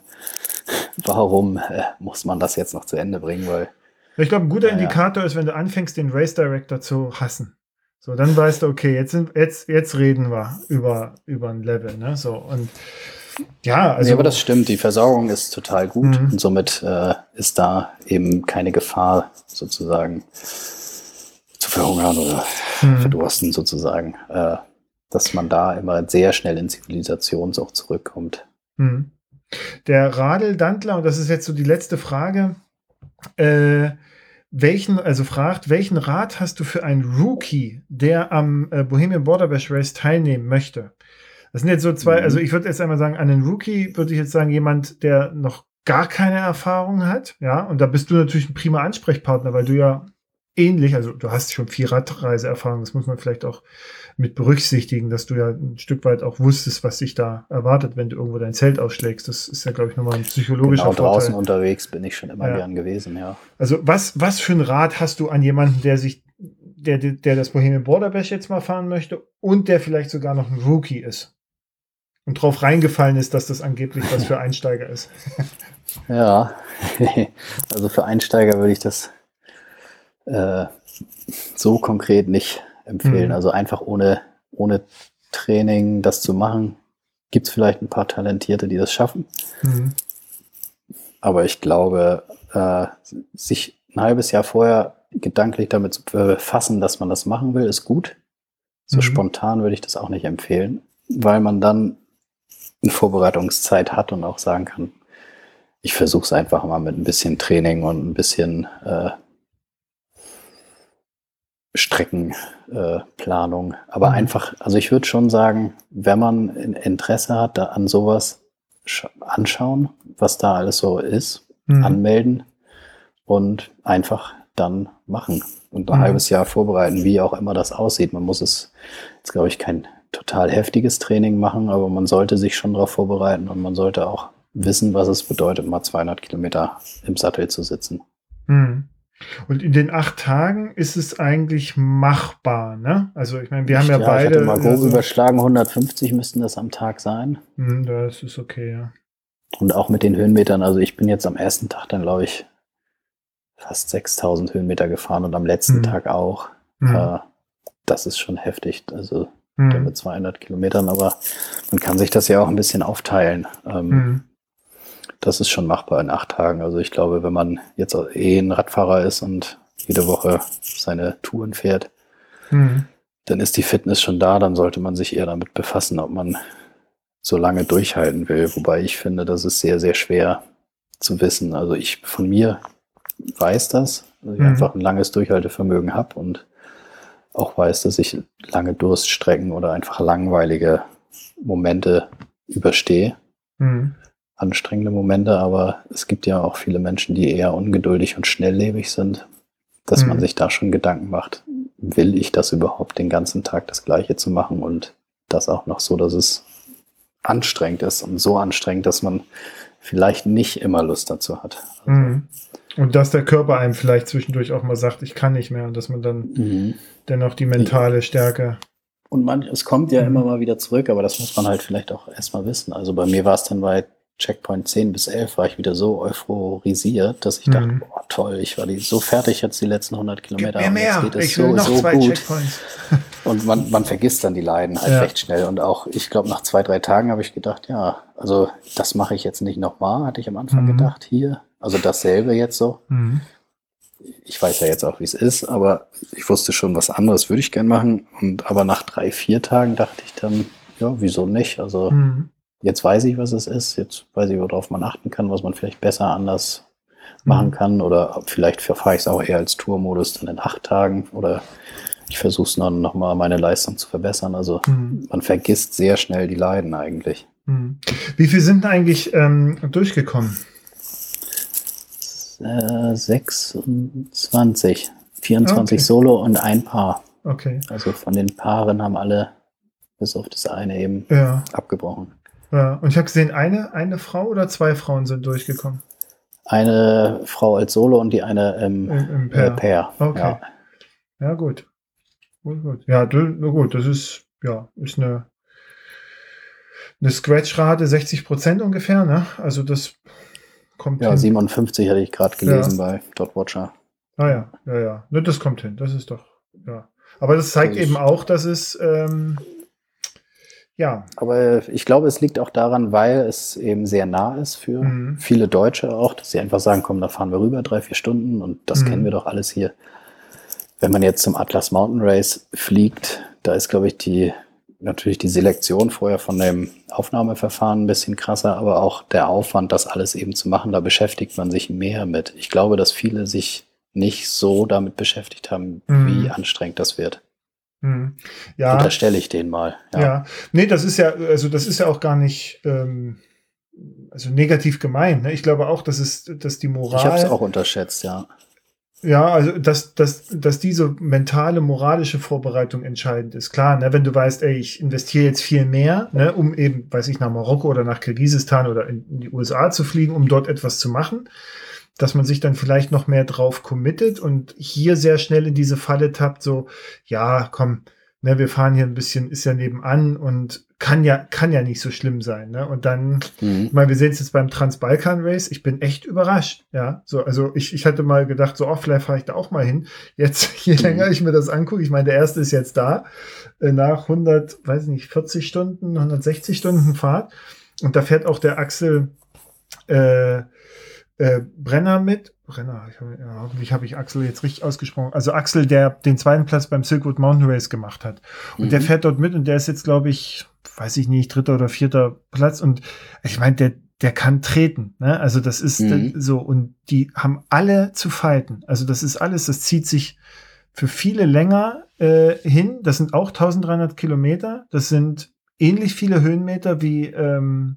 warum äh, muss man das jetzt noch zu Ende bringen? Weil ich glaube, ein guter ja, Indikator ist, wenn du anfängst, den Race Director zu hassen. So, dann weißt du, okay, jetzt, sind, jetzt, jetzt reden wir über, über ein Level. Ne? So, und ja, also. Nee, aber das stimmt, die Versorgung ist total gut mhm. und somit äh, ist da eben keine Gefahr, sozusagen zu verhungern oder mhm. verdursten, sozusagen. Äh, dass man da immer sehr schnell in Zivilisation auch zurückkommt. Mhm. Der Radl Dantler, und das ist jetzt so die letzte Frage, äh, welchen, also fragt, welchen Rat hast du für einen Rookie, der am äh, Bohemian Border Bash Race teilnehmen möchte? Das sind jetzt so zwei, mhm. also ich würde jetzt einmal sagen, an einen Rookie würde ich jetzt sagen, jemand, der noch gar keine Erfahrung hat, ja, und da bist du natürlich ein prima Ansprechpartner, weil du ja ähnlich, also du hast schon viel Radreiseerfahrung, das muss man vielleicht auch mit berücksichtigen, dass du ja ein Stück weit auch wusstest, was sich da erwartet, wenn du irgendwo dein Zelt ausschlägst. Das ist ja, glaube ich, nochmal ein psychologischer genau, Vorteil. draußen unterwegs bin ich schon immer ja. gern gewesen, ja. Also was, was für ein Rat hast du an jemanden, der sich, der, der das Bohemian Border Bash jetzt mal fahren möchte und der vielleicht sogar noch ein Rookie ist? Und drauf reingefallen ist, dass das angeblich was für Einsteiger ist. ja, also für Einsteiger würde ich das äh, so konkret nicht empfehlen. Mhm. Also einfach ohne, ohne Training das zu machen. Gibt es vielleicht ein paar Talentierte, die das schaffen. Mhm. Aber ich glaube, äh, sich ein halbes Jahr vorher gedanklich damit zu befassen, dass man das machen will, ist gut. So mhm. spontan würde ich das auch nicht empfehlen, weil man dann eine Vorbereitungszeit hat und auch sagen kann, ich versuche es einfach mal mit ein bisschen Training und ein bisschen äh, Streckenplanung. Äh, Aber mhm. einfach, also ich würde schon sagen, wenn man Interesse hat, da an sowas anschauen, was da alles so ist, mhm. anmelden und einfach dann machen und ein Mhm. halbes Jahr vorbereiten, wie auch immer das aussieht. Man muss es jetzt, glaube ich, kein total heftiges Training machen, aber man sollte sich schon darauf vorbereiten und man sollte auch wissen, was es bedeutet, mal 200 Kilometer im Sattel zu sitzen. Mhm. Und in den acht Tagen ist es eigentlich machbar, ne? Also ich meine, wir haben ja, ich beide. hatte mal grob also- überschlagen, 150 müssten das am Tag sein. Hm, das ist okay, ja. Und auch mit den Höhenmetern, also ich bin jetzt am ersten Tag dann, glaube ich, fast 6000 Höhenmeter gefahren und am letzten Mhm. Tag auch. Hm, Äh, das ist schon heftig, also hm, mit 200 Kilometern, aber man kann sich das ja auch ein bisschen aufteilen. Ähm, hm, Das ist schon machbar in acht Tagen. Also ich glaube, wenn man jetzt eh ein Radfahrer ist und jede Woche seine Touren fährt, hm, dann ist die Fitness schon da, dann sollte man sich eher damit befassen, ob man so lange durchhalten will. Wobei ich finde, das ist sehr, sehr schwer zu wissen. Also ich von mir weiß das, dass ich Mhm. einfach ein langes Durchhaltevermögen habe und auch weiß, dass ich lange Durststrecken oder einfach langweilige Momente überstehe. hm, Anstrengende Momente, aber es gibt ja auch viele Menschen, die eher ungeduldig und schnelllebig sind, dass man Mhm. sich da schon Gedanken macht, will ich das überhaupt den ganzen Tag das Gleiche zu machen und das auch noch so, dass es anstrengend ist und so anstrengend, dass man vielleicht nicht immer Lust dazu hat. hm. Und dass der Körper einem vielleicht zwischendurch auch mal sagt, ich kann nicht mehr und dass man dann Mhm. dennoch die mentale Stärke. Und man, es kommt ja Mhm. immer mal wieder zurück, aber das muss man halt vielleicht auch erstmal wissen. Also bei mir war es dann bei Checkpoint 10 bis 11 war ich wieder so euphorisiert, dass ich Mhm. dachte, boah, toll, ich war die, so fertig jetzt die letzten 100 Kilometer. und jetzt geht es Ich will so, noch so zwei gut. Checkpoints. Und man, man vergisst dann die Leiden halt Ja. recht schnell. Und auch, ich glaube, nach zwei, drei Tagen habe ich gedacht, ja, also das mache ich jetzt nicht nochmal, hatte ich am Anfang Mhm. gedacht, hier. Also dasselbe jetzt so. Hm, Ich weiß ja jetzt auch, wie es ist, aber ich wusste schon, was anderes würde ich gern machen. Und aber nach drei, vier Tagen dachte ich dann, ja, wieso nicht? Also hm, jetzt weiß ich, was es ist. Jetzt weiß ich, worauf man achten kann, was man vielleicht besser anders machen Mhm. kann. Oder vielleicht verfahre ich es auch eher als Tourmodus dann in acht Tagen. Oder ich versuche es dann nochmal meine Leistung zu verbessern. Also hm, man vergisst sehr schnell die Leiden eigentlich. hm. Wie viel sind eigentlich ähm, durchgekommen? Äh, 26, 24 Okay. Solo und ein Paar. Okay. Also von den Paaren haben alle bis auf das eine eben Ja, abgebrochen. Ja. Und ich habe gesehen, eine, eine Frau oder zwei Frauen sind durchgekommen Eine Frau als Solo und die eine im, im, im Pair. Pair. Äh, Pair. Okay. Ja. Ja, gut. Gut, gut. Ja, gut, das ist, ja, ist eine, eine Scratch-Rate 60 Prozent ungefähr, ne? Also das kommt ja, hin. 57 hatte ich gerade gelesen bei Dot Watcher. Ah ja, ja, ja. Ne, das kommt hin. Das ist doch, ja. Aber das zeigt Ich- eben auch, dass es, ähm, ja, Aber ich glaube, es liegt auch daran, weil es eben sehr nah ist für Mhm. viele Deutsche auch, dass sie einfach sagen, komm, da fahren wir rüber, drei, vier Stunden und das Mhm. kennen wir doch alles hier. Wenn man jetzt zum Atlas Mountain Race fliegt, da ist, glaube ich, die natürlich die Selektion vorher von dem Aufnahmeverfahren ein bisschen krasser, aber auch der Aufwand, das alles eben zu machen, da beschäftigt man sich mehr mit. Ich glaube, dass viele sich nicht so damit beschäftigt haben, Mhm. wie anstrengend das wird. Hm. ja, Unterstelle ich denen mal. ja. Nee, das ist ja, also das ist ja auch gar nicht, ähm, also negativ gemeint. Ne? Ich glaube auch, dass es, dass die Moral. Ich habe es auch unterschätzt, ja. Ja, also dass, dass, dass diese mentale, moralische Vorbereitung entscheidend ist. Klar, ne, wenn du weißt, ey, ich investiere jetzt viel mehr, ne, um eben, weiß ich, nach Marokko oder nach Kirgisistan oder in, in die USA zu fliegen, um dort etwas zu machen, dass man sich dann vielleicht noch mehr drauf committet und hier sehr schnell in diese Falle tappt, so, ja, komm, ne, wir fahren hier ein bisschen, ist ja nebenan und kann ja, kann ja nicht so schlimm sein, ne? Und dann Mhm. ich meine, wir sehen es jetzt beim Trans-Balkan Race. Ich bin echt überrascht. Ja, so, also ich, ich hatte mal gedacht, so, oh, vielleicht fahre ich da auch mal hin. Jetzt, je Mhm. länger ich mir das angucke, ich meine, der erste ist jetzt da, äh, nach 100, weiß ich nicht, 40 Stunden, 160 Stunden Fahrt. Und da fährt auch der Axel, äh, äh, Brenner mit. Brenner, ich, hab- ja, hoffentlich habe ich Axel jetzt richtig ausgesprochen. Also Axel, der den zweiten Platz beim Silkwood Mountain Race gemacht hat. Und der Mhm. fährt dort mit und der ist jetzt, glaube ich, weiß ich nicht, dritter oder vierter Platz. Und ich meine, der, der kann treten. Ne? Also das ist Mhm. so. Und die haben alle zu fighten. Also das ist alles, das zieht sich für viele länger äh, hin. Das sind auch 1300 Kilometer. Das sind ähnlich viele Höhenmeter wie, ähm,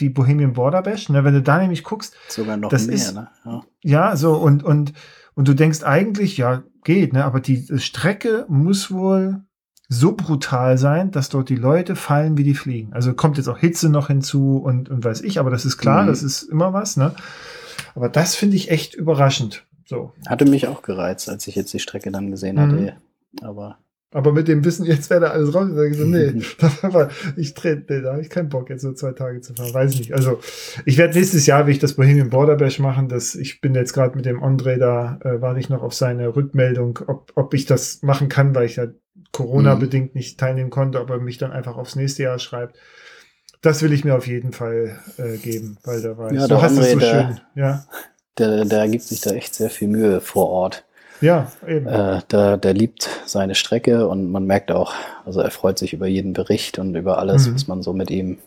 wie Bohemian Border Bash. Ne? Wenn du da nämlich guckst, Sogar noch Das mehr, ist- ne? Ja. ja, so und und Und du denkst eigentlich, ja, geht, ne? aber die Strecke muss wohl so brutal sein, dass dort die Leute fallen, wie die fliegen. Also kommt jetzt auch Hitze noch hinzu und, und weiß ich, aber das ist klar, mhm. das ist immer was, ne? Aber das finde ich echt überraschend. So. Hatte mich auch gereizt, als ich jetzt die Strecke dann gesehen mhm. hatte. Aber aber mit dem Wissen, jetzt wäre da alles raus, sage ich so, nee, ich trete, nee, da habe ich keinen Bock, jetzt so zwei Tage zu fahren. Weiß ich nicht. Also, ich werde nächstes Jahr, wie ich das Bohemian Border Bash machen, das, ich bin jetzt gerade mit dem Andre da, äh, warte ich noch auf seine Rückmeldung, ob, ob ich das machen kann, weil ich ja Corona-bedingt mhm. nicht teilnehmen konnte, ob er mich dann einfach aufs nächste Jahr schreibt. Das will ich mir auf jeden Fall äh, geben, weil da war ja, ich, du hast es so der, schön. Ja. Der, der gibt sich da echt sehr viel Mühe vor Ort. Ja, eben. Äh, der, der liebt seine Strecke und man merkt auch, also er freut sich über jeden Bericht und über alles, mhm. was man so mit ihm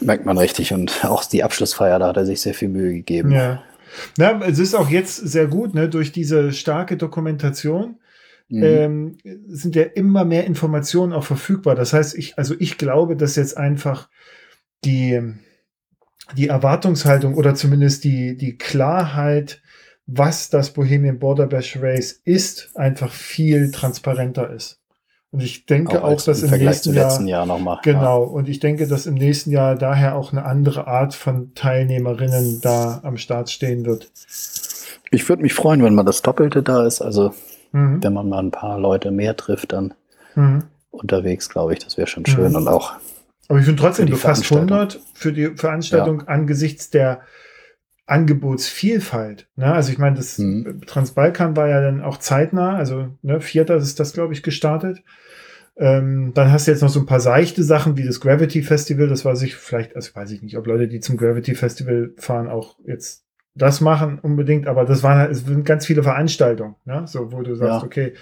merkt man richtig. Und auch die Abschlussfeier, da hat er sich sehr viel Mühe gegeben. Ja. Na, es ist auch jetzt sehr gut, ne, durch diese starke Dokumentation. Mhm. Ähm, sind ja immer mehr Informationen auch verfügbar. Das heißt, ich, also ich glaube, dass jetzt einfach die, die Erwartungshaltung oder zumindest die, die Klarheit was das Bohemian Border Bash Race ist, einfach viel transparenter ist. Und ich denke auch, auch dass im nächsten Jahr, Jahr nochmal. Genau. Ja. Und ich denke, dass im nächsten Jahr daher auch eine andere Art von Teilnehmerinnen da am Start stehen wird. Ich würde mich freuen, wenn man das Doppelte da ist. Also, mhm. wenn man mal ein paar Leute mehr trifft, dann mhm. unterwegs, glaube ich, das wäre schon schön. Mhm. Und auch. Aber ich finde trotzdem, du fast 100 für die Veranstaltung ja. angesichts der Angebotsvielfalt. Ne? Also ich meine, das mhm. Transbalkan war ja dann auch zeitnah, also ne, vierter ist das, glaube ich, gestartet. Ähm, dann hast du jetzt noch so ein paar seichte Sachen wie das Gravity Festival, das war sich vielleicht, also weiß ich nicht, ob Leute, die zum Gravity Festival fahren, auch jetzt das machen unbedingt, aber das waren halt, es sind ganz viele Veranstaltungen, ne? so wo du sagst, ja. okay,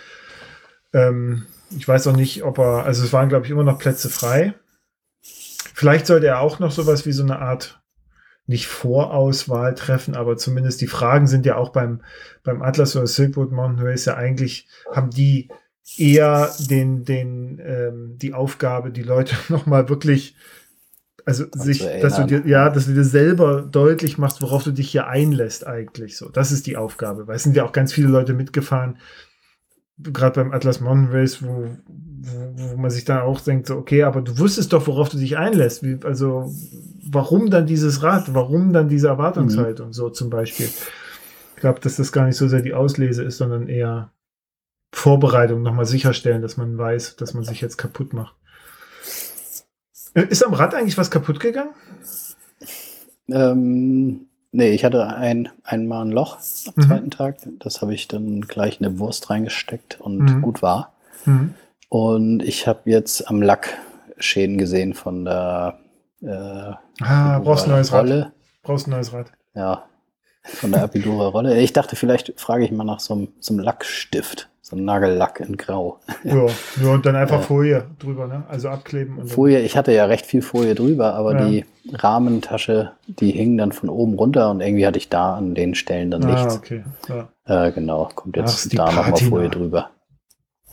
ähm, ich weiß auch nicht, ob er, also es waren, glaube ich, immer noch Plätze frei. Vielleicht sollte er auch noch sowas wie so eine Art nicht Vorauswahl treffen, aber zumindest die Fragen sind ja auch beim, beim Atlas oder Silkwood Mountain Race ja eigentlich, haben die eher den, den, ähm, die Aufgabe, die Leute nochmal wirklich, also Kann sich, dass du dir, ja, dass du dir selber deutlich machst, worauf du dich hier einlässt eigentlich so. Das ist die Aufgabe, weil es sind ja auch ganz viele Leute mitgefahren, gerade beim Atlas Mountain Race, wo, wo, wo, man sich dann auch denkt, so, okay, aber du wusstest doch, worauf du dich einlässt. Wie, also, warum dann dieses Rad? Warum dann diese Erwartungshaltung? Mhm. So zum Beispiel. Ich glaube, dass das gar nicht so sehr die Auslese ist, sondern eher Vorbereitung, nochmal sicherstellen, dass man weiß, dass man sich jetzt kaputt macht. Äh, ist am Rad eigentlich was kaputt gegangen? Ähm, Nee, ich hatte ein, einmal ein Loch am mhm. zweiten Tag. Das habe ich dann gleich in eine Wurst reingesteckt und mhm. gut war. Mhm. Und ich habe jetzt am Lack Schäden gesehen von der äh, Ah, brauchst ein neues Rolle. Rad. Brauchst ein neues Rad. Ja, von der Apidura Rolle. Ich dachte, vielleicht frage ich mal nach so einem, so einem Lackstift. So ein Nagellack in Grau. Ja, ja und dann einfach äh, Folie drüber, ne? Also abkleben. Und Folie, ich hatte ja recht viel Folie drüber, aber ja. die Rahmentasche, die hing dann von oben runter und irgendwie hatte ich da an den Stellen dann ah, nichts. okay. Ja. Äh, genau, kommt jetzt Ach, da nochmal Folie drüber.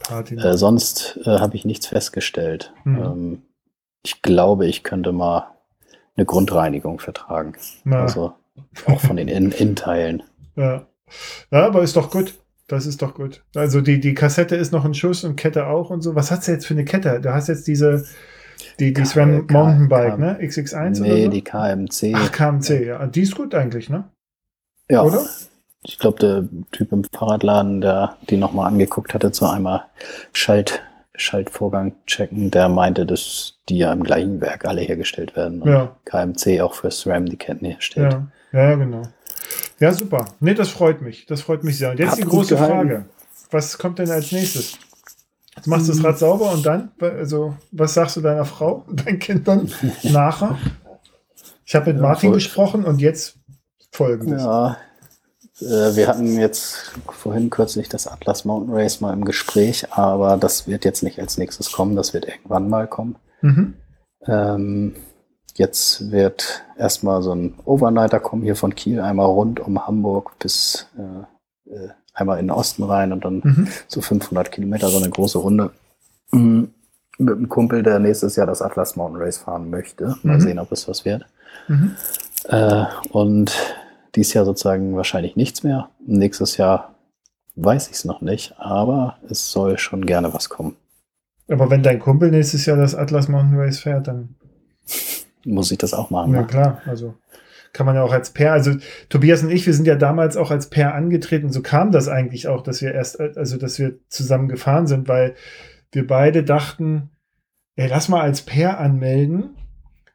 Äh, sonst äh, habe ich nichts festgestellt. Mhm. Ähm, ich glaube, ich könnte mal eine Grundreinigung vertragen. Na. Also auch von den Innenteilen. Ja. ja, aber ist doch gut. Das ist doch gut. Also die, die Kassette ist noch ein Schuss und Kette auch und so. Was hast du jetzt für eine Kette? Du hast jetzt diese, die, die SRAM Mountainbike, ne? XX1 nee, oder so? die KMC. Ach, KMC, ja. Die ist gut eigentlich, ne? Ja. Oder? Ich glaube, der Typ im Fahrradladen, der die nochmal angeguckt hatte, zu einmal Schalt, Schaltvorgang checken, der meinte, dass die ja im gleichen Werk alle hergestellt werden. Ja. KMC auch für SRAM die Ketten herstellt. Ja, ja genau. Ja, super. Nee, das freut mich. Das freut mich sehr. Und jetzt Hat die große Frage. Was kommt denn als nächstes? Jetzt machst du das Rad sauber und dann, also, was sagst du deiner Frau und deinen Kindern nachher? Ich habe mit ja, Martin voll. gesprochen und jetzt folgendes. Ja, äh, wir hatten jetzt vorhin kürzlich das Atlas Mountain Race mal im Gespräch, aber das wird jetzt nicht als nächstes kommen, das wird irgendwann mal kommen. Mhm. Ähm, Jetzt wird erstmal so ein Overnighter kommen hier von Kiel, einmal rund um Hamburg bis äh, äh einmal in den Osten rein und dann mhm. so 500 Kilometer, so eine große Runde. Mhm. Mit einem Kumpel, der nächstes Jahr das Atlas Mountain Race fahren möchte. Mal mhm. sehen, ob es was wird. Mhm. Äh, und dieses Jahr sozusagen wahrscheinlich nichts mehr. Nächstes Jahr weiß ich es noch nicht, aber es soll schon gerne was kommen. Aber wenn dein Kumpel nächstes Jahr das Atlas Mountain Race fährt, dann muss ich das auch machen. Ja, ne? klar. Also kann man ja auch als Pair, also Tobias und ich, wir sind ja damals auch als Pair angetreten. So kam das eigentlich auch, dass wir erst, also dass wir zusammen gefahren sind, weil wir beide dachten, ey, lass mal als Pair anmelden,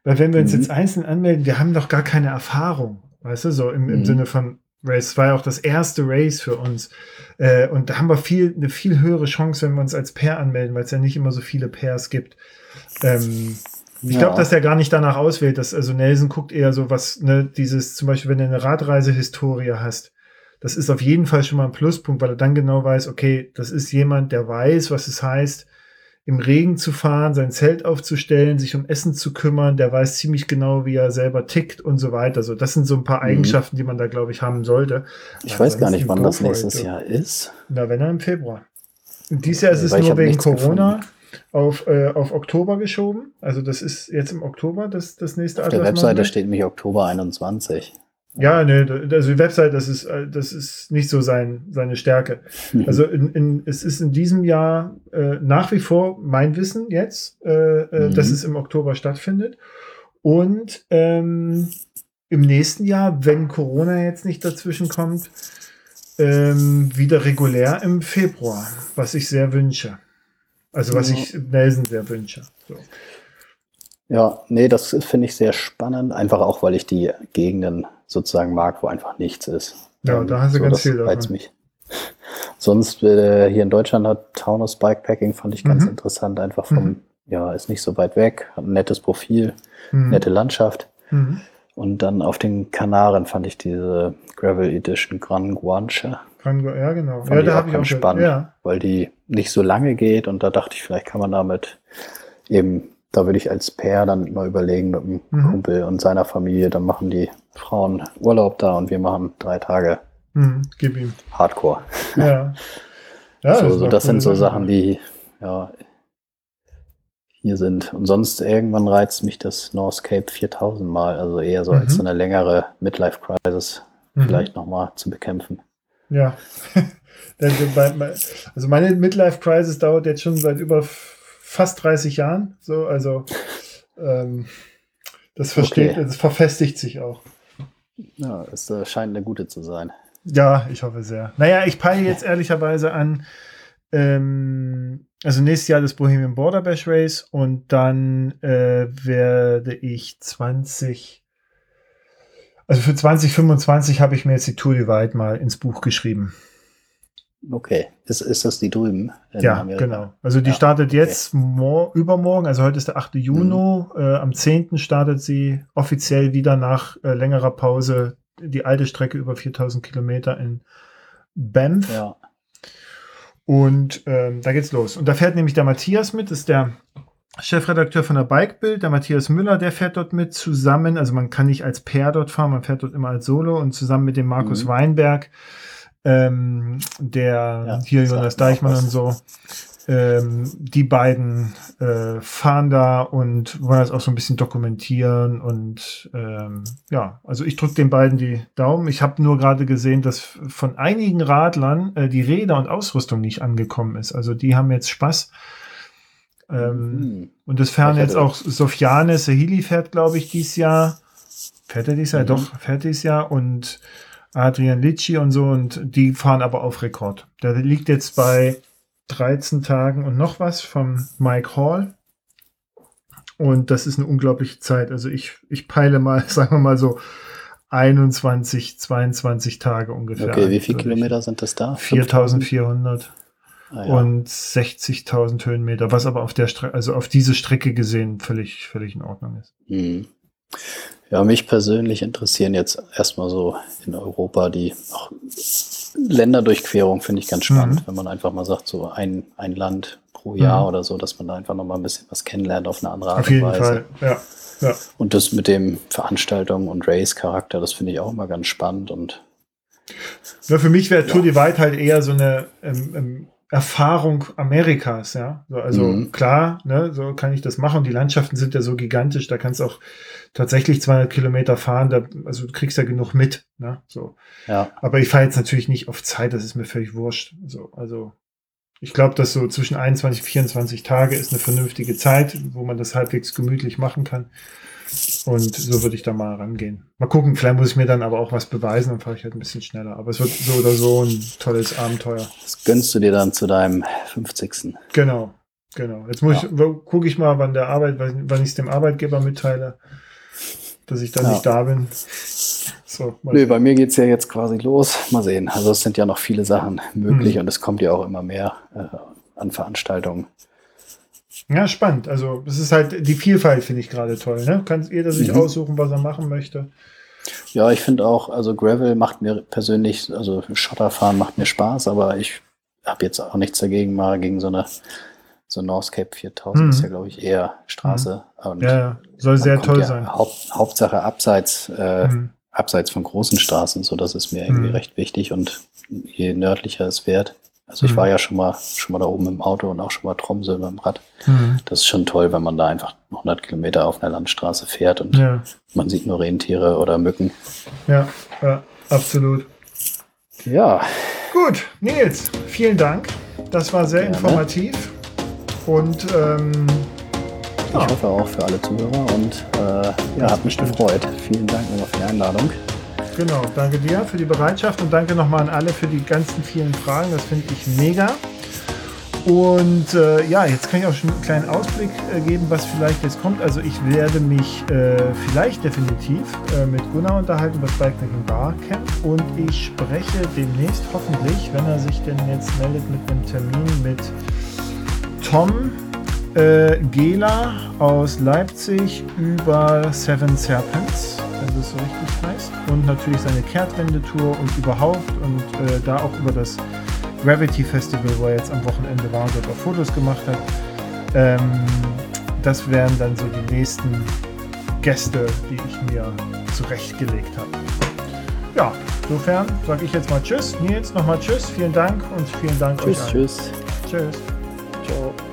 weil wenn wir uns mhm. jetzt einzeln anmelden, wir haben doch gar keine Erfahrung, weißt du, so im, im mhm. Sinne von Race. Es war ja auch das erste Race für uns. Äh, und da haben wir viel, eine viel höhere Chance, wenn wir uns als Pair anmelden, weil es ja nicht immer so viele Pairs gibt. Ähm, ich ja. glaube, dass er gar nicht danach auswählt, dass also Nelson guckt eher so was, ne, dieses, zum Beispiel, wenn du eine Radreisehistorie hast, das ist auf jeden Fall schon mal ein Pluspunkt, weil er dann genau weiß, okay, das ist jemand, der weiß, was es heißt, im Regen zu fahren, sein Zelt aufzustellen, sich um Essen zu kümmern, der weiß ziemlich genau, wie er selber tickt und so weiter. Also das sind so ein paar mhm. Eigenschaften, die man da, glaube ich, haben sollte. Ich weiß gar nicht, wann das nächstes Jahr ist. Na, wenn er im Februar. Und dieses Jahr ist es nur wegen Corona. Gefunden auf, äh, auf Oktober geschoben. Also das ist jetzt im Oktober das, das nächste Auf der Webseite steht nämlich Oktober 21. Ja, ne, also die Website, das ist, äh, das ist nicht so sein, seine Stärke. Mhm. Also in, in, es ist in diesem Jahr äh, nach wie vor mein Wissen jetzt, äh, äh, mhm. dass es im Oktober stattfindet. Und ähm, im nächsten Jahr, wenn Corona jetzt nicht dazwischen kommt, ähm, wieder regulär im Februar, was ich sehr wünsche. Also was ja. ich Nelson sehr wünsche. So. Ja, nee, das finde ich sehr spannend, einfach auch, weil ich die Gegenden sozusagen mag, wo einfach nichts ist. Ja, ähm, da hast du so, ganz viel davon. mich. Sonst äh, hier in Deutschland hat Taunus Bikepacking, fand ich ganz mhm. interessant, einfach vom, mhm. ja, ist nicht so weit weg, hat ein nettes Profil, mhm. nette Landschaft. Mhm. Und dann auf den Kanaren fand ich diese Gravel Edition Gran Guanche ja, genau. Fand ja, da habe ich auch spannend, ja. weil die nicht so lange geht und da dachte ich, vielleicht kann man damit eben, da würde ich als Pair dann mal überlegen mit einem mhm. Kumpel und seiner Familie, dann machen die Frauen Urlaub da und wir machen drei Tage mhm, gib ihm. Hardcore. Ja. ja so, das, so, das sind so Sachen, die ja hier sind. Und sonst irgendwann reizt mich das North Cape 4000 mal, also eher so mhm. als so eine längere Midlife Crisis mhm. vielleicht nochmal zu bekämpfen. Ja. also meine Midlife Crisis dauert jetzt schon seit über fast 30 Jahren. So, also ähm, das versteht, okay. das verfestigt sich auch. Ja, es äh, scheint eine gute zu sein. Ja, ich hoffe sehr. Naja, ich peile jetzt ehrlicherweise an, ähm, also nächstes Jahr das Bohemian Border Bash Race und dann äh, werde ich 20 also für 2025 habe ich mir jetzt die Tour Divide mal ins Buch geschrieben. Okay, ist, ist das die drüben? ja, Amerika? genau. Also die ja, startet jetzt okay. übermorgen, also heute ist der 8. Juni. Mhm. Äh, am 10. startet sie offiziell wieder nach äh, längerer Pause die alte Strecke über 4000 Kilometer in Banff. Ja. Und ähm, da geht's los. Und da fährt nämlich der Matthias mit, ist der Chefredakteur von der Bikebild, der Matthias Müller, der fährt dort mit zusammen. Also man kann nicht als Pair dort fahren, man fährt dort immer als Solo und zusammen mit dem Markus mhm. Weinberg, ähm, der ja, hier Jonas Deichmann und so. Ähm, die beiden äh, fahren da und wollen das auch so ein bisschen dokumentieren und ähm, ja, also ich drücke den beiden die Daumen. Ich habe nur gerade gesehen, dass von einigen Radlern äh, die Räder und Ausrüstung nicht angekommen ist. Also die haben jetzt Spaß ähm, mhm. Und es fahren jetzt auch Sofiane Sahili fährt, glaube ich, dieses Jahr. Fährt er dieses Jahr? Mhm. Doch, fährt dieses Jahr. Und Adrian Litschi und so. Und die fahren aber auf Rekord. Der liegt jetzt bei 13 Tagen und noch was vom Mike Hall. Und das ist eine unglaubliche Zeit. Also ich, ich peile mal, sagen wir mal so, 21, 22 Tage ungefähr. Okay, wie viele Kilometer sind das da? 4400 ah, ja. und 60.000 Höhenmeter, was aber auf der Strecke, also auf diese Strecke gesehen völlig, völlig in Ordnung ist. Mhm. Ja, mich persönlich interessieren jetzt erstmal so in Europa die Länderdurchquerung, finde ich ganz spannend, mhm. wenn man einfach mal sagt, so ein, ein Land pro Jahr mhm. oder so, dass man da einfach nochmal ein bisschen was kennenlernt auf eine andere Art und Weise. Auf jeden Fall, ja. ja. Und das mit dem Veranstaltung und Race-Charakter, das finde ich auch immer ganz spannend und ja, für mich wäre Tour ja. Divide halt eher so eine ähm, ähm, Erfahrung Amerikas, ja. So, also mhm. klar, ne, so kann ich das machen. Die Landschaften sind ja so gigantisch, da kannst du auch tatsächlich 200 Kilometer fahren, da, also du kriegst ja genug mit, ne, so. Ja. Aber ich fahre jetzt natürlich nicht auf Zeit, das ist mir völlig wurscht. So, also ich glaube, dass so zwischen 21 und 24 Tage ist eine vernünftige Zeit, wo man das halbwegs gemütlich machen kann. Und so würde ich da mal rangehen. Mal gucken, vielleicht muss ich mir dann aber auch was beweisen, dann fahre ich halt ein bisschen schneller. Aber es wird so oder so ein tolles Abenteuer. Das gönnst du dir dann zu deinem 50. Genau, genau. Jetzt muss ja. ich, gucke ich mal, wann der Arbeit, wann ich es dem Arbeitgeber mitteile, dass ich da ja. nicht da bin. So, Nö, bei mir geht es ja jetzt quasi los. Mal sehen. Also es sind ja noch viele Sachen möglich mhm. und es kommt ja auch immer mehr äh, an Veranstaltungen. Ja, spannend. Also es ist halt die Vielfalt, finde ich gerade toll. Ne? Kann jeder sich mhm. aussuchen, was er machen möchte. Ja, ich finde auch, also Gravel macht mir persönlich, also Schotterfahren macht mir Spaß, aber ich habe jetzt auch nichts dagegen, mal gegen so eine so Northcape 4000 mhm. ist ja, glaube ich, eher Straße. Mhm. ja, soll sehr toll ja sein. Haupt, Hauptsache abseits, äh, mhm. abseits von großen Straßen, so das ist mir irgendwie mhm. recht wichtig und je nördlicher es wird, also ich mhm. war ja schon mal, schon mal da oben im Auto und auch schon mal Tromsø beim Rad. Mhm. Das ist schon toll, wenn man da einfach 100 Kilometer auf einer Landstraße fährt und ja. man sieht nur Rentiere oder Mücken. Ja, ja, absolut. Ja. Gut, Nils, vielen Dank. Das war sehr Gerne. informativ. Und ähm, ich ja. hoffe auch für alle Zuhörer und äh, ja, hat mich gefreut. Vielen Dank nochmal für die Einladung. Genau, danke dir für die Bereitschaft und danke nochmal an alle für die ganzen vielen Fragen. Das finde ich mega. Und äh, ja, jetzt kann ich auch schon einen kleinen Ausblick äh, geben, was vielleicht jetzt kommt. Also ich werde mich äh, vielleicht definitiv äh, mit Gunnar unterhalten, was Bikepacking Barcamp. Und ich spreche demnächst hoffentlich, wenn er sich denn jetzt meldet mit einem Termin mit Tom äh, Gela aus Leipzig über Seven Serpents wenn das so richtig heißt. Und natürlich seine Kehrtwende-Tour und überhaupt und äh, da auch über das Gravity Festival, wo er jetzt am Wochenende war und dort auch Fotos gemacht hat. Ähm, das wären dann so die nächsten Gäste, die ich mir zurechtgelegt habe. Ja, insofern sage ich jetzt mal Tschüss. Nils, nochmal Tschüss. Vielen Dank und vielen Dank tschüss, euch. Allen. Tschüss. Tschüss. Ciao.